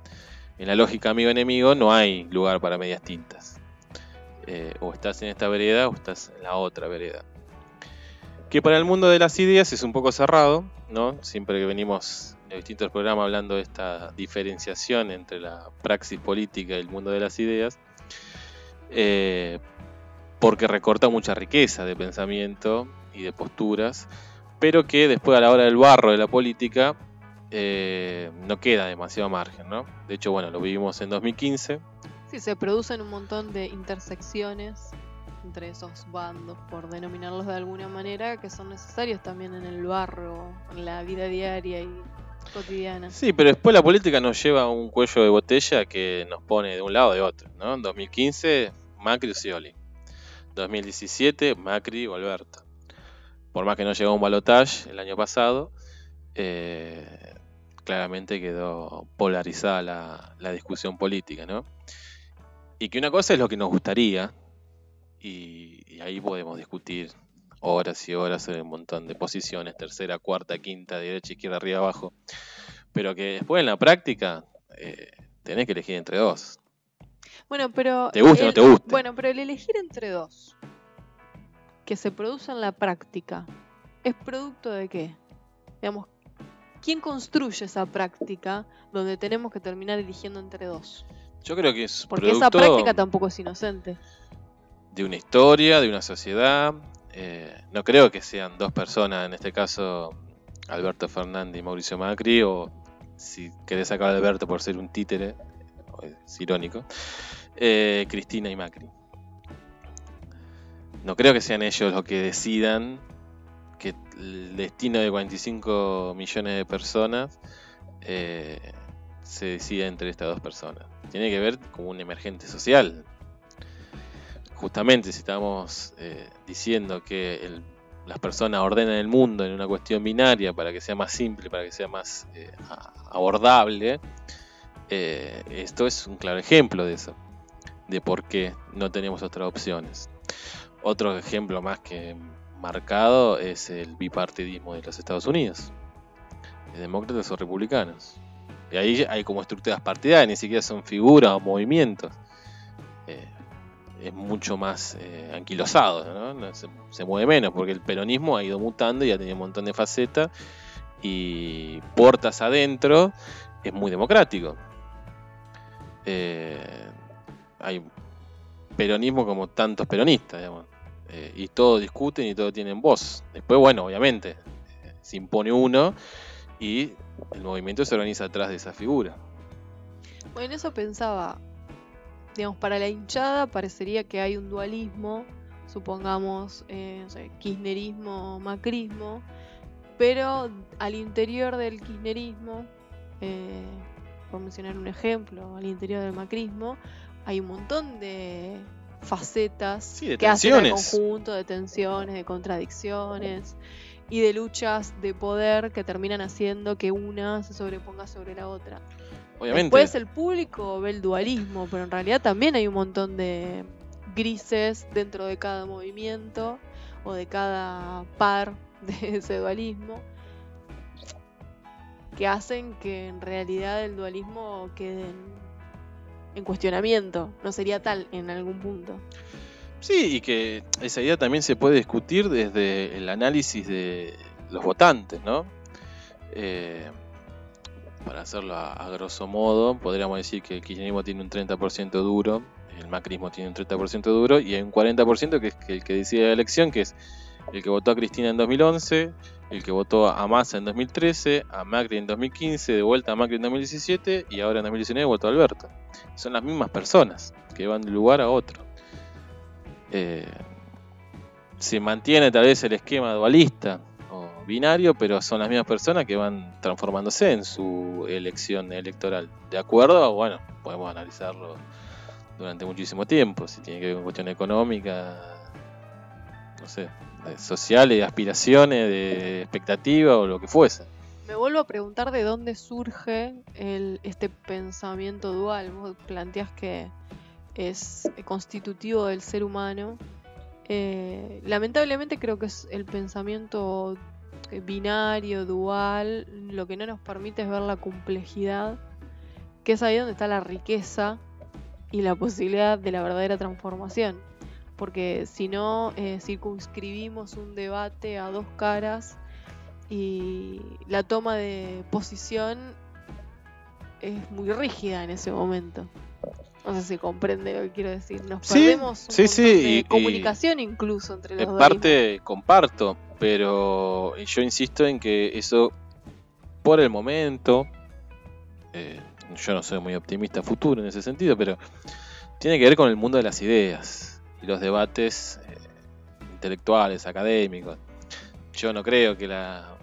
En la lógica amigo-enemigo no hay lugar para medias tintas. Eh, o estás en esta vereda o estás en la otra vereda. Que para el mundo de las ideas es un poco cerrado, ¿no? Siempre que venimos en distintos programas hablando de esta diferenciación entre la praxis política y el mundo de las ideas, eh, porque recorta mucha riqueza de pensamiento y de posturas, pero que después a la hora del barro de la política eh, no queda demasiado margen, ¿no? De hecho, bueno, lo vivimos en 2015. Sí, se producen un montón de intersecciones entre esos bandos, por denominarlos de alguna manera, que son necesarios también en el barro, en la vida diaria y Sí, pero después la política nos lleva a un cuello de botella que nos pone de un lado o de otro, ¿no? En 2015, Macri Scioli. 2017, Macri o Alberto. Por más que no llegó un balotaje el año pasado, eh, claramente quedó polarizada la, la discusión política, ¿no? Y que una cosa es lo que nos gustaría, y, ahí podemos discutir horas y horas en un montón de posiciones, tercera, cuarta, quinta, derecha, izquierda, arriba, abajo. Pero que después en la práctica eh, tenés que elegir entre dos. Bueno, pero. ¿Te gusta o no te gusta? Bueno, pero el elegir entre dos que se produce en la práctica, ¿es producto de qué? Digamos, ¿quién construye esa práctica donde tenemos que terminar eligiendo entre dos? Yo creo que es Porque esa práctica tampoco es inocente de una historia, de una sociedad. Eh, no creo que sean dos personas, en este caso Alberto Fernández y Mauricio Macri, o si querés sacar a Alberto por ser un títere, es irónico, eh, Cristina y Macri. No creo que sean ellos los que decidan que el destino de 45 millones de personas eh, se decida entre estas dos personas. Tiene que ver con un emergente social, justamente si estamos eh, diciendo que las personas ordenan el mundo en una cuestión binaria para que sea más simple, para que sea más eh, abordable, eh, esto es un claro ejemplo de eso, de por qué no tenemos otras opciones. Otro ejemplo más que marcado es el bipartidismo de los Estados Unidos, demócratas o republicanos. Y ahí hay como estructuras partidarias, ni siquiera son figuras o movimientos es mucho más eh, anquilosado. Se, mueve menos, porque el peronismo ha ido mutando y ha tenido un montón de facetas, y puertas adentro es muy democrático. Eh, hay peronismo como tantos peronistas, digamos, eh, y todos discuten y todos tienen voz. Después, bueno, obviamente, se impone uno y el movimiento se organiza atrás de esa figura. Bueno, eso pensaba, digamos, para la hinchada parecería que hay un dualismo, supongamos, eh, kirchnerismo, macrismo, pero al interior del kirchnerismo, eh, por mencionar un ejemplo, al interior del macrismo, hay un montón de facetas que hacen el conjunto de tensiones, de contradicciones y de luchas de poder que terminan haciendo que una se sobreponga sobre la otra. Después el público ve el dualismo, pero en realidad también hay un montón de grises dentro de cada movimiento o de cada par [LAUGHS] de ese dualismo que hacen que en realidad el dualismo quede en, cuestionamiento. No sería tal en algún punto. Sí, y que esa idea también se puede discutir desde el análisis de los votantes, ¿no? Eh, para hacerlo a, grosso modo, podríamos decir que el kirchnerismo tiene un 30% duro, el macrismo tiene un 30% duro y hay un 40% que es el que decide la elección, que es el que votó a Cristina en 2011, el que votó a Massa en 2013, a Macri en 2015, de vuelta a Macri en 2017 y ahora en 2019 votó a Alberto. Son las mismas personas que van de un lugar a otro. Eh, se mantiene tal vez el esquema dualista binario, pero son las mismas personas que van transformándose en su elección electoral. ¿De acuerdo? Bueno, podemos analizarlo durante muchísimo tiempo, si tiene que ver con cuestión económica, no sé, sociales, de aspiraciones, de expectativa o lo que fuese. Me vuelvo a preguntar de dónde surge este pensamiento dual. Vos planteás que es constitutivo del ser humano. Eh, lamentablemente creo que es el pensamiento binario, dual, lo que no nos permite es ver la complejidad, que es ahí donde está la riqueza y la posibilidad de la verdadera transformación. Porque si no, eh, circunscribimos un debate a dos caras y la toma de posición es muy rígida en ese momento. No sé si comprende lo que quiero decir. Nos perdemos un de comunicación incluso entre los En parte comparto, pero yo insisto en que eso, por el momento, eh, yo no soy muy optimista futuro en ese sentido, pero tiene que ver con el mundo de las ideas y los debates eh, intelectuales, académicos. Yo no creo que la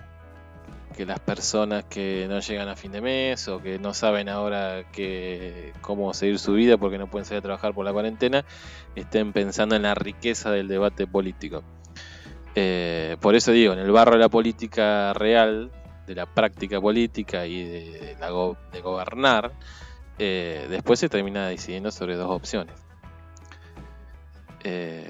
que las personas que no llegan a fin de mes o que no saben ahora que, cómo seguir su vida porque no pueden salir a trabajar por la cuarentena, estén pensando en la riqueza del debate político. Eh, por eso digo, en el barro de la política real, de la práctica política y de, de gobernar, eh, después se termina decidiendo sobre dos opciones. Eh,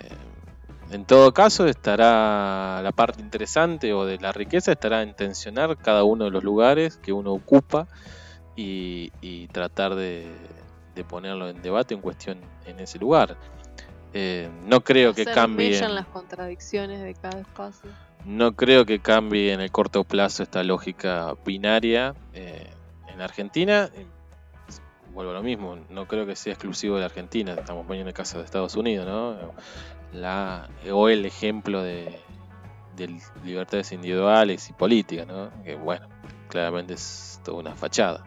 en todo caso, estará la parte interesante o de la riqueza estará en tensionar cada uno de los lugares que uno ocupa y, tratar de, ponerlo en debate, en cuestión en ese lugar. Eh, no creo que cambie. las contradicciones de cada espacio. No creo que cambie en el corto plazo esta lógica binaria eh, en Argentina. Vuelvo a lo mismo, no creo que sea exclusivo de Argentina. Estamos poniendo el caso de Estados Unidos, ¿no? La, o el ejemplo de, libertades individuales y políticas, ¿no? que bueno, claramente es toda una fachada.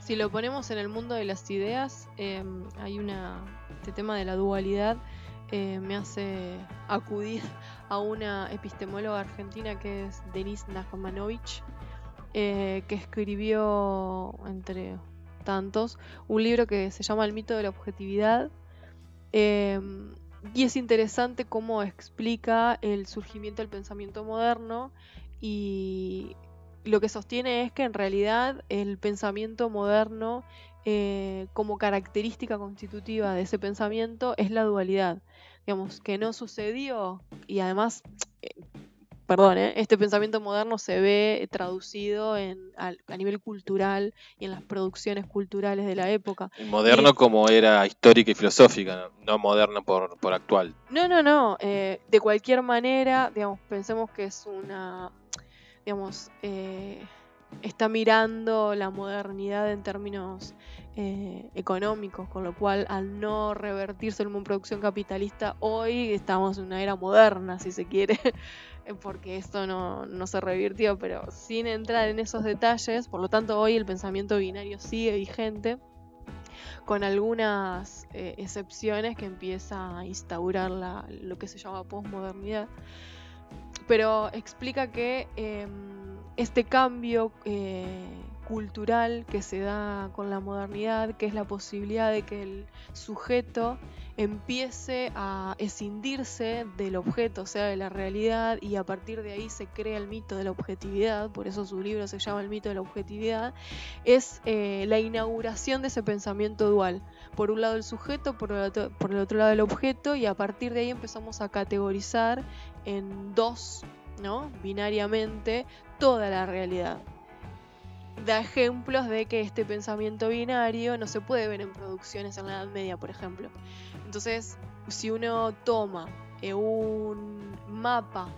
Si lo ponemos en el mundo de las ideas, em, hay una, este tema de la dualidad eh, me hace acudir a una epistemóloga argentina que es Denise Najmanovich, eh, que escribió, entre tantos, un libro que se llama El mito de la objetividad. Em, y es interesante cómo explica el surgimiento del pensamiento moderno y lo que sostiene es que en realidad el pensamiento moderno eh, como característica constitutiva de ese pensamiento es la dualidad. Digamos, que no sucedió y además eh, perdón, ¿eh? este pensamiento moderno se ve traducido en, a, nivel cultural y en las producciones culturales de la época. Moderno como era histórica y filosófica, no, moderno por, actual. No, no, no. Eh, de cualquier manera, digamos, pensemos que es una, digamos, eh, está mirando la modernidad en términos económicos, con lo cual al no revertirse en una producción capitalista, hoy estamos en una era moderna, si se quiere. [LAUGHS] porque esto no, se revirtió, pero sin entrar en esos detalles, por lo tanto hoy el pensamiento binario sigue vigente, con algunas eh, excepciones que empieza a instaurar lo que se llama posmodernidad, pero explica que em, este cambio eh, cultural que se da con la modernidad, que es la posibilidad de que el sujeto empiece a escindirse del objeto, o sea, de la realidad, y a partir de ahí se crea el mito de la objetividad, por eso su libro se llama El mito de la objetividad, es eh, la inauguración de ese pensamiento dual. Por un lado el sujeto, por el, otro, por el otro lado el objeto, y a partir de ahí empezamos a categorizar en dos, ¿no? Binariamente, toda la realidad da ejemplos de que este pensamiento binario no se puede ver en producciones en la Edad Media, por ejemplo. Entonces, si uno toma eh, un mapa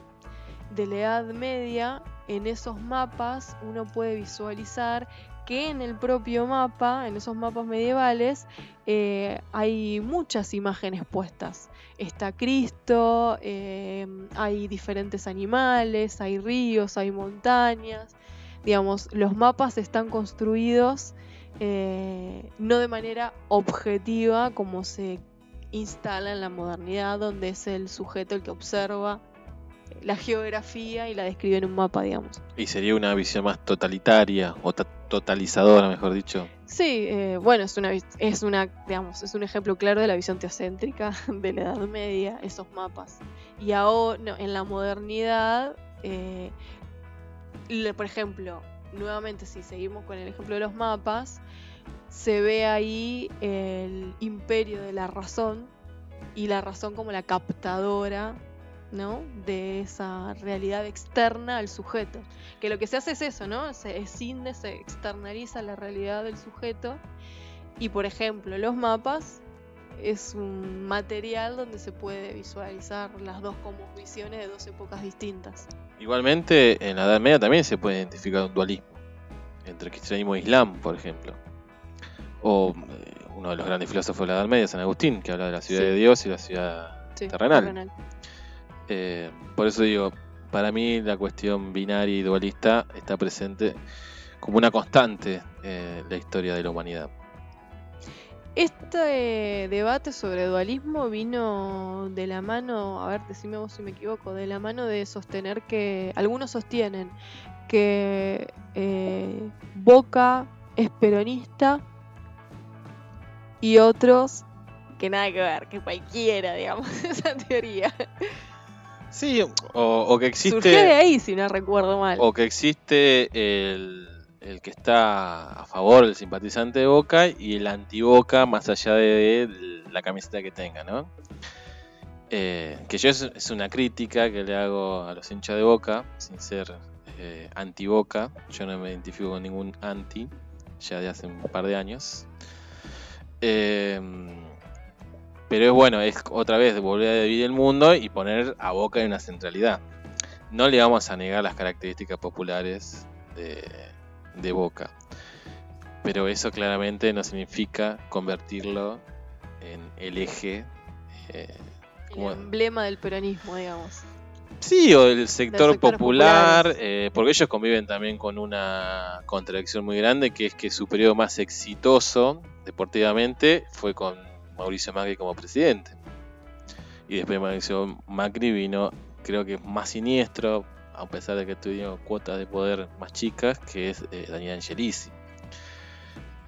de la Edad Media, en esos mapas uno puede visualizar que en el propio mapa, en esos mapas medievales, eh, hay muchas imágenes puestas. Está Cristo, eh, hay diferentes animales, hay ríos, hay montañas. Digamos, los mapas están construidos no de manera objetiva como se instala en la modernidad, donde es el sujeto el que observa la geografía y la describe en un mapa, digamos. ¿Y sería una visión más totalitaria o totalizadora, mejor dicho? Sí, eh, bueno, es una, es una, digamos, es un ejemplo claro de la visión teocéntrica [LAUGHS] de la Edad Media, esos mapas. Y ahora, en la modernidad, eh, por ejemplo, nuevamente, si seguimos con el ejemplo de los mapas, se ve ahí el imperio de la razón y la razón como la captadora ¿no? De esa realidad externa al sujeto. Que lo que se hace es eso, ¿no? Se escinde, se externaliza la realidad del sujeto. Y por ejemplo, los mapas es un material donde se puede visualizar las dos como visiones de dos épocas distintas. Igualmente, en la Edad Media también se puede identificar un dualismo entre cristianismo e islam, por ejemplo. O eh, uno de los grandes filósofos de la Edad Media, San Agustín, que habla de la ciudad Sí. de Dios y la ciudad Sí, terrenal. terrenal. Eh, por eso digo, para mí la cuestión binaria y dualista está presente como una constante eh, en la historia de la humanidad. Este debate sobre dualismo vino de la mano, a ver, decime vos si me equivoco, de la mano de sostener que algunos sostienen que eh, Boca es peronista y otros que nada que ver, que cualquiera, digamos, [LAUGHS] esa teoría. Sí, o, o que Surgió de existe, ahí, si no recuerdo mal. o que existe el, el que está a favor del simpatizante de Boca y el anti-Boca más allá de la camiseta que tenga, ¿no? Eh, que yo es, una crítica que le hago a los hinchas de Boca, sin ser eh, anti-Boca. Yo no me identifico con ningún anti, ya de hace un par de años. Eh, pero es bueno, es otra vez volver a dividir el mundo y poner a Boca en una centralidad. No le vamos a negar las características populares de, de Boca. Pero eso claramente no significa convertirlo en el eje. eh, El emblema del peronismo, digamos. Sí, o el sector popular, eh, porque ellos conviven también con una contradicción muy grande, que es que su periodo más exitoso deportivamente fue con Mauricio Macri como presidente. Y después de Mauricio Macri vino, creo que más siniestro, a pesar de que tuvieron cuotas de poder más chicas, que es eh, Daniel Angelici.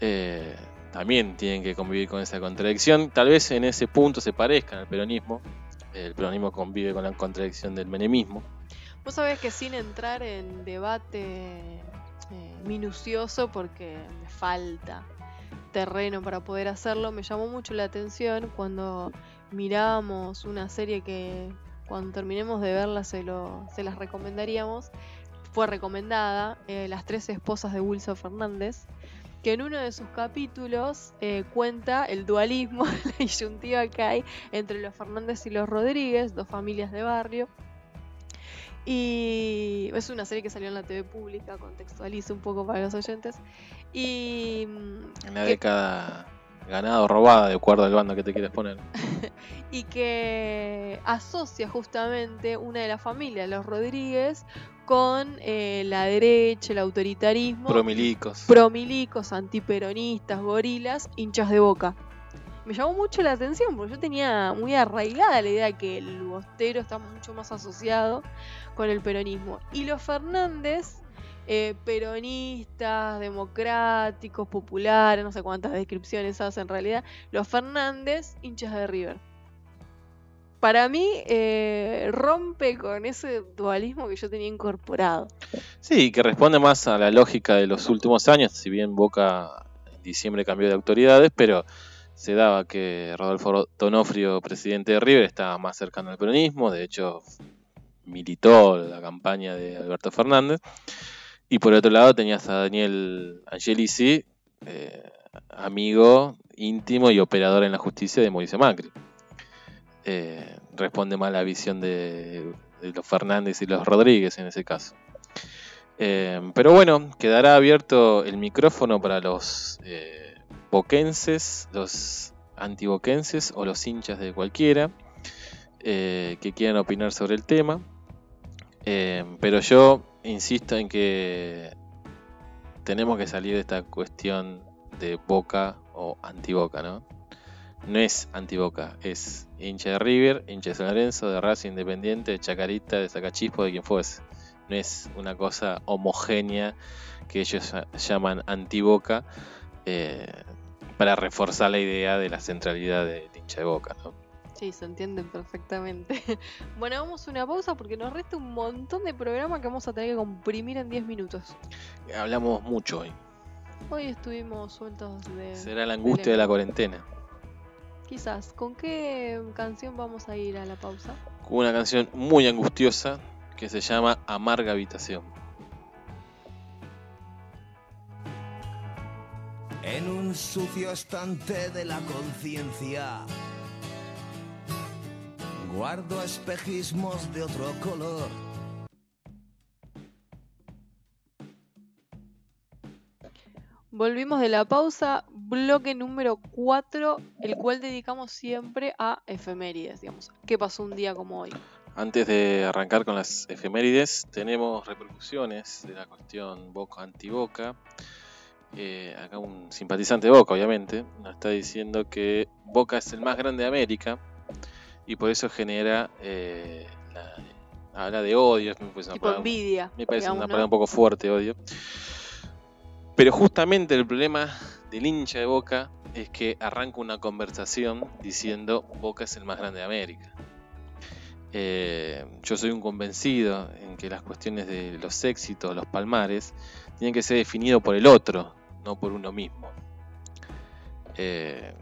Eh, también tienen que convivir con esa contradicción. Tal vez en ese punto se parezcan al peronismo, el peronismo convive con la contradicción del menemismo. Vos sabés que sin entrar en debate eh, minucioso, porque me falta terreno para poder hacerlo, me llamó mucho la atención cuando mirábamos una serie que cuando terminemos de verla se, lo, se las recomendaríamos. Fue recomendada, eh, Las tres esposas de Wilson Fernández, que en uno de sus capítulos eh, cuenta el dualismo, [LAUGHS] la disyuntiva que hay entre los Fernández y los Rodríguez, dos familias de barrio. Y es una serie que salió en la TV pública, contextualizo un poco para los oyentes. Y, mm, En la década ganada o robada, de acuerdo al bando que te quieres poner. [LAUGHS] y que asocia justamente una de las familias, los Rodríguez, con eh, la derecha, el autoritarismo, Promilicos. promilicos, antiperonistas, gorilas, hinchas de boca. Me llamó mucho la atención porque yo tenía muy arraigada la idea que el bostero está mucho más asociado con el peronismo. Y los Fernández, eh, peronistas, democráticos, populares, no sé cuántas descripciones hace en realidad, los Fernández, hinchas de River. Para mí eh, rompe con ese dualismo que yo tenía incorporado. Sí, que responde más a la lógica de los últimos años, si bien Boca en diciembre cambió de autoridades, pero se daba que Rodolfo Donofrio, presidente de River, estaba más cercano al peronismo, de hecho militó la campaña de Alberto Fernández, y por otro lado tenías a Daniel Angelici, eh, amigo íntimo y operador en la justicia de Mauricio Macri. Eh, responde más la visión de, los Fernández y los Rodríguez en ese caso. Eh, pero bueno, quedará abierto el micrófono para los boquenses, los antiboquenses o los hinchas de cualquiera que quieran opinar sobre el tema. Eh, pero yo insisto en que tenemos que salir de esta cuestión de boca o antiboca, ¿no? No es antiboca, es hincha de River, hincha de San Lorenzo, de Racing Independiente, de Chacarita, de Sacachispo, de quien fuese no es una cosa homogénea que ellos lla- llaman antiboca eh, para reforzar la idea de la centralidad del hincha de boca. ¿no? Sí, se entiende perfectamente. [LAUGHS] Bueno, vamos a una pausa porque nos resta un montón de programa que vamos a tener que comprimir en 10 minutos. Hablamos mucho hoy. Hoy estuvimos sueltos de... Será la angustia de la cuarentena. quizás. ¿Con qué canción vamos a ir a la pausa? Con una canción muy angustiosa que se llama Amarga Habitación. En un sucio estante de la conciencia guardo espejismos de otro color Volvimos de la pausa, bloque número 4, el cual dedicamos siempre a efemérides, digamos. ¿Qué pasó un día como hoy? Antes de arrancar con las efemérides, tenemos repercusiones de la cuestión Boca anti-Boca. Eh, acá un simpatizante de Boca, obviamente, nos está diciendo que Boca es el más grande de América y por eso genera eh, habla de odio, me parece una envidia. Me parece una palabra un poco fuerte, odio. Pero justamente el problema del hincha de Boca es que arranca una conversación diciendo Boca es el más grande de América. Eh, yo soy un convencido en que las cuestiones de los éxitos, los palmares, tienen que ser definidos por el otro, no por uno mismo. Eh,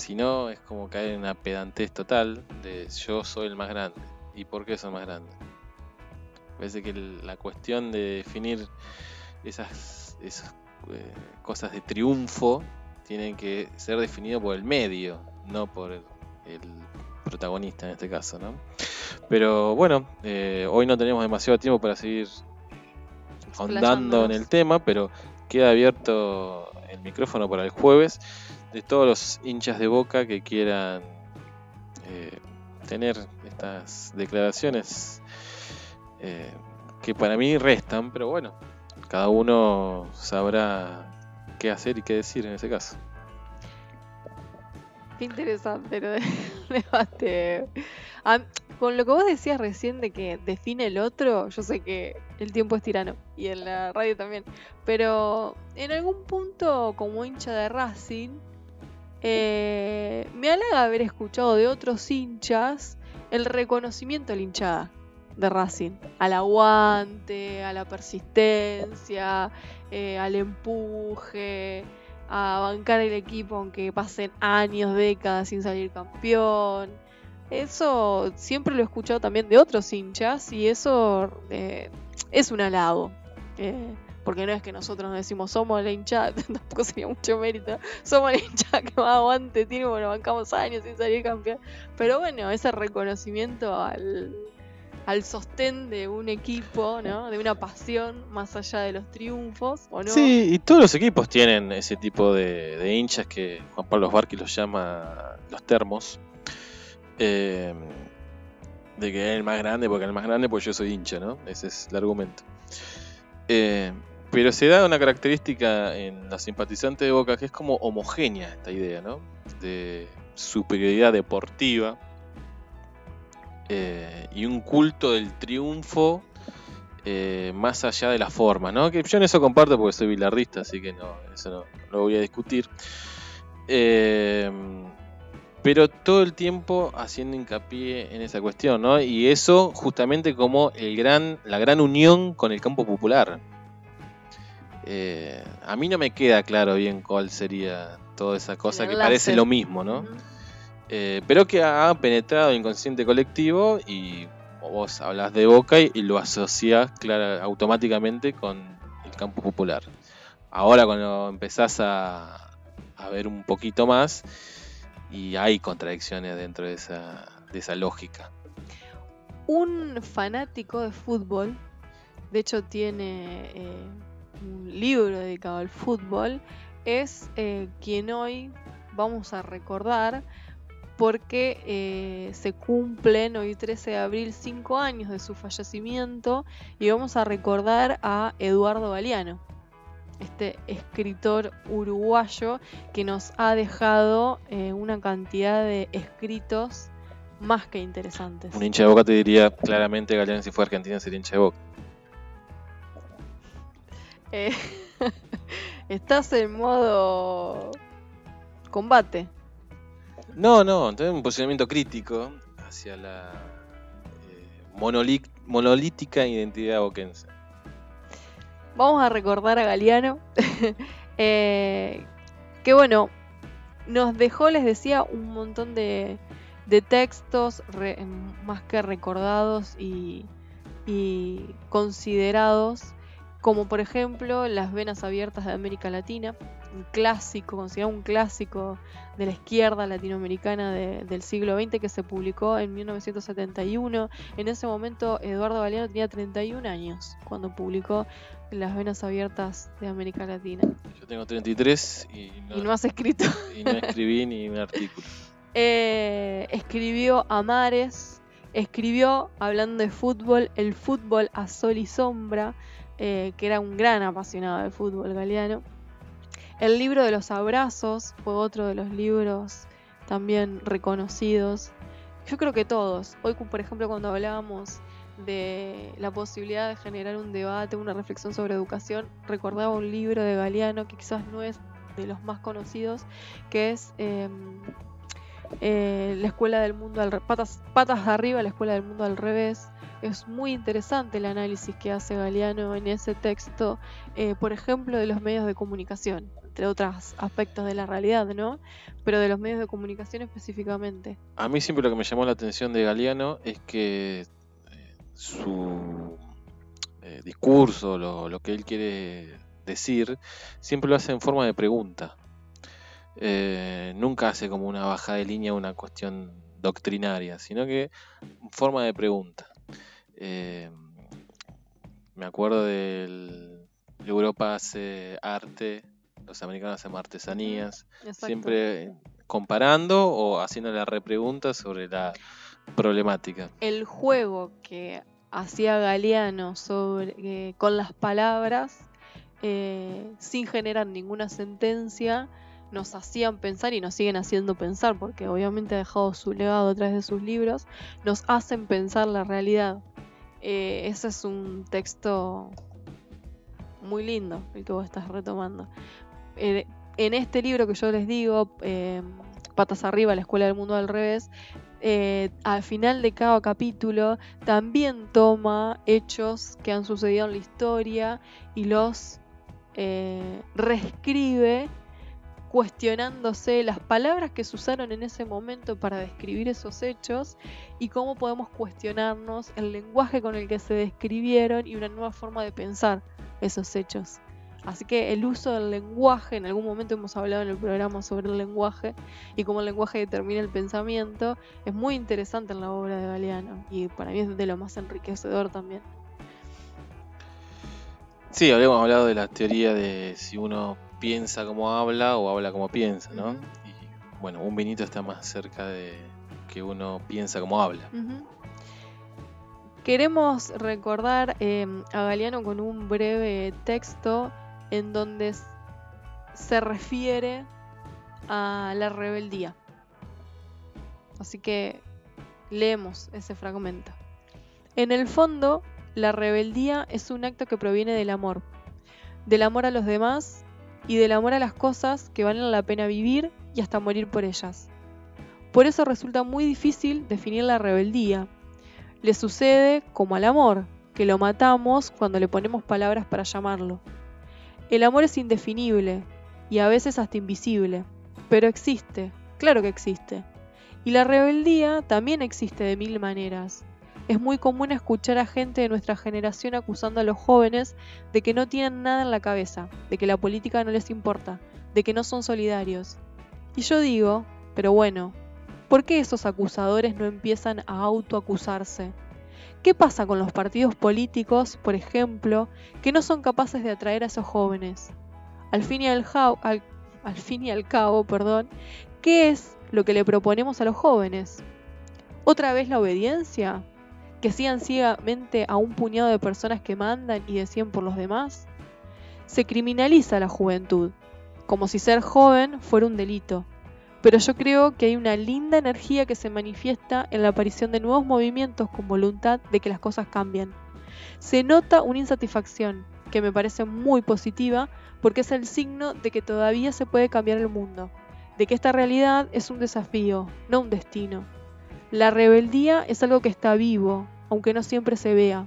si no, es como caer en una pedantez total de yo soy el más grande. ¿Y por qué soy el más grande? Parece que la cuestión de definir esas, esas eh, cosas de triunfo tienen que ser definidos por el medio, no por el, protagonista en este caso, ¿no? Pero bueno, eh, hoy no tenemos demasiado tiempo para seguir ahondando en el tema, pero queda abierto el micrófono para el jueves de todos los hinchas de boca que quieran eh, tener estas declaraciones que para mí restan, pero bueno, cada uno sabrá qué hacer y qué decir en ese caso. Qué interesante [LAUGHS] debate. Ah, con lo que vos decías recién de que define el otro, yo sé que el tiempo es tirano y en la radio también, pero en algún punto como hincha de Racing, eh, me halaga haber escuchado de otros hinchas el reconocimiento a la hinchada de Racing. Al aguante, a la persistencia, eh, al empuje, a bancar el equipo aunque pasen años, décadas sin salir campeón. Eso siempre lo he escuchado también de otros hinchas y eso eh, es un halago. Eh, porque no es que nosotros nos decimos somos la hinchada, [LAUGHS] tampoco sería mucho mérito, somos la hinchada que más aguante tiene, bueno, bancamos años sin salir campeón. Pero bueno, ese reconocimiento al, al sostén de un equipo, ¿no? De una pasión más allá de los triunfos, ¿o no? Sí, y todos los equipos tienen ese tipo de, hinchas que Juan Pablo Barqui los llama los termos. Eh, de que es el más grande, porque el más grande, pues yo soy hincha, ¿no? Ese es el argumento. Eh, pero se da una característica en los simpatizantes de Boca que es como homogénea esta idea, ¿no? De superioridad deportiva eh, y un culto del triunfo eh, más allá de la forma, ¿no? Que yo en eso comparto porque soy bilardista, así que no, eso no, lo voy a discutir. Eh, pero todo el tiempo haciendo hincapié en esa cuestión, ¿no? Y eso justamente como el gran, la gran unión con el campo popular. A mí no me queda claro bien cuál sería toda esa cosa que parece lo mismo, ¿no? Eh, pero que ha penetrado el inconsciente colectivo y vos hablas de Boca y, lo asociás automáticamente con el campo popular. Ahora cuando empezás a, ver un poquito más y hay contradicciones dentro de esa, de esa lógica. Un fanático de fútbol, de hecho tiene eh, un libro dedicado al fútbol, es eh, quien hoy vamos a recordar porque eh, se cumplen hoy 13 de abril 5 años de su fallecimiento y vamos a recordar a Eduardo Galeano, este escritor uruguayo que nos ha dejado eh, una cantidad de escritos más que interesantes. Un hincha de boca te diría claramente Galeano si fue argentino sería hincha de boca. Eh, [LAUGHS] estás en modo combate. No, no, tengo un posicionamiento crítico hacia la eh, monolítica identidad boquense. Vamos a recordar a Galeano. [LAUGHS] Eh, que bueno, nos dejó, les decía, un montón de, de textos re- más que recordados y, y considerados, como por ejemplo Las Venas Abiertas de América Latina, un clásico, considerado un clásico de la izquierda latinoamericana de- del siglo XX que se publicó en 1971. En ese momento Eduardo Galeano tenía 31 años cuando publicó Las Venas Abiertas de América Latina. Yo tengo 33 y no, Y no has escrito. [LAUGHS] y no escribí ni un artículo. Eh, escribió Amares, escribió, hablando de fútbol, el fútbol a sol y sombra, eh, que era un gran apasionado del fútbol galeano. El libro de los abrazos fue otro de los libros también reconocidos. Yo creo que todos. Hoy, por ejemplo, cuando hablábamos de la posibilidad de generar un debate, una reflexión sobre educación, recordaba un libro de Galeano que quizás no es de los más conocidos, que es em, eh, la escuela del mundo al patas, patas de arriba, la escuela del mundo al revés. Es muy interesante el análisis que hace Galeano en ese texto, eh, por ejemplo, de los medios de comunicación, entre otros aspectos de la realidad, ¿no? Pero de los medios de comunicación específicamente. A mí siempre lo que me llamó la atención de Galeano es que eh, su eh, discurso, lo, que él quiere decir, siempre lo hace en forma de pregunta. Eh, nunca hace como una bajada de línea, una cuestión doctrinaria, sino que en forma de pregunta. Eh, me acuerdo del Europa hace arte, los americanos hacen artesanías, Exacto. siempre comparando o haciendo la repregunta sobre la problemática. el juego que hacía Galeano sobre, eh, con las palabras, eh, sin generar ninguna sentencia, nos hacían pensar y nos siguen haciendo pensar, porque obviamente ha dejado su legado a través de sus libros, nos hacen pensar la realidad. Eh, ese es un texto muy lindo, el que vos estás retomando. Eh, en este libro que yo les digo, eh, Patas arriba, la escuela del mundo al revés, al final de cada capítulo también toma hechos que han sucedido en la historia y los eh, reescribe cuestionándose las palabras que se usaron en ese momento para describir esos hechos y cómo podemos cuestionarnos el lenguaje con el que se describieron y una nueva forma de pensar esos hechos. Así que el uso del lenguaje, en algún momento hemos hablado en el programa sobre el lenguaje y cómo el lenguaje determina el pensamiento, es muy interesante en la obra de Galeano y para mí es de lo más enriquecedor también. Sí, habíamos hablado de la teoría de si uno piensa como habla o habla como piensa, ¿no? Y bueno, un vinito está más cerca de que uno piensa como habla. Queremos recordar eh, a Galeano con un breve texto en donde se refiere a la rebeldía. Así que leemos ese fragmento. En el fondo, la rebeldía es un acto que proviene del amor, del amor a los demás y del amor a las cosas que valen la pena vivir y hasta morir por ellas. Por eso resulta muy difícil definir la rebeldía. Le sucede como al amor, que lo matamos cuando le ponemos palabras para llamarlo. El amor es indefinible y a veces hasta invisible, pero existe, claro que existe. Y la rebeldía también existe de mil maneras. Es muy común escuchar a gente de nuestra generación acusando a los jóvenes de que no tienen nada en la cabeza, de que la política no les importa, de que no son solidarios. Y yo digo, pero bueno, ¿por qué esos acusadores no empiezan a autoacusarse? ¿Qué pasa con los partidos políticos, por ejemplo, que no son capaces de atraer a esos jóvenes? Al fin y al, al fin y al cabo, perdón, ¿qué es lo que le proponemos a los jóvenes? ¿Otra vez la obediencia? ¿Que sigan ciegamente a un puñado de personas que mandan y deciden por los demás? Se criminaliza la juventud, como si ser joven fuera un delito. Pero yo creo que hay una linda energía que se manifiesta en la aparición de nuevos movimientos con voluntad de que las cosas cambien. Se nota una insatisfacción que me parece muy positiva porque es el signo de que todavía se puede cambiar el mundo, de que esta realidad es un desafío, no un destino. La rebeldía es algo que está vivo, aunque no siempre se vea,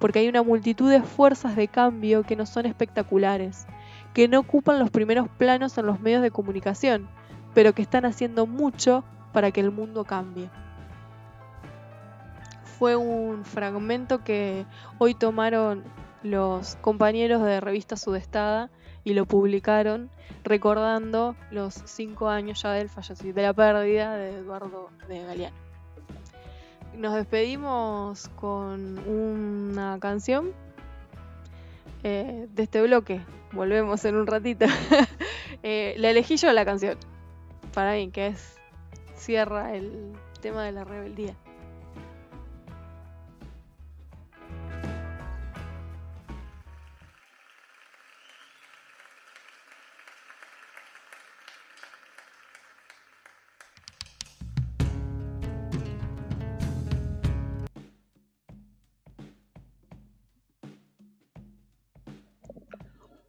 porque hay una multitud de fuerzas de cambio que no son espectaculares, que no ocupan los primeros planos en los medios de comunicación, pero que están haciendo mucho para que el mundo cambie. Fue un fragmento que hoy tomaron los compañeros de revista Sudestada y lo publicaron recordando los cinco años ya del de la pérdida de Eduardo de Galeano. Nos despedimos con una canción eh, de este bloque. Volvemos en un ratito. [LAUGHS] Eh, la elegí yo la canción. Para mí, que es. Cierra el tema de la rebeldía.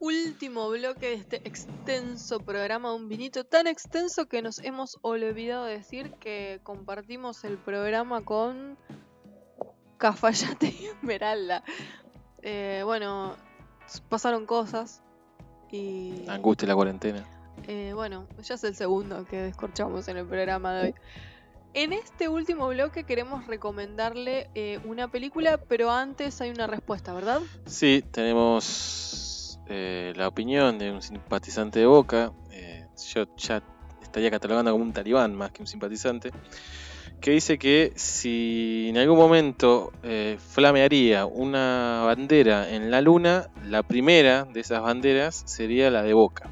Último bloque de este extenso programa Un Vinito, tan extenso que nos hemos olvidado decir que compartimos el programa con Cafayate y Esmeralda. Eh, bueno, pasaron cosas y... Angustia la cuarentena. Eh, bueno, ya es el segundo que descorchamos en el programa de hoy. En este último bloque queremos recomendarle eh, una película, pero antes hay una respuesta, ¿verdad? Sí, tenemos eh, la opinión de un simpatizante de Boca, eh, yo ya estaría catalogando como un talibán más que un simpatizante, que dice que si en algún momento eh, flamearía una bandera en la luna, la primera de esas banderas sería la de Boca.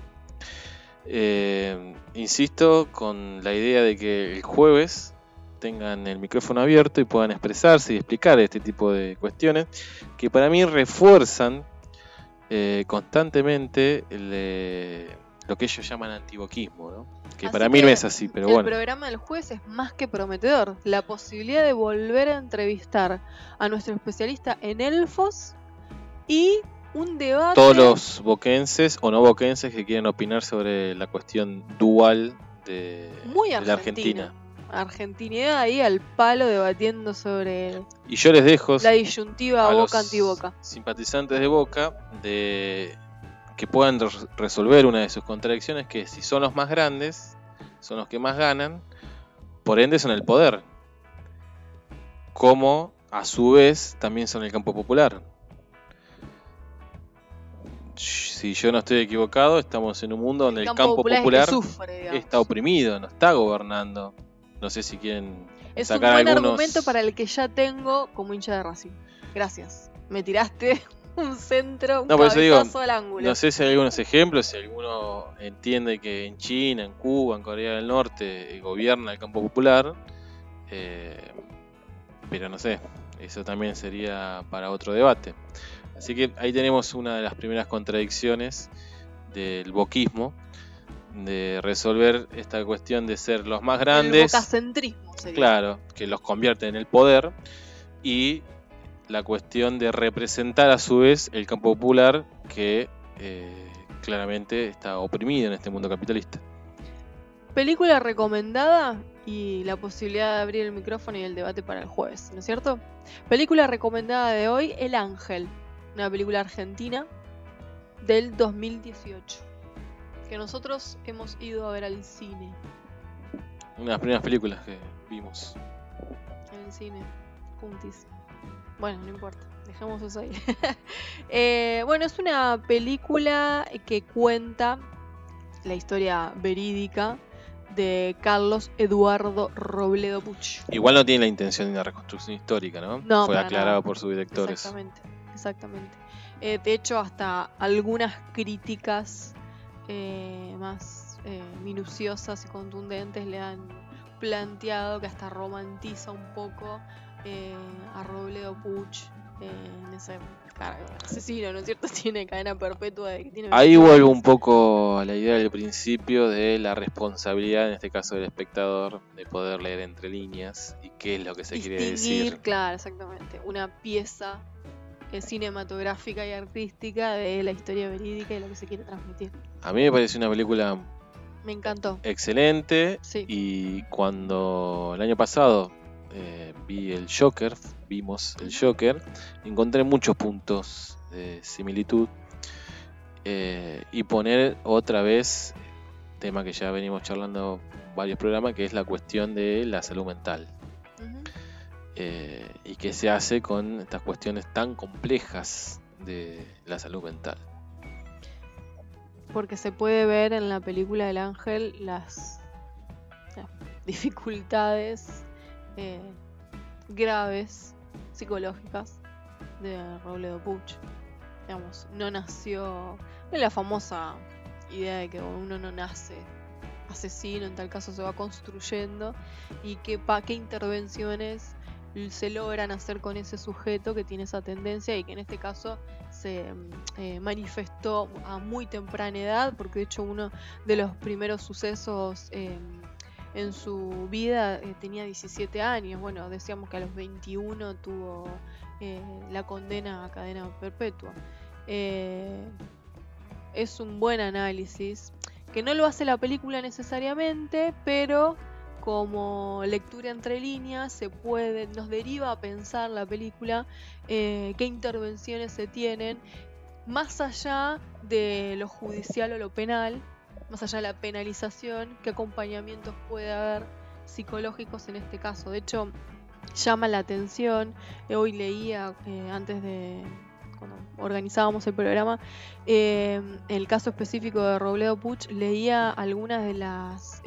insisto con la idea de que el jueves tengan el micrófono abierto y puedan expresarse y explicar este tipo de cuestiones que para mí refuerzan eh, constantemente lo que ellos llaman antiboquismo, ¿no? que para mí no es así, pero bueno. El programa del juez es más que prometedor. La posibilidad de volver a entrevistar a nuestro especialista en elfos y un debate. Todos los boquenses o no boquenses que quieran opinar sobre la cuestión dual de, de la Argentina argentinidad ahí al palo debatiendo sobre y yo les dejo la disyuntiva boca antiboca. Simpatizantes de Boca de que puedan resolver una de sus contradicciones que si son los más grandes, son los que más ganan, por ende son el poder. Como a su vez también son el campo popular. Si yo no estoy equivocado, estamos en un mundo donde el, campo, popular, está oprimido, no está gobernando. No sé si quieren. Es un buen argumento para el que ya tengo como hincha de Racing. Gracias. Me tiraste [LAUGHS] un centro, un no, cabezazo al ángulo. No sé si hay algunos ejemplos, si alguno entiende que en China, en Cuba, en Corea del Norte eh, gobierna el campo popular. Eh, pero no sé, eso también sería para otro debate. Así que ahí tenemos una de las primeras contradicciones del boquismo de resolver esta cuestión de ser los más grandes. El Claro, que los convierte en el poder. Y la cuestión de representar a su vez el campo popular que eh, claramente está oprimido en este mundo capitalista. Película recomendada y la posibilidad de abrir el micrófono y el debate para el jueves, ¿no es cierto? Película recomendada de hoy, El Ángel, una película argentina del 2018 que nosotros hemos ido a ver al cine. Una de las primeras películas que vimos. En el cine, juntis. Bueno, no importa, dejemos eso ahí. [LAUGHS] Eh, bueno, es una película que cuenta la historia verídica de Carlos Eduardo Robledo Puch. Igual no tiene la intención de una reconstrucción histórica, ¿no? no Fue aclarado por sus directores. Exactamente, exactamente. Eh, de hecho, hasta algunas críticas eh, más eh, minuciosas y contundentes le han planteado que hasta romantiza un poco eh, a Robledo Puch en ese asesino, ¿no es cierto? [LAUGHS] Tiene cadena perpetua. De que tiene Ahí vuelvo un poco a la idea del principio de la responsabilidad, en este caso del espectador, de poder leer entre líneas y qué es lo que se quiere decir. Claro, exactamente. Una pieza cinematográfica y artística de la historia verídica y lo que se quiere transmitir. A mí me parece una película me encantó. Excelente. Y cuando el año pasado eh, vi el Joker, vimos el Joker, encontré muchos puntos de similitud. Eh, y poner otra vez tema que ya venimos charlando varios programas, que es la cuestión de la salud mental. Eh, y qué se hace con estas cuestiones tan complejas de la salud mental. Porque se puede ver en la película del ángel las, dificultades eh, graves psicológicas de Robledo Puch. Digamos, no nació la famosa idea de que uno no nace asesino, en tal caso se va construyendo y qué, qué intervenciones se logran hacer con ese sujeto que tiene esa tendencia y que en este caso se mm, eh, manifestó a muy temprana edad, porque de hecho uno de los primeros sucesos em, en su vida eh, tenía 17 años, bueno, decíamos que a los 21 tuvo eh, la condena a cadena perpetua. es un buen análisis, que no lo hace la película necesariamente, pero como lectura entre líneas se puede, nos deriva a pensar la película eh, qué intervenciones se tienen más allá de lo judicial o lo penal, más allá de la penalización, qué acompañamientos puede haber psicológicos en este caso. De hecho, llama la atención, hoy leía eh, antes de cuando organizábamos el programa, eh, el caso específico de Robledo Puch, leía algunas de las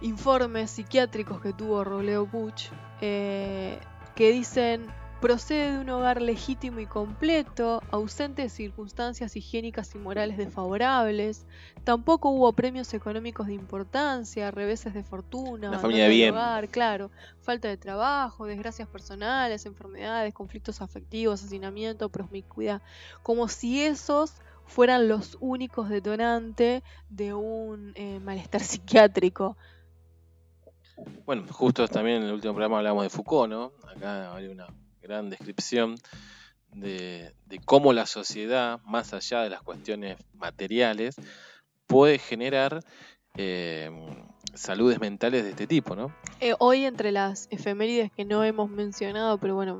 informes psiquiátricos que tuvo Robledo Puch, eh, que dicen procede de un hogar legítimo y completo, ausente de circunstancias higiénicas y morales desfavorables, tampoco hubo premios económicos de importancia, reveses de fortuna, Una familia bien. Hogar, claro, falta de trabajo, desgracias personales, enfermedades, conflictos afectivos, asesinamiento, promiscuidad, como si esos fueran los únicos detonantes de un eh, malestar [LAUGHS] psiquiátrico. Bueno, justo también en el último programa hablamos de Foucault, ¿no? Acá hay una gran descripción de, cómo la sociedad, más allá de las cuestiones materiales, puede generar eh, saludes mentales de este tipo, ¿no? Eh, hoy entre las efemérides que no hemos mencionado, pero bueno,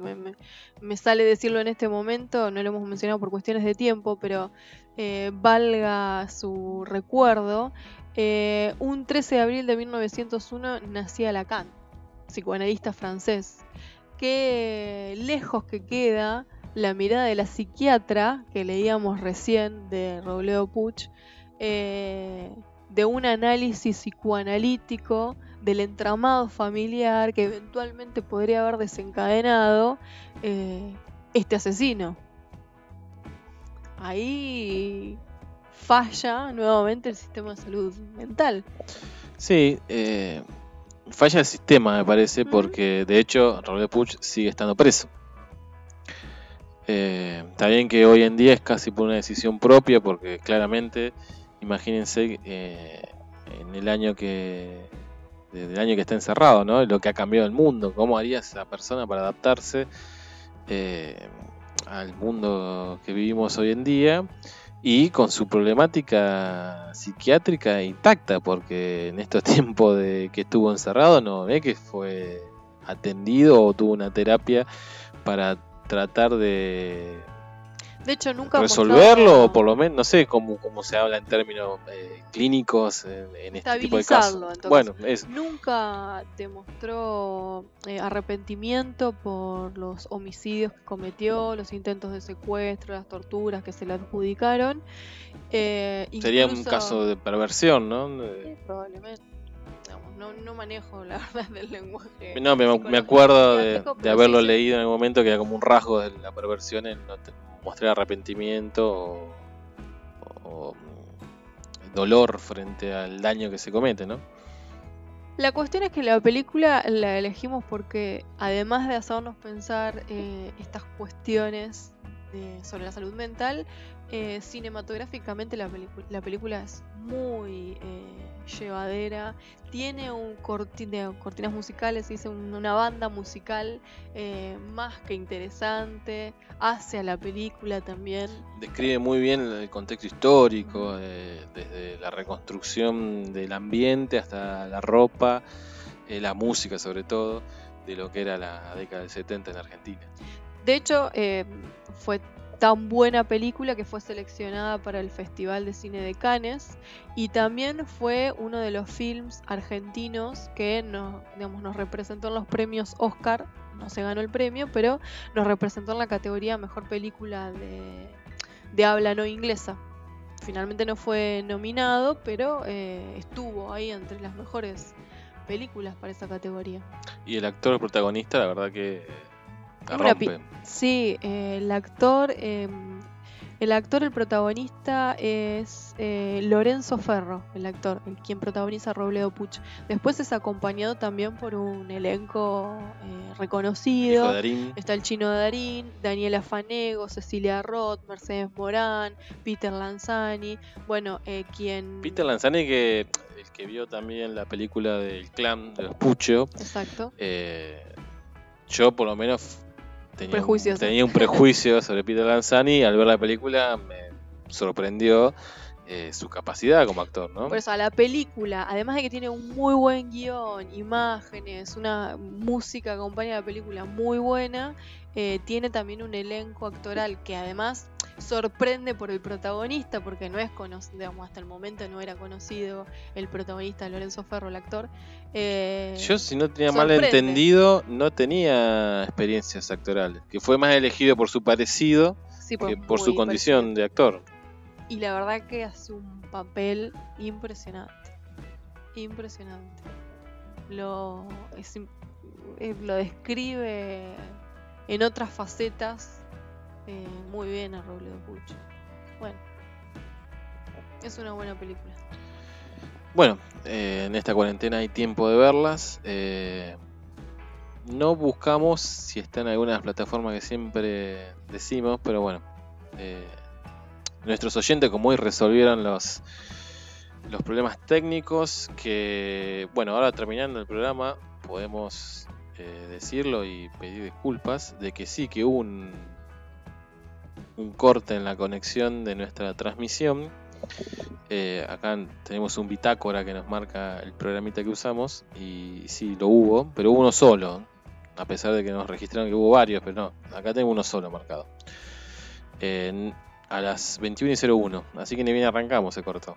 me, sale decirlo en este momento, no lo hemos mencionado por cuestiones de tiempo, pero eh, valga su recuerdo, eh, un 13 de abril de 1901 nacía Lacan, psicoanalista francés. Qué lejos que queda la mirada de la psiquiatra que leíamos recién de Robledo Puch, eh, de un análisis psicoanalítico del entramado familiar que eventualmente podría haber desencadenado este asesino. Ahí falla nuevamente el sistema de salud mental. Sí, eh, falla el sistema, me parece, porque de hecho Robert Puch sigue estando preso. Eh, está bien que hoy en día es casi por una decisión propia, porque claramente, imagínense eh, en el año que desde el año que está encerrado, ¿no? Lo que ha cambiado el mundo, cómo haría esa persona para adaptarse al mundo que vivimos hoy en día y con su problemática psiquiátrica intacta, porque en estos [LAUGHS] tiempos de que estuvo encerrado no ve que fue atendido o tuvo una terapia para tratar de de hecho, nunca resolverlo o por lo menos, no sé cómo, cómo se habla en términos eh, clínicos en, este tipo de casos. bueno, nunca demostró eh, arrepentimiento por los homicidios que cometió, los intentos de secuestro, las torturas que se le adjudicaron. Eh, Sería un caso de perversión, ¿no? probablemente. No, no, manejo [LAUGHS] la verdad del lenguaje. No, me, acuerdo de, haberlo leído en algún momento que era como un rasgo de la perversión en mostrar arrepentimiento o, dolor frente al daño que se comete, ¿no? La cuestión es que la película la elegimos porque además de hacernos pensar eh, estas cuestiones sobre la salud mental, eh, cinematográficamente la, la, película es muy eh, llevadera, tiene un cortinas musicales, dice una banda musical eh, más que interesante, hace a la película también. Describe muy bien el contexto histórico, desde la reconstrucción del ambiente hasta la ropa, la música sobre todo, de lo que era la década del 70 en Argentina. De hecho, fue tan buena película que fue seleccionada para el Festival de Cine de Cannes y también fue uno de los films argentinos que nos, digamos, nos representó en los premios Oscar, no se ganó el premio, pero nos representó en la categoría Mejor Película de, de habla no inglesa. Finalmente no fue nominado, pero eh, estuvo ahí entre las mejores películas para esa categoría. Y el actor protagonista, la verdad que la rompe. Sí, eh, el actor, eh, el actor, el protagonista es eh, Lorenzo Ferro, el actor, el quien protagoniza Robledo Puch. Después es acompañado también por un elenco eh, reconocido. Darín. Está el chino de Darín, Daniela Fanego, Cecilia Roth, Mercedes Morán, Peter Lanzani. Bueno, eh, quien. Peter Lanzani, que el que vio también la película del clan de los Pucho, Exacto. yo por lo menos tenía un, Prejuicios. tenía un prejuicio [LAUGHS] sobre Peter Lanzani. Al ver la película me sorprendió eh, su capacidad como actor, ¿no? Por eso, a la película, además de que tiene un muy buen guion, imágenes, una música que acompaña a la película muy buena, eh, tiene también un elenco actoral que además sorprende por el protagonista, porque no es conocido, digamos, hasta el momento no era conocido el protagonista Lorenzo Ferro, el actor. Eh, Yo, si no tenía mal entendido, no tenía experiencias actorales. Que fue más elegido por su parecido sí, que por su condición de actor. Y la verdad que hace un papel impresionante. Impresionante. Lo, es eh, lo describe en otras facetas eh, muy bien a Robledo Puch. Bueno, es una buena película. Bueno, eh, en esta cuarentena hay tiempo de verlas. eh, no buscamos si está en algunas plataformas que siempre decimos, pero bueno. eh, nuestros oyentes, como hoy resolvieron los, los problemas técnicos, que bueno, ahora terminando el programa, podemos eh, decirlo y pedir disculpas de que sí, que hubo un, un corte en la conexión de nuestra transmisión. Eh, acá tenemos un bitácora que nos marca el programita que usamos y sí, lo hubo, pero hubo uno solo, a pesar de que nos registraron que hubo varios, pero no, acá tengo uno solo marcado. A las 21 y 01, así que ni bien arrancamos, se cortó.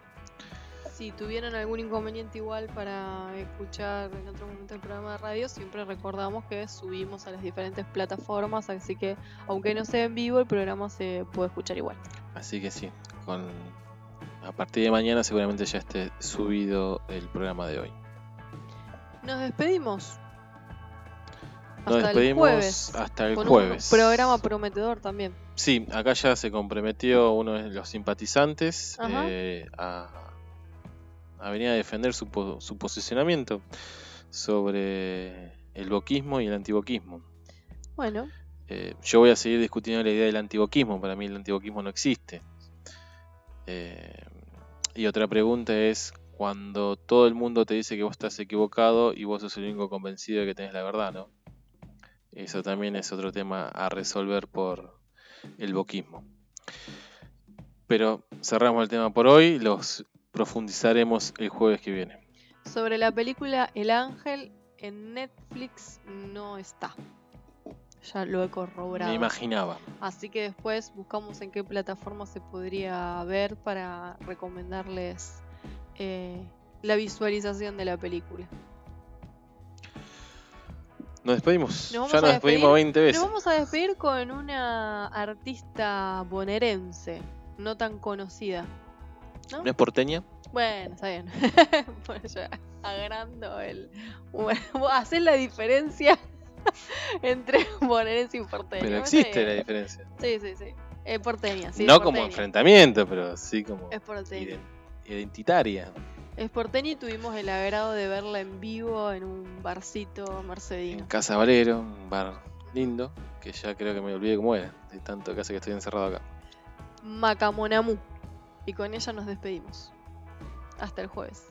Si tuvieron algún inconveniente igual para escuchar en otro momento el programa de radio, siempre recordamos que subimos a las diferentes plataformas, así que aunque no sea en vivo, el programa se puede escuchar igual. Así que sí, con, a partir de mañana seguramente ya esté subido el programa de hoy. Nos despedimos. Nos Hasta despedimos el jueves. hasta el con jueves. un programa prometedor también. Sí, acá ya se comprometió uno de los simpatizantes eh, a, a venir a defender su, po- su posicionamiento sobre el boquismo y el antiboquismo. Bueno, Eh, yo voy a seguir discutiendo la idea del antiboquismo. Para mí el antiboquismo no existe. Eh, y otra pregunta es, cuando todo el mundo te dice que vos estás equivocado y vos sos el único convencido de que tenés la verdad, ¿no? Eso también es otro tema a resolver por el boquismo. Pero cerramos el tema por hoy, los profundizaremos el jueves que viene. sobre la película El Ángel en Netflix no está. Ya lo he corroborado. Me imaginaba. Así que después buscamos en qué plataforma se podría ver para recomendarles eh, la visualización de la película. Nos despedimos. Nos ya nos despedimos despedir. 20 veces. Nos vamos a despedir con una artista bonaerense, no tan conocida. ¿No es porteña? Bueno, está bien. bueno, [LAUGHS] ya agrando el. Bueno, [LAUGHS] hacés la diferencia [LAUGHS] entre bonaerense y porteña. Pero existe la diferencia. Sí, sí, sí. Es porteña, sí. no como enfrentamiento, pero sí como Es porteña. ident- identitaria. Es porteña y tuvimos el agrado de verla en vivo en un barcito En mercedino. Casa Valero, un bar lindo, que ya creo que me olvidé cómo era, de tanto que hace que estoy encerrado acá. Macamonamú. Y con ella nos despedimos. Hasta el jueves.